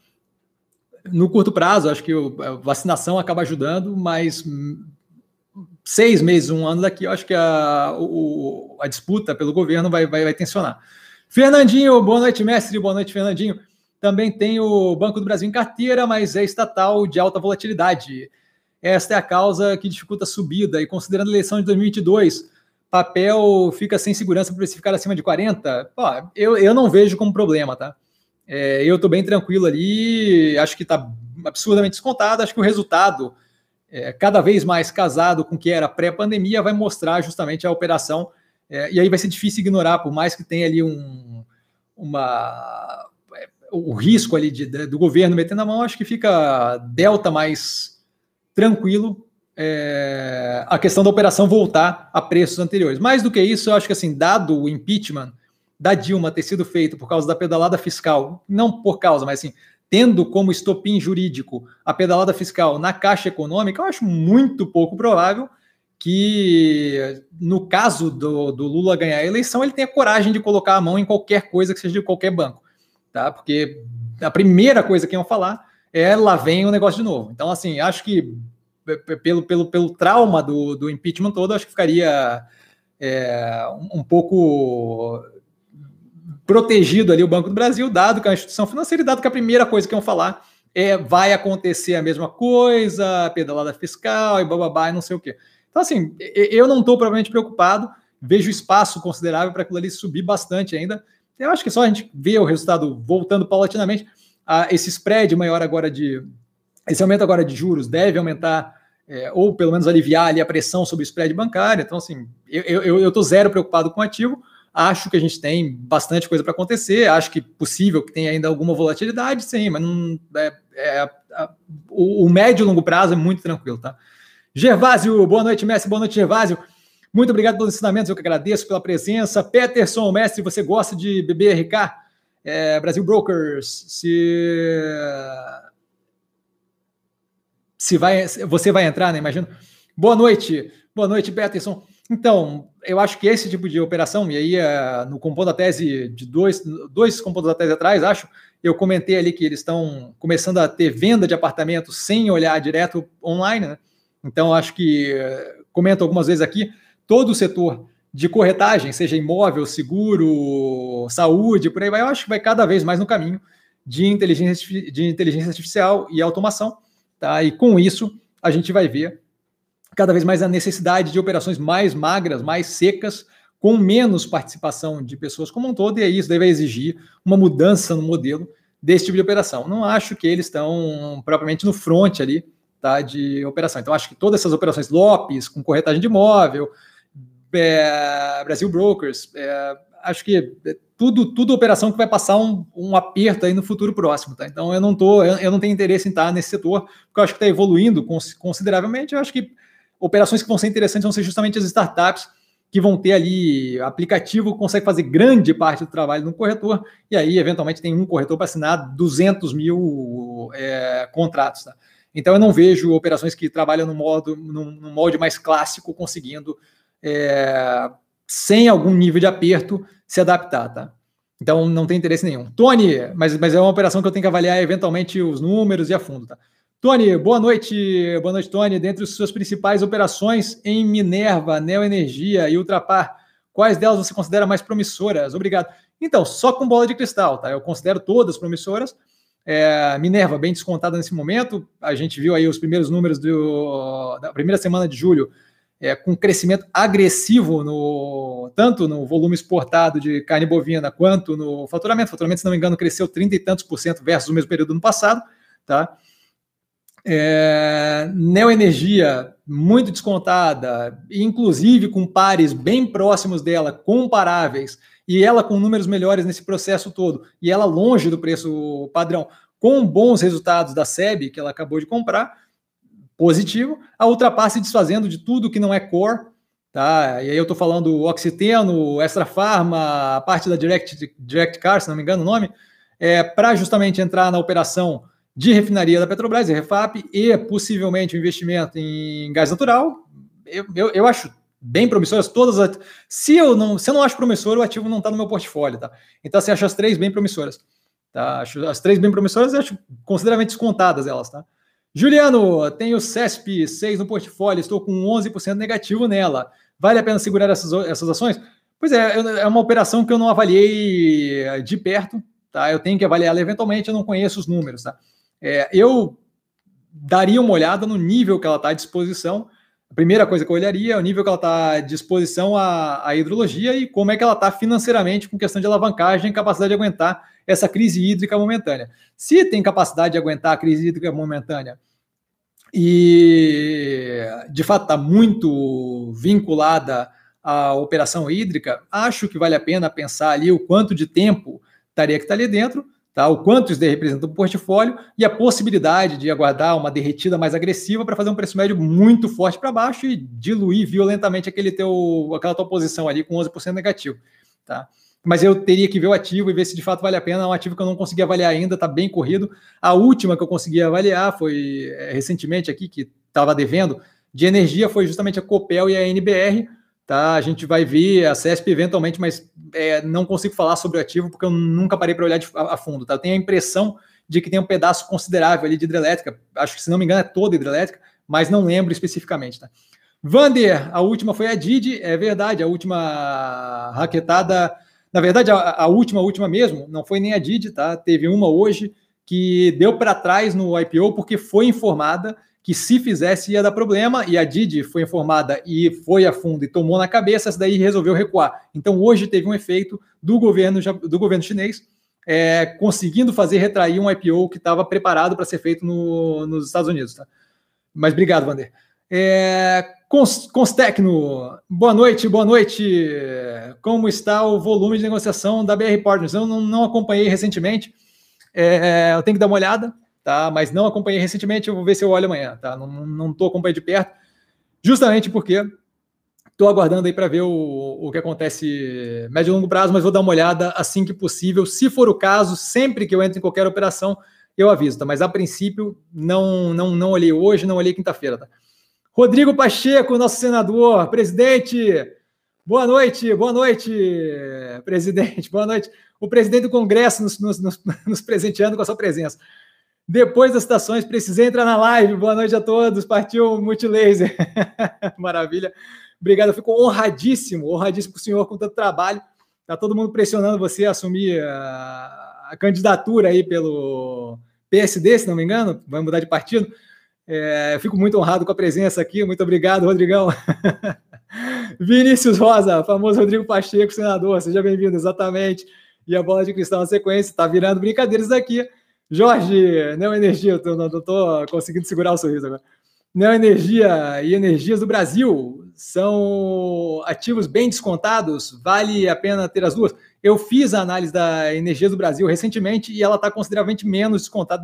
No curto prazo, acho que a vacinação acaba ajudando, mas seis meses, um ano daqui, eu acho que a, o, a disputa pelo governo vai, vai, vai tensionar. Fernandinho, boa noite, mestre, boa noite, Fernandinho. Também tem o Banco do Brasil em carteira, mas é estatal de alta volatilidade. Esta é a causa que dificulta a subida. E considerando a eleição de 2022, papel fica sem segurança para ficar acima de 40? Pô, eu, eu não vejo como problema, tá? É, eu estou bem tranquilo ali, acho que está absurdamente descontado. Acho que o resultado, é, cada vez mais casado com o que era pré-pandemia, vai mostrar justamente a operação. É, e aí vai ser difícil ignorar, por mais que tenha ali um, uma o risco ali de, de, do governo metendo a mão, acho que fica delta mais tranquilo é, a questão da operação voltar a preços anteriores. Mais do que isso, eu acho que assim, dado o impeachment da Dilma ter sido feito por causa da pedalada fiscal, não por causa, mas assim, tendo como estopim jurídico a pedalada fiscal na Caixa Econômica, eu acho muito pouco provável que, no caso do, do Lula ganhar a eleição, ele tenha coragem de colocar a mão em qualquer coisa que seja de qualquer banco tá? Porque a primeira coisa que iam falar é lá vem o negócio de novo. Então, assim, acho que pelo, pelo, pelo trauma do, do impeachment todo, acho que ficaria é, um, pouco protegido ali o Banco do Brasil, dado que é uma instituição financeira dado que a primeira coisa que iam falar é vai acontecer a mesma coisa, pedalada fiscal e bababá e não sei o quê. Então, assim, eu não estou provavelmente preocupado, vejo espaço considerável para aquilo ali subir bastante ainda. Eu acho que só a gente vê o resultado voltando paulatinamente. Ah, esse spread maior agora de. Esse aumento agora de juros deve aumentar, é, ou pelo menos aliviar ali a pressão sobre o spread bancário. Então, assim, eu estou zero preocupado com o ativo. Acho que a gente tem bastante coisa para acontecer. Acho que possível que tenha ainda alguma volatilidade, sim, mas não, é, é, o, o médio e longo prazo é muito tranquilo, tá? Gervásio, boa noite, Messi, boa noite, Gervásio. Muito obrigado pelos ensinamentos, eu que agradeço pela presença. Peterson, mestre, você gosta de BBRK? É, Brasil Brokers, se se vai, você vai entrar, né? Imagino. Boa noite, boa noite, Peterson. Então, eu acho que esse tipo de operação, e aí é, no compondo da tese de dois, dois compondos da tese atrás, acho, eu comentei ali que eles estão começando a ter venda de apartamentos sem olhar direto online, né? Então, acho que comento algumas vezes aqui, todo o setor de corretagem, seja imóvel, seguro, saúde, por aí vai, eu acho que vai cada vez mais no caminho de inteligência, de inteligência artificial e automação. Tá? E com isso, a gente vai ver cada vez mais a necessidade de operações mais magras, mais secas, com menos participação de pessoas como um todo, e aí isso deve exigir uma mudança no modelo desse tipo de operação. Não acho que eles estão propriamente no front ali tá, de operação. Então, acho que todas essas operações Lopes, com corretagem de imóvel, é, Brasil Brokers, é, acho que tudo, tudo operação que vai passar um, um aperto aí no futuro próximo, tá? Então eu não tô, eu, eu não tenho interesse em estar nesse setor, porque eu acho que está evoluindo consideravelmente. Eu acho que operações que vão ser interessantes vão ser justamente as startups que vão ter ali aplicativo que consegue fazer grande parte do trabalho no corretor, e aí, eventualmente, tem um corretor para assinar 200 mil é, contratos. Tá? Então, eu não vejo operações que trabalham no, modo, no, no molde mais clássico conseguindo é, sem algum nível de aperto, se adaptar, tá? Então não tem interesse nenhum. Tony, mas, mas é uma operação que eu tenho que avaliar eventualmente os números e a fundo, tá? Tony, boa noite, boa noite, Tony. Dentre as suas principais operações em Minerva, Neoenergia e Ultrapar, quais delas você considera mais promissoras? Obrigado. Então, só com bola de cristal, tá? Eu considero todas promissoras. É, Minerva, bem descontada nesse momento. A gente viu aí os primeiros números do, da primeira semana de julho é, com crescimento agressivo no tanto no volume exportado de carne bovina quanto no faturamento. O faturamento, se não me engano, cresceu 30 e tantos por cento versus o mesmo período do ano passado. Tá? É, Neoenergia, muito descontada, inclusive com pares bem próximos dela, comparáveis, e ela com números melhores nesse processo todo, e ela longe do preço padrão, com bons resultados da SEB, que ela acabou de comprar, positivo, a Ultrapar se desfazendo de tudo que não é core, tá? E aí eu estou falando Oxiteno, Extra Pharma, a parte da Direct, Direct Car, se não me engano o nome, é, para justamente entrar na operação de refinaria da Petrobras, Refap, e possivelmente o um investimento em gás natural, eu, eu, eu acho bem promissoras, todas. As, se eu não, se eu não acho promissor, o ativo não está no meu portfório, tá? Então, você acha as três bem promissoras. Tá? Acho as três bem promissoras, acho consideravelmente descontadas elas, tá? Juliano, tenho CESP 6 no portfólio, estou com 11% negativo nela. Vale a pena segurar essas, essas ações? Pois é, é uma operação que eu não avaliei de perto, tá? Eu tenho que avaliá-la eventualmente, eu não conheço os números, tá? É, eu daria uma olhada no nível que ela está à disposição, a primeira coisa que eu olharia é o nível que ela está à disposição à, à hidrologia e como é que ela está financeiramente com questão de alavancagem e capacidade de aguentar essa crise hídrica momentânea. Se tem capacidade de aguentar a crise hídrica momentânea e de fato está muito vinculada à operação hídrica, acho que vale a pena pensar ali o quanto de tempo estaria que estar tá ali dentro tá? o quanto isso representa o portfólio e a possibilidade de aguardar uma derretida mais agressiva para fazer um preço médio muito forte para baixo e diluir violentamente aquele teu, aquela tua posição ali com 11% negativo. Tá? Mas eu teria que ver o ativo e ver se de fato vale a pena. É um ativo que eu não consegui avaliar ainda, está bem corrido. A última que eu consegui avaliar foi é, recentemente aqui, que estava devendo, de energia, foi justamente a Copel e a NBR Tá? A gente vai ver a CESP eventualmente, mas é, não consigo falar sobre o ativo porque eu nunca parei para olhar de, a, a, fundo. Tá? Eu tenho a impressão de que tem um pedaço considerável ali de hidrelétrica, acho que se não me engano é toda hidrelétrica, mas não lembro especificamente. Tá? Vander, a última foi a Didi, é verdade, a última raquetada, na verdade, a, a última, a última mesmo, não foi nem a Didi, tá? Teve uma hoje que deu para trás no IPO porque foi informada que se fizesse ia dar problema, e a Didi foi informada e foi a fundo e tomou na cabeça, essa daí resolveu recuar. Então hoje teve um efeito do governo, do governo chinês é, conseguindo fazer retrair um IPO que estava preparado para ser feito no, nos Estados Unidos. Tá? Mas obrigado, Vander. É, Constecno, boa noite, boa noite. Como está o volume de negociação da BR Partners? Eu não, não acompanhei recentemente, é, eu tenho que dar uma olhada tá? Mas não acompanhei recentemente, eu vou ver se eu olho amanhã, tá? Não estou acompanhando de perto, justamente porque estou aguardando aí para ver o, o que acontece médio e longo prazo, mas vou dar uma olhada assim que possível. Se for o caso, sempre que eu entro em qualquer operação, eu aviso, tá? Mas a princípio, não, não, não olhei hoje, não olhei quinta-feira, tá? Rodrigo Pacheco, nosso senador, presidente. Boa noite, boa noite, presidente, boa noite. O presidente do Congresso nos, nos, nos, [LAUGHS] nos presenteando com a sua presença. Depois das citações, precisei entrar na live. Boa noite a todos. Partiu Multilaser. [LAUGHS] Maravilha. Obrigado. Eu fico honradíssimo, honradíssimo com o senhor com tanto trabalho. Está todo mundo pressionando você a assumir a, a, candidatura aí pelo PSD, se não me engano. Vai mudar de partido. É, eu fico muito honrado com a presença aqui. Muito obrigado, Rodrigão. [LAUGHS] Vinícius Rosa, famoso Rodrigo Pacheco, senador. Seja bem-vindo, exatamente. E a bola de cristal na sequência. Está virando brincadeiras aqui. Jorge, Neoenergia, eu não estou conseguindo segurar o sorriso agora. Neoenergia e Energias do Brasil são ativos bem descontados, vale a pena ter as duas. Eu fiz a análise da Energias do Brasil recentemente e ela está consideravelmente menos descontada.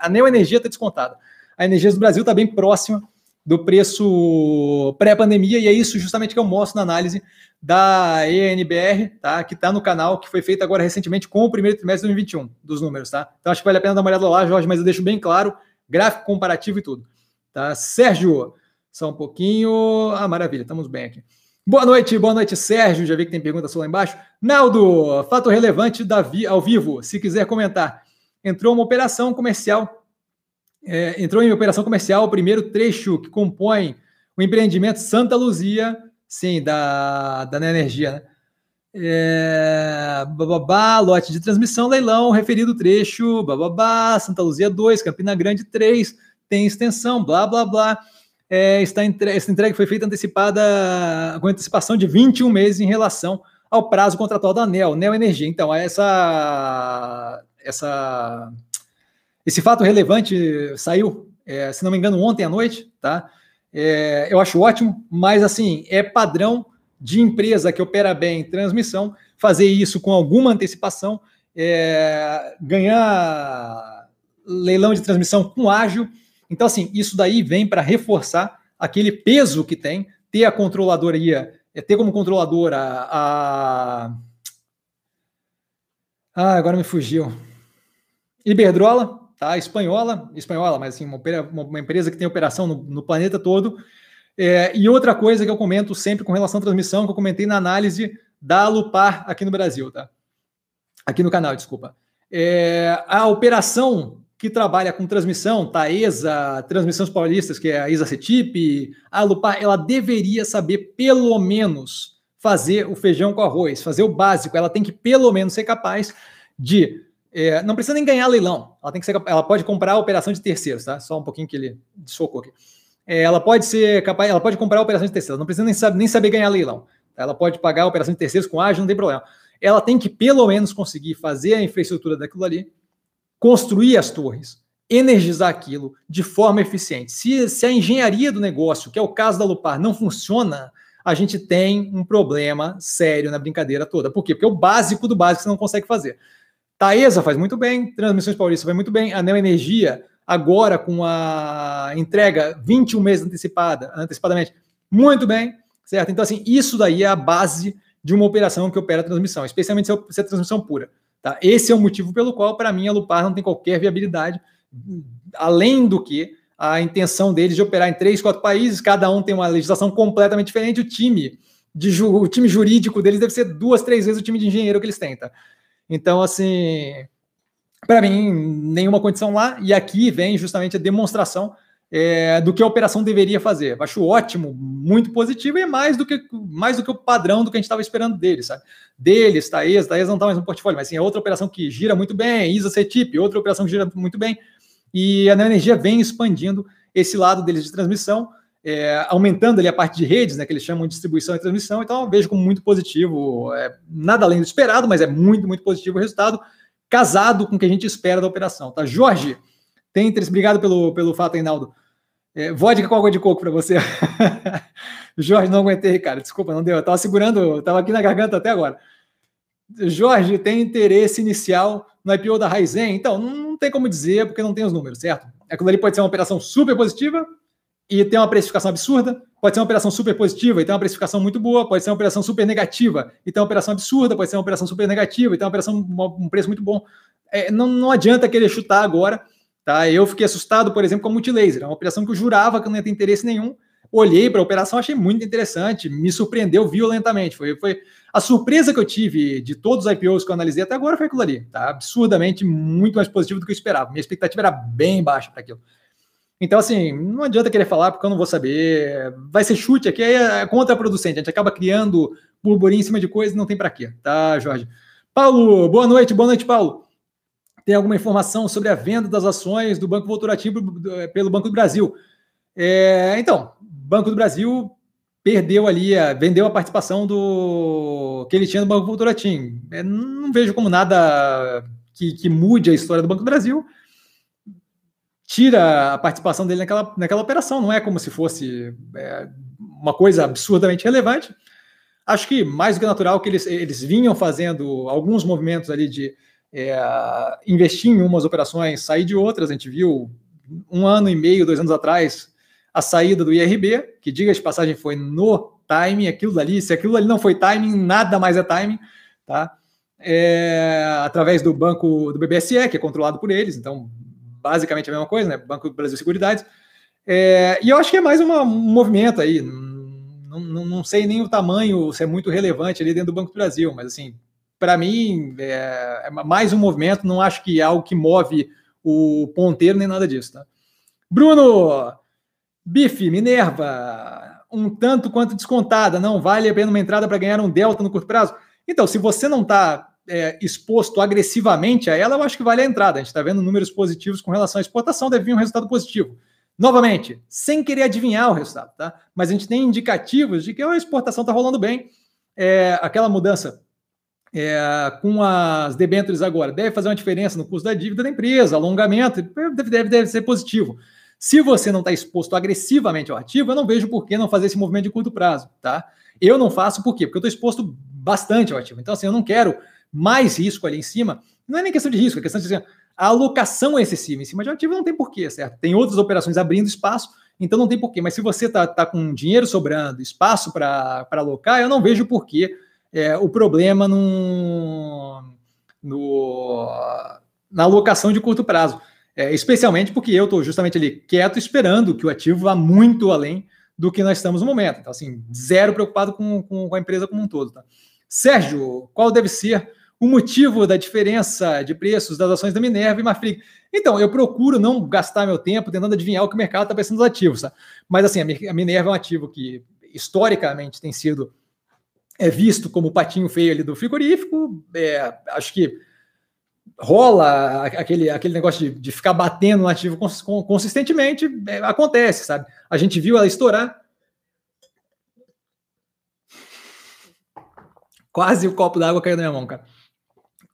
A Neoenergia está descontada. A Energias do Brasil está bem próxima do preço pré-pandemia, e é isso justamente que eu mostro na análise da ENBR, tá? Que está no canal, que foi feita agora recentemente com o primeiro trimestre de 2021, dos números, tá? Então acho que vale a pena dar uma olhada lá, Jorge, mas eu deixo bem claro, gráfico comparativo e tudo. Tá? Sérgio, só um pouquinho. Ah, maravilha, estamos bem aqui. Boa noite, boa noite, Sérgio. Já vi que tem pergunta só lá embaixo. Naldo, fato relevante da vi, ao vivo, se quiser comentar. Entrou uma operação comercial é, entrou em operação comercial o primeiro trecho que compõe o empreendimento Santa Luzia, sim, da, da Energia, né? É, bababá, lote de transmissão, leilão, referido trecho, bababá, Santa Luzia 2, Campina Grande 3, tem extensão, blá, blá, blá. É, está entre, essa entrega foi feita antecipada com antecipação de 21 meses em relação ao prazo contratual da Neo Energia. Então, essa, essa esse fato relevante saiu, é, se não me engano, ontem à noite, tá? É, eu acho ótimo, mas assim, é padrão de empresa que opera bem transmissão fazer isso com alguma antecipação, é, ganhar leilão de transmissão com ágil. Então, assim, isso daí vem para reforçar aquele peso que tem, ter a controladoria, é, ter como controladora a. Ah, agora me fugiu. Iberdrola, tá? Espanhola, espanhola, mas assim, uma, uma empresa que tem operação no, no planeta todo. É, e outra coisa que eu comento sempre com relação à transmissão, que eu comentei na análise da Lupar aqui no Brasil, tá? Aqui no canal, desculpa. É, a operação que trabalha com transmissão, Taesa, Transmissões Paulistas, que é a Isa Cetip, a Lupar, ela deveria saber pelo menos fazer o feijão com arroz, fazer o básico. Ela tem que pelo menos ser capaz de é, não precisa nem ganhar leilão. Ela tem que ser, ela pode comprar a operação de terceiros, tá? Só um pouquinho que ele socou aqui. É, ela pode ser capaz, ela pode comprar a operação de terceiros. Não precisa nem saber, nem saber ganhar leilão. Tá? Ela pode pagar a operação de terceiros com ágio, não tem problema. Ela tem que pelo menos conseguir fazer a infraestrutura daquilo ali, construir as torres, energizar aquilo de forma eficiente. Se, se a engenharia do negócio, que é o caso da Lupar, não funciona, a gente tem um problema sério na brincadeira toda. Por quê? Porque é o básico do básico você não consegue fazer. Taesa faz muito bem, Transmissões Paulistas vai muito bem, a Neo Energia, agora com a entrega 21 meses antecipada, antecipadamente, muito bem, certo? Então, assim, isso daí é a base de uma operação que opera a transmissão, especialmente se é, é transmissão pura. Tá? Esse é o motivo pelo qual, para mim, a Lupar não tem qualquer viabilidade, além do que a intenção deles de operar em três, quatro países, cada um tem uma legislação completamente diferente, o time, de, o time jurídico deles deve ser duas, três vezes o time de engenheiro que eles têm, tá? Então, assim, para mim, nenhuma condição lá. E aqui vem justamente a demonstração é, do que a operação deveria fazer. Eu acho ótimo, muito positivo e mais do que mais do que o padrão do que a gente estava esperando deles, sabe? Deles, Thaís, Thaís não está mais no portfólio, mas sim, é outra operação que gira muito bem, Isa CETIP, outra operação que gira muito bem. E a Neo Energia vem expandindo esse lado deles de transmissão é, aumentando ali a parte de redes, né, que eles chamam de distribuição e transmissão, então vejo como muito positivo, é, nada além do esperado, mas é muito, muito positivo o resultado, casado com o que a gente espera da operação, tá? Jorge, tem interesse, obrigado pelo, pelo fato, Reinaldo. É, vodka com água de coco para você. [LAUGHS] Jorge, não aguentei, cara, desculpa, não deu, eu tava segurando, tava aqui na garganta até agora. Jorge, tem interesse inicial no IPO da Raizen? Então, não tem como dizer, porque não tem os números, certo? Aquilo ali pode ser uma operação super positiva, e tem uma precificação absurda, pode ser uma operação super positiva e tem uma precificação muito boa, pode ser uma operação super negativa e tem uma operação absurda, pode ser uma operação super negativa e tem uma operação um preço muito bom. É, não, não adianta querer chutar agora, tá? Eu fiquei assustado, por exemplo, com a Multilaser, é uma operação que eu jurava que não ia ter interesse nenhum. Olhei para a operação, achei muito interessante, me surpreendeu violentamente. Foi, foi a surpresa que eu tive de todos os IPOs que eu analisei até agora foi aquilo ali, tá? Absurdamente muito mais positivo do que eu esperava. Minha expectativa era bem baixa para aquilo. Então, assim, não adianta querer falar porque eu não vou saber. Vai ser chute aqui, é contraproducente. A gente acaba criando burburinho em cima de coisas não tem para quê, tá, Jorge? Paulo, boa noite, boa noite, Paulo. Tem alguma informação sobre a venda das ações do Banco Votorativo eh, pelo Banco do Brasil? É, então, Banco do Brasil perdeu ali, vendeu a participação do que ele tinha no Banco Votorantim. É, não vejo como nada que, que mude a história do Banco do Brasil tira a participação dele naquela, naquela operação, não é como se fosse é, uma coisa absurdamente relevante. Acho que mais do que natural que eles, eles vinham fazendo alguns movimentos ali de é, investir em umas operações, sair de outras. A gente viu um ano e meio, dois anos atrás, a saída do IRB, que diga de passagem foi no timing, aquilo dali, se aquilo ali não foi timing, nada mais é timing, tá? É, através do banco do BBSE, que é controlado por eles, então basicamente a mesma coisa, né? Banco do Brasil Seguridades. É, e eu acho que é mais uma, um movimento aí. Não, não, não, sei nem o tamanho, se é muito relevante ali dentro do Banco do Brasil, mas assim, para mim é, é, mais um movimento, não acho que é algo que move o ponteiro nem nada disso, tá? Bruno, Bife, Minerva, um tanto quanto descontada, não vale a pena uma entrada para ganhar um delta no curto prazo? Então, se você não está é, exposto agressivamente a ela, eu acho que vale a entrada. A gente está vendo números positivos com relação à exportação, deve vir um resultado positivo. Novamente, sem querer adivinhar o resultado, tá? Mas a gente tem indicativos de que a exportação está rolando bem. É, aquela mudança é, com as debêntures agora deve fazer uma diferença no custo da dívida da empresa, alongamento, deve, deve, deve ser positivo. Se você não está exposto agressivamente ao ativo, eu não vejo por que não fazer esse movimento de curto prazo, tá? Eu não faço por quê? Porque eu estou exposto bastante ao ativo. Então, assim, eu não quero mais risco ali em cima, não é nem questão de risco, é questão de dizer, a alocação é excessiva em cima de ativo não tem porquê, certo? Tem outras operações abrindo espaço, então não tem porquê. Mas se você está tá com dinheiro sobrando, espaço para alocar, eu não vejo porquê é, o problema no, no, na alocação de curto prazo. É, especialmente porque eu estou justamente ali quieto, esperando que o ativo vá muito além do que nós estamos no momento. Então, assim, zero preocupado com, com, com a empresa como um todo. Tá? Sérgio, qual deve ser o motivo da diferença de preços das ações da Minerva e Marfrig? Então, eu procuro não gastar meu tempo tentando adivinhar o que o mercado está pensando dos ativos. Tá? Mas, assim, a Minerva é um ativo que historicamente tem sido é, visto como o patinho feio ali do frigorífico. É, acho que rola aquele, aquele negócio de, de ficar batendo no ativo cons, consistentemente, é, acontece, sabe? A gente viu ela estourar. Quase o copo d'água caiu na minha mão, cara.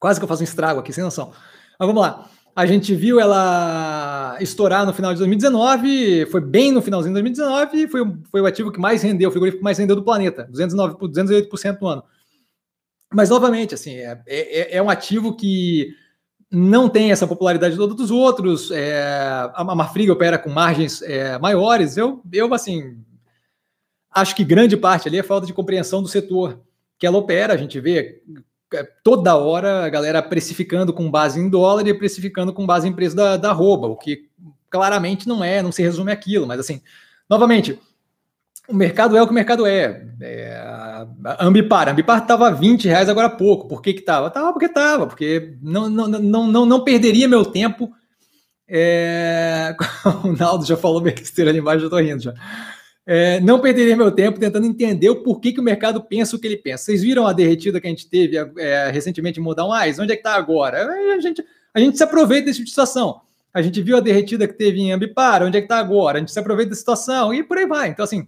Quase que eu faço um estrago aqui, sem noção. Mas vamos lá. A gente viu ela estourar no final de 2019, foi bem no finalzinho de 2019, foi, foi o ativo que mais rendeu, o frigorífico que mais rendeu do planeta, 209, 208% no ano. Mas, novamente, assim, é, é, é, um ativo que não tem essa popularidade toda dos outros. É, a Marfrig opera com margens é, maiores. Eu, eu, assim, acho que grande parte ali é falta de compreensão do setor que ela opera. A gente vê toda hora a galera precificando com base em dólar e precificando com base em preço da, da arroba, o que claramente não é, não se resume aquilo, mas assim, novamente, o mercado é o que o mercado é. é a Ambipar, a Ambipar estava 20 reais agora há pouco. Por que que? Estava porque estava, porque não, não, não, não, não perderia meu tempo. É... [LAUGHS] O Naldo já falou besteira ali embaixo, eu estou rindo já. É, não perderia meu tempo tentando entender o porquê que o mercado pensa o que ele pensa. Vocês viram a derretida que a gente teve é, recentemente em Modal Mais? Onde é que está agora? A gente, a gente se aproveita dessa situação. A gente viu a derretida que teve em Ambipar, onde é que está agora? A gente se aproveita da situação e por aí vai. Então, assim,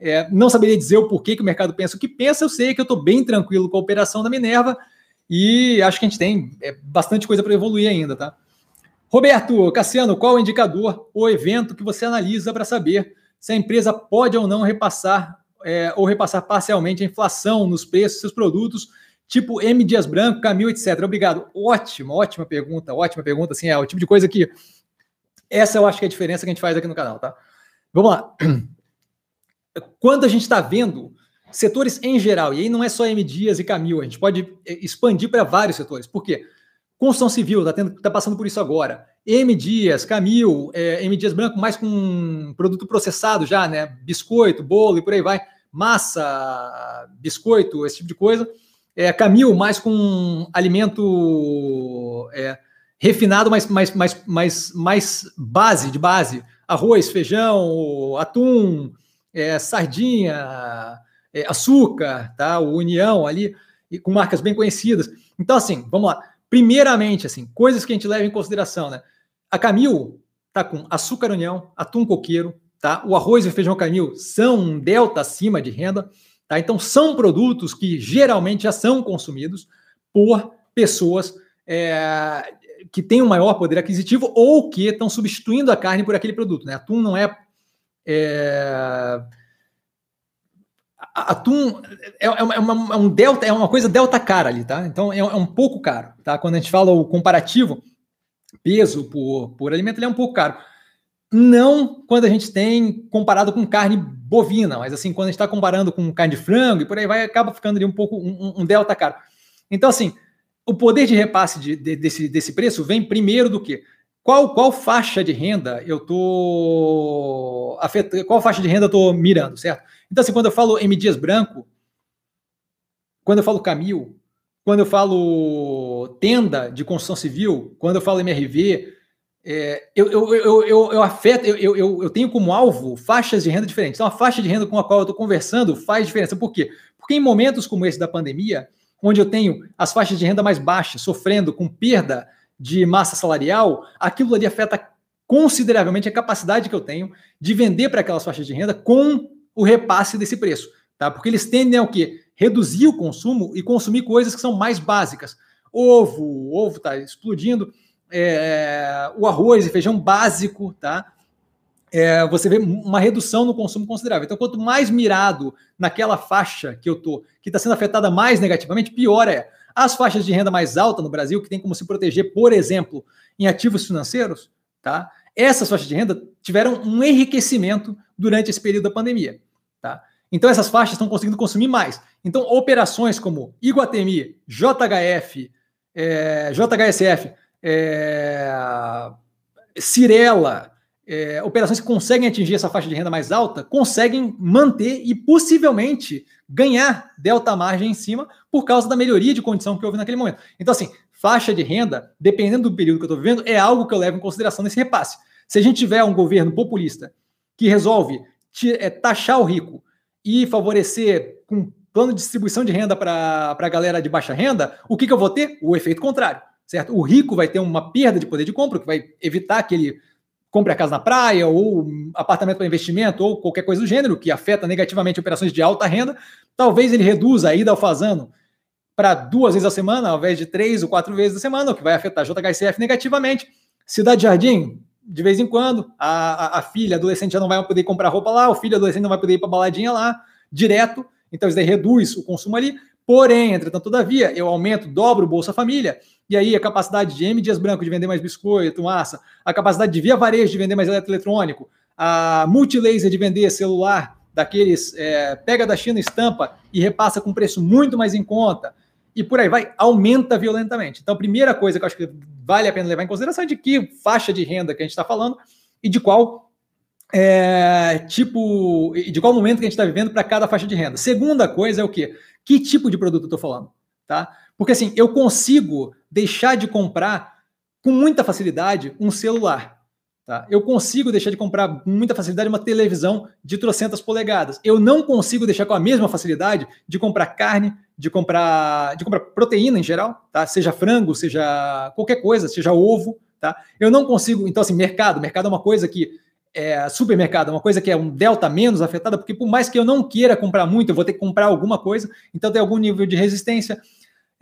é, não saberia dizer o porquê que o mercado pensa o que pensa. Eu sei que eu estou bem tranquilo com a operação da Minerva e acho que a gente tem é, bastante coisa para evoluir ainda, tá? Roberto, Cassiano, qual o indicador ou evento que você analisa para saber se a empresa pode ou não repassar é, ou repassar parcialmente a inflação nos preços dos seus produtos, tipo M Dias Branco, Camil, etc. Obrigado. Ótima, ótima pergunta, ótima pergunta. Assim, é o tipo de coisa que. Essa eu acho que é a diferença que a gente faz aqui no canal, tá? Vamos lá. [CLEARS THROAT] Quando a gente está vendo setores em geral, e aí não é só M Dias e Camil, a gente pode é, expandir para vários setores. Por quê? Construção civil está tá passando por isso agora. M Dias, Camil, é, M Dias Branco, mais com produto processado já, né? Biscoito, bolo e por aí vai. Massa, biscoito, esse tipo de coisa. É, Camil, mais com alimento é, refinado, mas mais, mais, mais, mais base, de base. Arroz, feijão, atum, é, sardinha, é, açúcar, tá? O União ali, e com marcas bem conhecidas. Então, assim, vamos lá. Primeiramente, assim, coisas que a gente leva em consideração, né? A Camil tá com açúcar união, atum coqueiro, tá? O arroz e o feijão Camil são um delta acima de renda, tá? Então são produtos que geralmente já são consumidos por pessoas é, que têm um maior poder aquisitivo ou que estão substituindo a carne por aquele produto, né? Atum não é, é atum é, é, é, uma, é, um delta, é uma coisa delta cara ali, tá? Então é, é, um pouco caro, tá? Quando a gente fala o comparativo, peso por, por alimento, ele é um pouco caro. Não quando a gente tem comparado com carne bovina, mas assim, quando a gente está comparando com carne de frango e por aí vai, acaba ficando ali um pouco um, um delta caro. Então, assim, o poder de repasse de, de, desse, desse preço vem primeiro do que qual, qual faixa de renda eu tô afetando, qual faixa de renda eu tô mirando, certo? Então, assim, quando eu falo M. Dias Branco, quando eu falo Camil, quando eu falo tenda de construção civil, quando eu falo MRV, é, eu, eu, eu, eu, eu afeto, eu, eu, eu tenho como alvo faixas de renda diferentes. Então, a faixa de renda com a qual eu estou conversando faz diferença. Por quê? Porque em momentos como esse da pandemia, onde eu tenho as faixas de renda mais baixas sofrendo com perda de massa salarial, aquilo ali afeta consideravelmente a capacidade que eu tenho de vender para aquelas faixas de renda com o repasse desse preço, tá? Porque eles tendem ao quê? Reduzir o consumo e consumir coisas que são mais básicas. Ovo, o ovo está explodindo, é, o arroz e feijão básico, tá? É, você vê uma redução no consumo considerável. Então, quanto mais mirado naquela faixa que eu tô, que está sendo afetada mais negativamente, pior é. As faixas de renda mais alta no Brasil, que tem como se proteger, por exemplo, em ativos financeiros, tá? Essas faixas de renda tiveram um enriquecimento durante esse período da pandemia. Então, essas faixas estão conseguindo consumir mais. Então, operações como Iguatemi, JHF, é, JHSF, é, Cirela, é, operações que conseguem atingir essa faixa de renda mais alta conseguem manter e possivelmente ganhar delta margem em cima por causa da melhoria de condição que houve naquele momento. Então, assim, faixa de renda, dependendo do período que eu estou vivendo, é algo que eu levo em consideração nesse repasse. Se a gente tiver um governo populista que resolve é, taxar o rico e favorecer com plano de distribuição de renda para a galera de baixa renda, o que, que eu vou ter? O efeito contrário, certo? O rico vai ter uma perda de poder de compra, que vai evitar que ele compre a casa na praia, ou apartamento para investimento, ou qualquer coisa do gênero, que afeta negativamente operações de alta renda. Talvez ele reduza a ida ao fazano para duas vezes a semana, ao invés de três ou quatro vezes a semana, o que vai afetar a JHSF negativamente. Cidade Jardim, de vez em quando, a, a, a filha adolescente já não vai poder comprar roupa lá, o filho adolescente não vai poder ir para baladinha lá, direto. Então, isso daí reduz o consumo ali. Porém, entretanto, todavia, eu aumento, dobro o Bolsa Família, e aí a capacidade de M Dias Branco de vender mais biscoito, massa, a capacidade de Via Varejo de vender mais eletroeletrônico, a Multilaser de vender celular daqueles é, pega da China, estampa e repassa com preço muito mais em conta, e por aí vai, aumenta violentamente. Então, a primeira coisa que eu acho que vale a pena levar em consideração é de que faixa de renda que a gente está falando e de qual é, tipo, de qual momento que a gente está vivendo para cada faixa de renda. Segunda coisa é o quê? Que tipo de produto eu estou falando? Tá? Porque assim, eu consigo deixar de comprar com muita facilidade um celular. Tá? Eu consigo deixar de comprar com muita facilidade uma televisão de trocentas polegadas. Eu não consigo deixar com a mesma facilidade de comprar carne, de comprar, de comprar proteína em geral, tá? Seja frango, seja qualquer coisa, seja ovo, tá? Eu não consigo, então assim, mercado, mercado é uma coisa que é, supermercado, é uma coisa que é um delta menos afetada, porque por mais que eu não queira comprar muito, eu vou ter que comprar alguma coisa, então tem algum nível de resistência.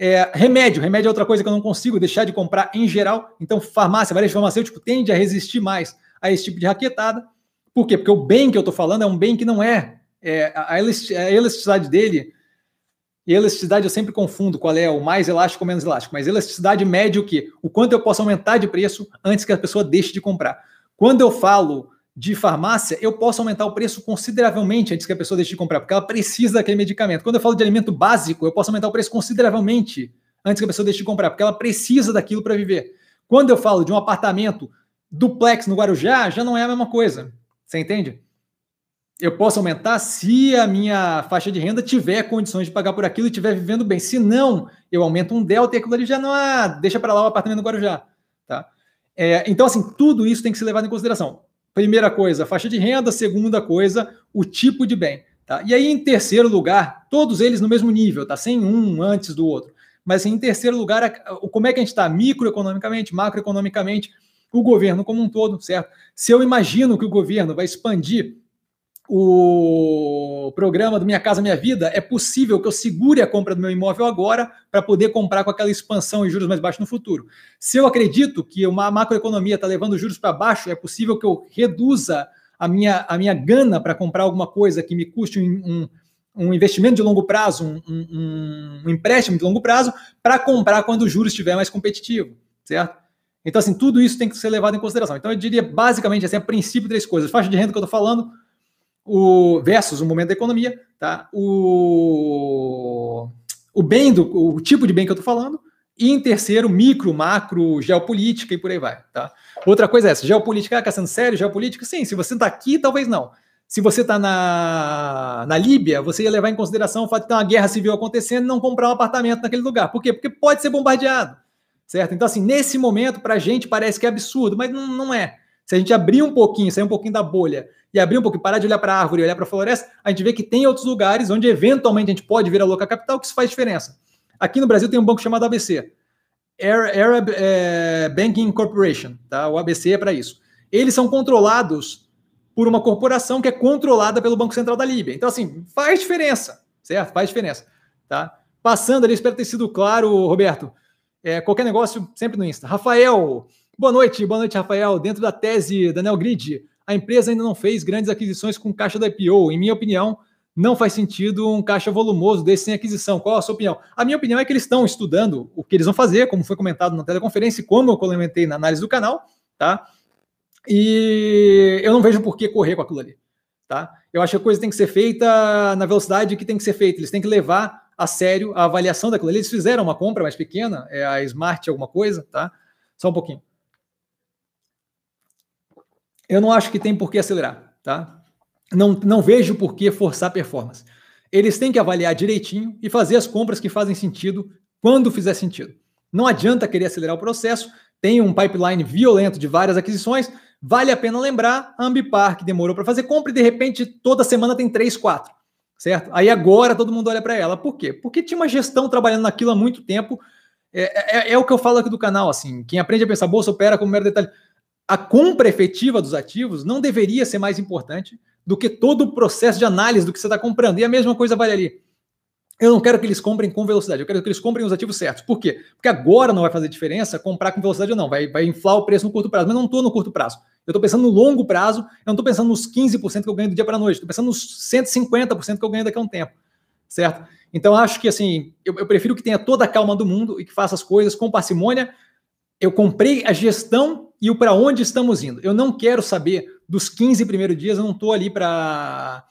É, remédio, remédio é outra coisa que eu não consigo deixar de comprar em geral. Então, farmácia, varejo farmacêutico tende a resistir mais a esse tipo de raquetada. Por quê? Porque o bem que eu estou falando é um bem que não é, é a, elasticidade dele. E elasticidade eu sempre confundo qual é o mais elástico ou menos elástico, mas elasticidade mede o quê? O quanto eu posso aumentar de preço antes que a pessoa deixe de comprar. Quando eu falo de farmácia, eu posso aumentar o preço consideravelmente antes que a pessoa deixe de comprar, porque ela precisa daquele medicamento. Quando eu falo de alimento básico, eu posso aumentar o preço consideravelmente antes que a pessoa deixe de comprar, porque ela precisa daquilo para viver. Quando eu falo de um apartamento duplex no Guarujá, já não é a mesma coisa. Você entende? Eu posso aumentar se a minha faixa de renda tiver condições de pagar por aquilo e estiver vivendo bem. Se não, eu aumento um delta e aquilo ali já não é, deixa para lá o apartamento no Guarujá. Tá? É, então, assim, tudo isso tem que ser levado em consideração. Primeira coisa, faixa de renda. Segunda coisa, o tipo de bem. Tá? E aí, em terceiro lugar, todos eles no mesmo nível, tá? Sem um antes do outro. Mas em terceiro lugar, como é que a gente está microeconomicamente, macroeconomicamente, o governo como um todo, certo? Se eu imagino que o governo vai expandir o programa do Minha Casa Minha Vida, é possível que eu segure a compra do meu imóvel agora para poder comprar com aquela expansão e juros mais baixos no futuro. Se eu acredito que uma macroeconomia está levando juros para baixo, é possível que eu reduza a minha, a minha gana para comprar alguma coisa que me custe um, um, um investimento de longo prazo, um, um, um empréstimo de longo prazo, para comprar quando o juros estiver mais competitivo, certo? Então, assim, tudo isso tem que ser levado em consideração. Então, eu diria basicamente assim, a princípio três coisas. Faixa de renda que eu estou falando, o versus o momento da economia, tá? O, o bem do o tipo de bem que eu estou falando, e em terceiro, micro, macro, geopolítica e por aí vai, tá? Outra coisa é essa, geopolítica, ah, sendo sério, geopolítica, sim, se você está aqui, talvez não. Se você está na, na Líbia, você ia levar em consideração o fato de ter uma guerra civil acontecendo e não comprar um apartamento naquele lugar. Por quê? Porque pode ser bombardeado, certo? Então, assim, nesse momento, para a gente parece que é absurdo, mas não, não é. Se a gente abrir um pouquinho, sair um pouquinho da bolha e abrir um pouquinho, parar de olhar para a árvore e olhar para a floresta, a gente vê que tem outros lugares onde eventualmente a gente pode vir a louca capital que isso faz diferença. Aqui no Brasil tem um banco chamado ABC, Arab é, Banking Corporation, tá? O ABC é para isso. Eles são controlados por uma corporação que é controlada pelo Banco Central da Líbia. Então, assim, faz diferença, certo? Faz diferença, tá? Passando ali, espero ter sido claro, Roberto. É, qualquer negócio, sempre no Insta. Rafael, boa noite, boa noite, Rafael. Dentro da tese da Neogrid, a empresa ainda não fez grandes aquisições com caixa da IPO. Em minha opinião, não faz sentido um caixa volumoso desse sem aquisição. Qual a sua opinião? A minha opinião é que eles estão estudando o que eles vão fazer, como foi comentado na teleconferência e como eu comentei na análise do canal, tá? E eu não vejo por que correr com aquilo ali, tá? Eu acho que a coisa tem que ser feita na velocidade que tem que ser feita. Eles têm que levar a sério a avaliação daquilo ali. Eles fizeram uma compra mais pequena, é a Smart alguma coisa, tá? Só um pouquinho. Eu não acho que tem por que acelerar, tá? Não, não vejo por que forçar performance. Eles têm que avaliar direitinho e fazer as compras que fazem sentido quando fizer sentido. Não adianta querer acelerar o processo, tem um pipeline violento de várias aquisições, vale a pena lembrar, a Ambipar, que demorou para fazer compra e de repente toda semana tem três, quatro, certo? Aí agora todo mundo olha para ela. Por quê? Porque tinha uma gestão trabalhando naquilo há muito tempo. É, é, é, o que eu falo aqui do canal, assim, quem aprende a pensar bolsa opera como mero detalhe. A compra efetiva dos ativos não deveria ser mais importante do que todo o processo de análise do que você está comprando. E a mesma coisa vale ali. Eu não quero que eles comprem com velocidade, eu quero que eles comprem os ativos certos. Por quê? Porque agora não vai fazer diferença comprar com velocidade ou não, vai, vai inflar o preço no curto prazo. Mas não estou no curto prazo. Eu estou pensando no longo prazo, eu não estou pensando nos 15% que eu ganho do dia para a noite, estou pensando nos 150% que eu ganho daqui a um tempo. Certo? Então, acho que assim, eu, eu prefiro que tenha toda a calma do mundo e que faça as coisas com parcimônia. Eu comprei a gestão e o para onde estamos indo. Eu não quero saber dos 15 primeiros dias, eu não estou ali para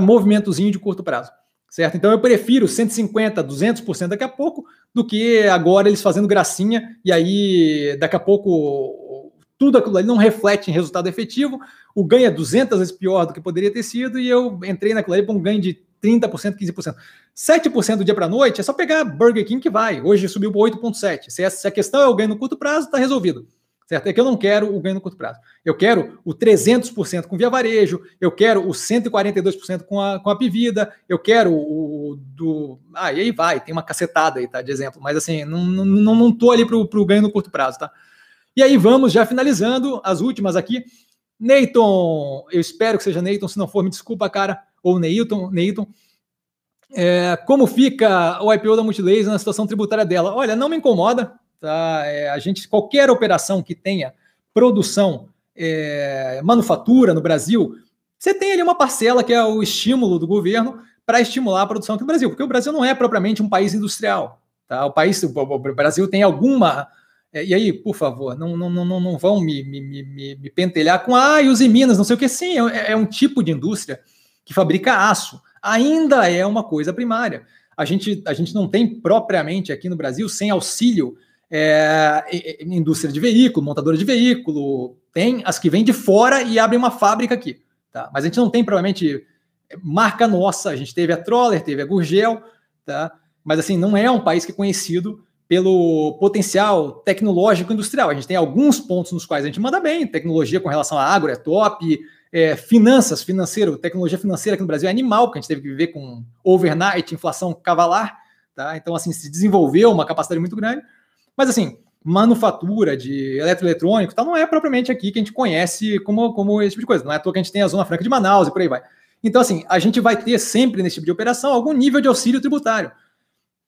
movimentozinho de curto prazo certo? Então eu prefiro 150, 200% daqui a pouco do que agora eles fazendo gracinha e aí daqui a pouco tudo aquilo ali não reflete em resultado efetivo, o ganho é 200 vezes pior do que poderia ter sido e eu entrei naquilo ali para um ganho de 30%, 15%. 7% do dia para noite é só pegar Burger King que vai. Hoje subiu para 8,7%. Se a questão é o ganho no curto prazo, está resolvido certo? É que eu não quero o ganho no curto prazo. Eu quero o 300% com via varejo, eu quero o 142% com a, com a Pivida, eu quero o do... Ah, e aí vai, tem uma cacetada aí, tá, de exemplo. Mas assim, não, não, não tô ali para o ganho no curto prazo, tá? E aí vamos já finalizando as últimas aqui. Neyton, eu espero que seja Neyton, se não for, me desculpa, cara, ou Neyton, Neyton. É, como fica o IPO da Multilaser na situação tributária dela? Olha, não me incomoda, Tá? É, a gente, qualquer operação que tenha produção, é, manufatura no Brasil, você tem ali uma parcela que é o estímulo do governo para estimular a produção aqui no Brasil, porque o Brasil não é propriamente um país industrial. Tá? O país, o Brasil tem alguma. É, e aí, por favor, não, não, não, não vão me, me, me, me pentelhar com ah, e os em Minas, não sei o que. Sim, é, é um tipo de indústria que fabrica aço. Ainda é uma coisa primária. A gente, a gente não tem propriamente aqui no Brasil, sem auxílio é, indústria de veículo, montadora de veículo, tem as que vêm de fora e abrem uma fábrica aqui. Tá? Mas a gente não tem provavelmente marca nossa, a gente teve a Troller, teve a Gurgel, tá? mas assim, não é um país que é conhecido pelo potencial tecnológico industrial. A gente tem alguns pontos nos quais a gente manda bem, tecnologia com relação à agro é top, é, finanças, financeiro, tecnologia financeira aqui no Brasil é animal, porque a gente teve que viver com overnight, inflação cavalar, tá? Então, assim, se desenvolveu uma capacidade muito grande, mas assim, manufatura de eletroeletrônico tal, não é propriamente aqui que a gente conhece como, como esse tipo de coisa. Não é à toa que a gente tem a Zona Franca de Manaus e por aí vai. Então, assim, a gente vai ter sempre nesse tipo de operação algum nível de auxílio tributário.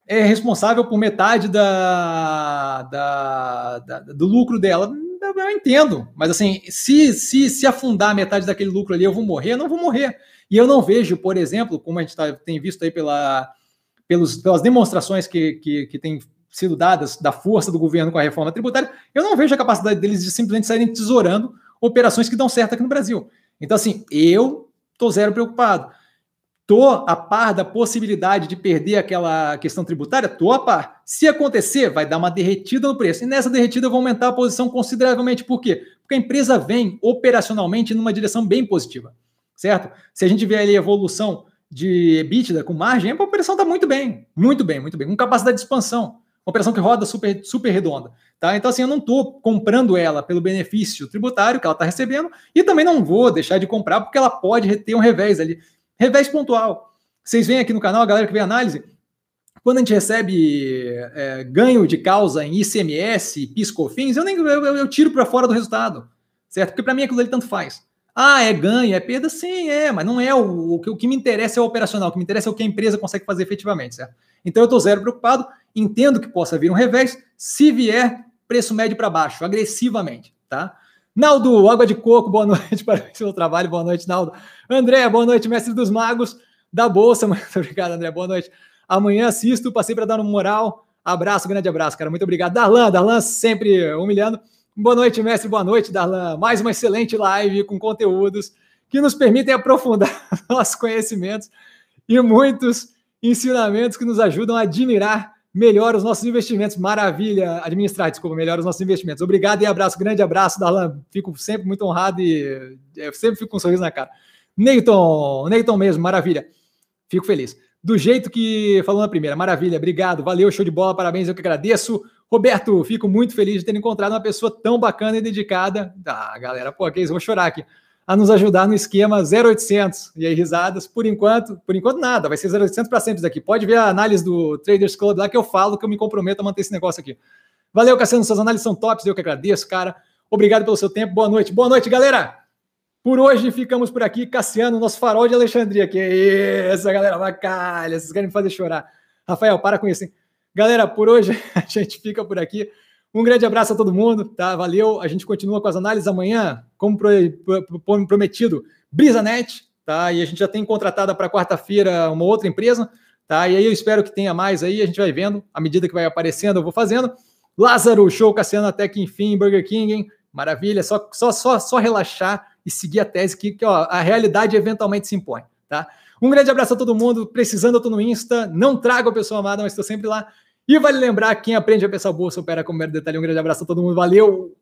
É responsável por metade da, da, da do lucro dela. Eu entendo, mas assim, se, se, se afundar metade daquele lucro ali, eu vou morrer, eu não vou morrer. E eu não vejo, por exemplo, como a gente tá, tem visto aí pela, pelos, pelas demonstrações que, que, que tem sido dadas da força do governo com a reforma tributária, eu não vejo a capacidade deles de simplesmente saírem tesourando operações que dão certo aqui no Brasil. Então, assim, eu estou zero preocupado. Estou a par da possibilidade de perder aquela questão tributária? Estou a par. Se acontecer, vai dar uma derretida no preço. E nessa derretida eu vou aumentar a posição consideravelmente. Por quê? Porque a empresa vem operacionalmente numa direção bem positiva. Certo? Se a gente vê ali a evolução de EBITDA com margem, a operação está muito bem. Muito bem, muito bem. Com capacidade de expansão uma operação que roda super, super redonda. Tá? Então, assim, eu não estou comprando ela pelo benefício tributário que ela está recebendo e também não vou deixar de comprar porque ela pode ter um revés ali. Revés pontual. Vocês veem aqui no canal, a galera que vê análise, quando a gente recebe é, ganho de causa em ICMS, PIS/COFINS, eu nem eu, eu, tiro para fora do resultado, certo? Porque para mim aquilo ali tanto faz. Ah, é ganho, é perda? Sim, é, mas não é o, o, que, o que me interessa é o operacional, o que me interessa é o que a empresa consegue fazer efetivamente, certo? Então eu estou zero preocupado, entendo que possa vir um revés, se vier preço médio para baixo, agressivamente, tá? Naldo, água de coco, boa [LAUGHS] noite, parabéns pelo trabalho, boa noite, Naldo. André, boa noite, mestre dos magos da Bolsa, [LAUGHS] muito obrigado, André, boa noite. Amanhã assisto, passei para dar uma moral, abraço, grande abraço, cara, muito obrigado. Darlan, Darlan sempre humilhando. Boa noite, mestre, boa noite, Darlan. Mais uma excelente live com conteúdos que nos permitem aprofundar [LAUGHS] nossos conhecimentos e muitos ensinamentos que nos ajudam a admirar melhora os nossos investimentos. Maravilha, administrar, desculpa, melhora os nossos investimentos. Obrigado e abraço, grande abraço, Darlan. Fico sempre muito honrado e eu sempre fico com um sorriso na cara. Neyton, Neyton mesmo, maravilha. Fico feliz. Do jeito que falou na primeira, maravilha, obrigado, valeu, show de bola, parabéns, eu que agradeço. Roberto, fico muito feliz de ter encontrado uma pessoa tão bacana e dedicada. Ah, galera, pô, que isso, vou chorar aqui. A nos ajudar no esquema 0800. E aí, risadas, por enquanto, por enquanto nada, vai ser 0800 para sempre daqui. Pode ver a análise do Traders Club lá que eu falo que eu me comprometo a manter esse negócio aqui. Valeu, Cassiano, suas análises são tops, eu que agradeço, cara. Obrigado pelo seu tempo, boa noite. Boa noite, galera! Por hoje ficamos por aqui. Cassiano, nosso farol de Alexandria. Que isso, galera, bacalha. Vocês querem me fazer chorar. Rafael, para com isso, hein? Galera, por hoje [LAUGHS] a gente fica por aqui. Um grande abraço a todo mundo, tá? Valeu. A gente continua com as análises amanhã, como prometido, BrisaNet, tá? E a gente já tem contratada para quarta-feira uma outra empresa, tá? E aí eu espero que tenha mais aí, a gente vai vendo, à medida que vai aparecendo, eu vou fazendo. Lázaro, show Cassiano até que enfim, Burger King, hein? Maravilha, só, só, só, só relaxar e seguir a tese que, que ó, a realidade eventualmente se impõe, tá? Um grande abraço a todo mundo. Precisando, eu tô no Insta. Não trago a pessoa amada, mas estou sempre lá. E vale lembrar, quem aprende a pensar bolsa opera com mero detalhe. Um grande abraço a todo mundo. Valeu!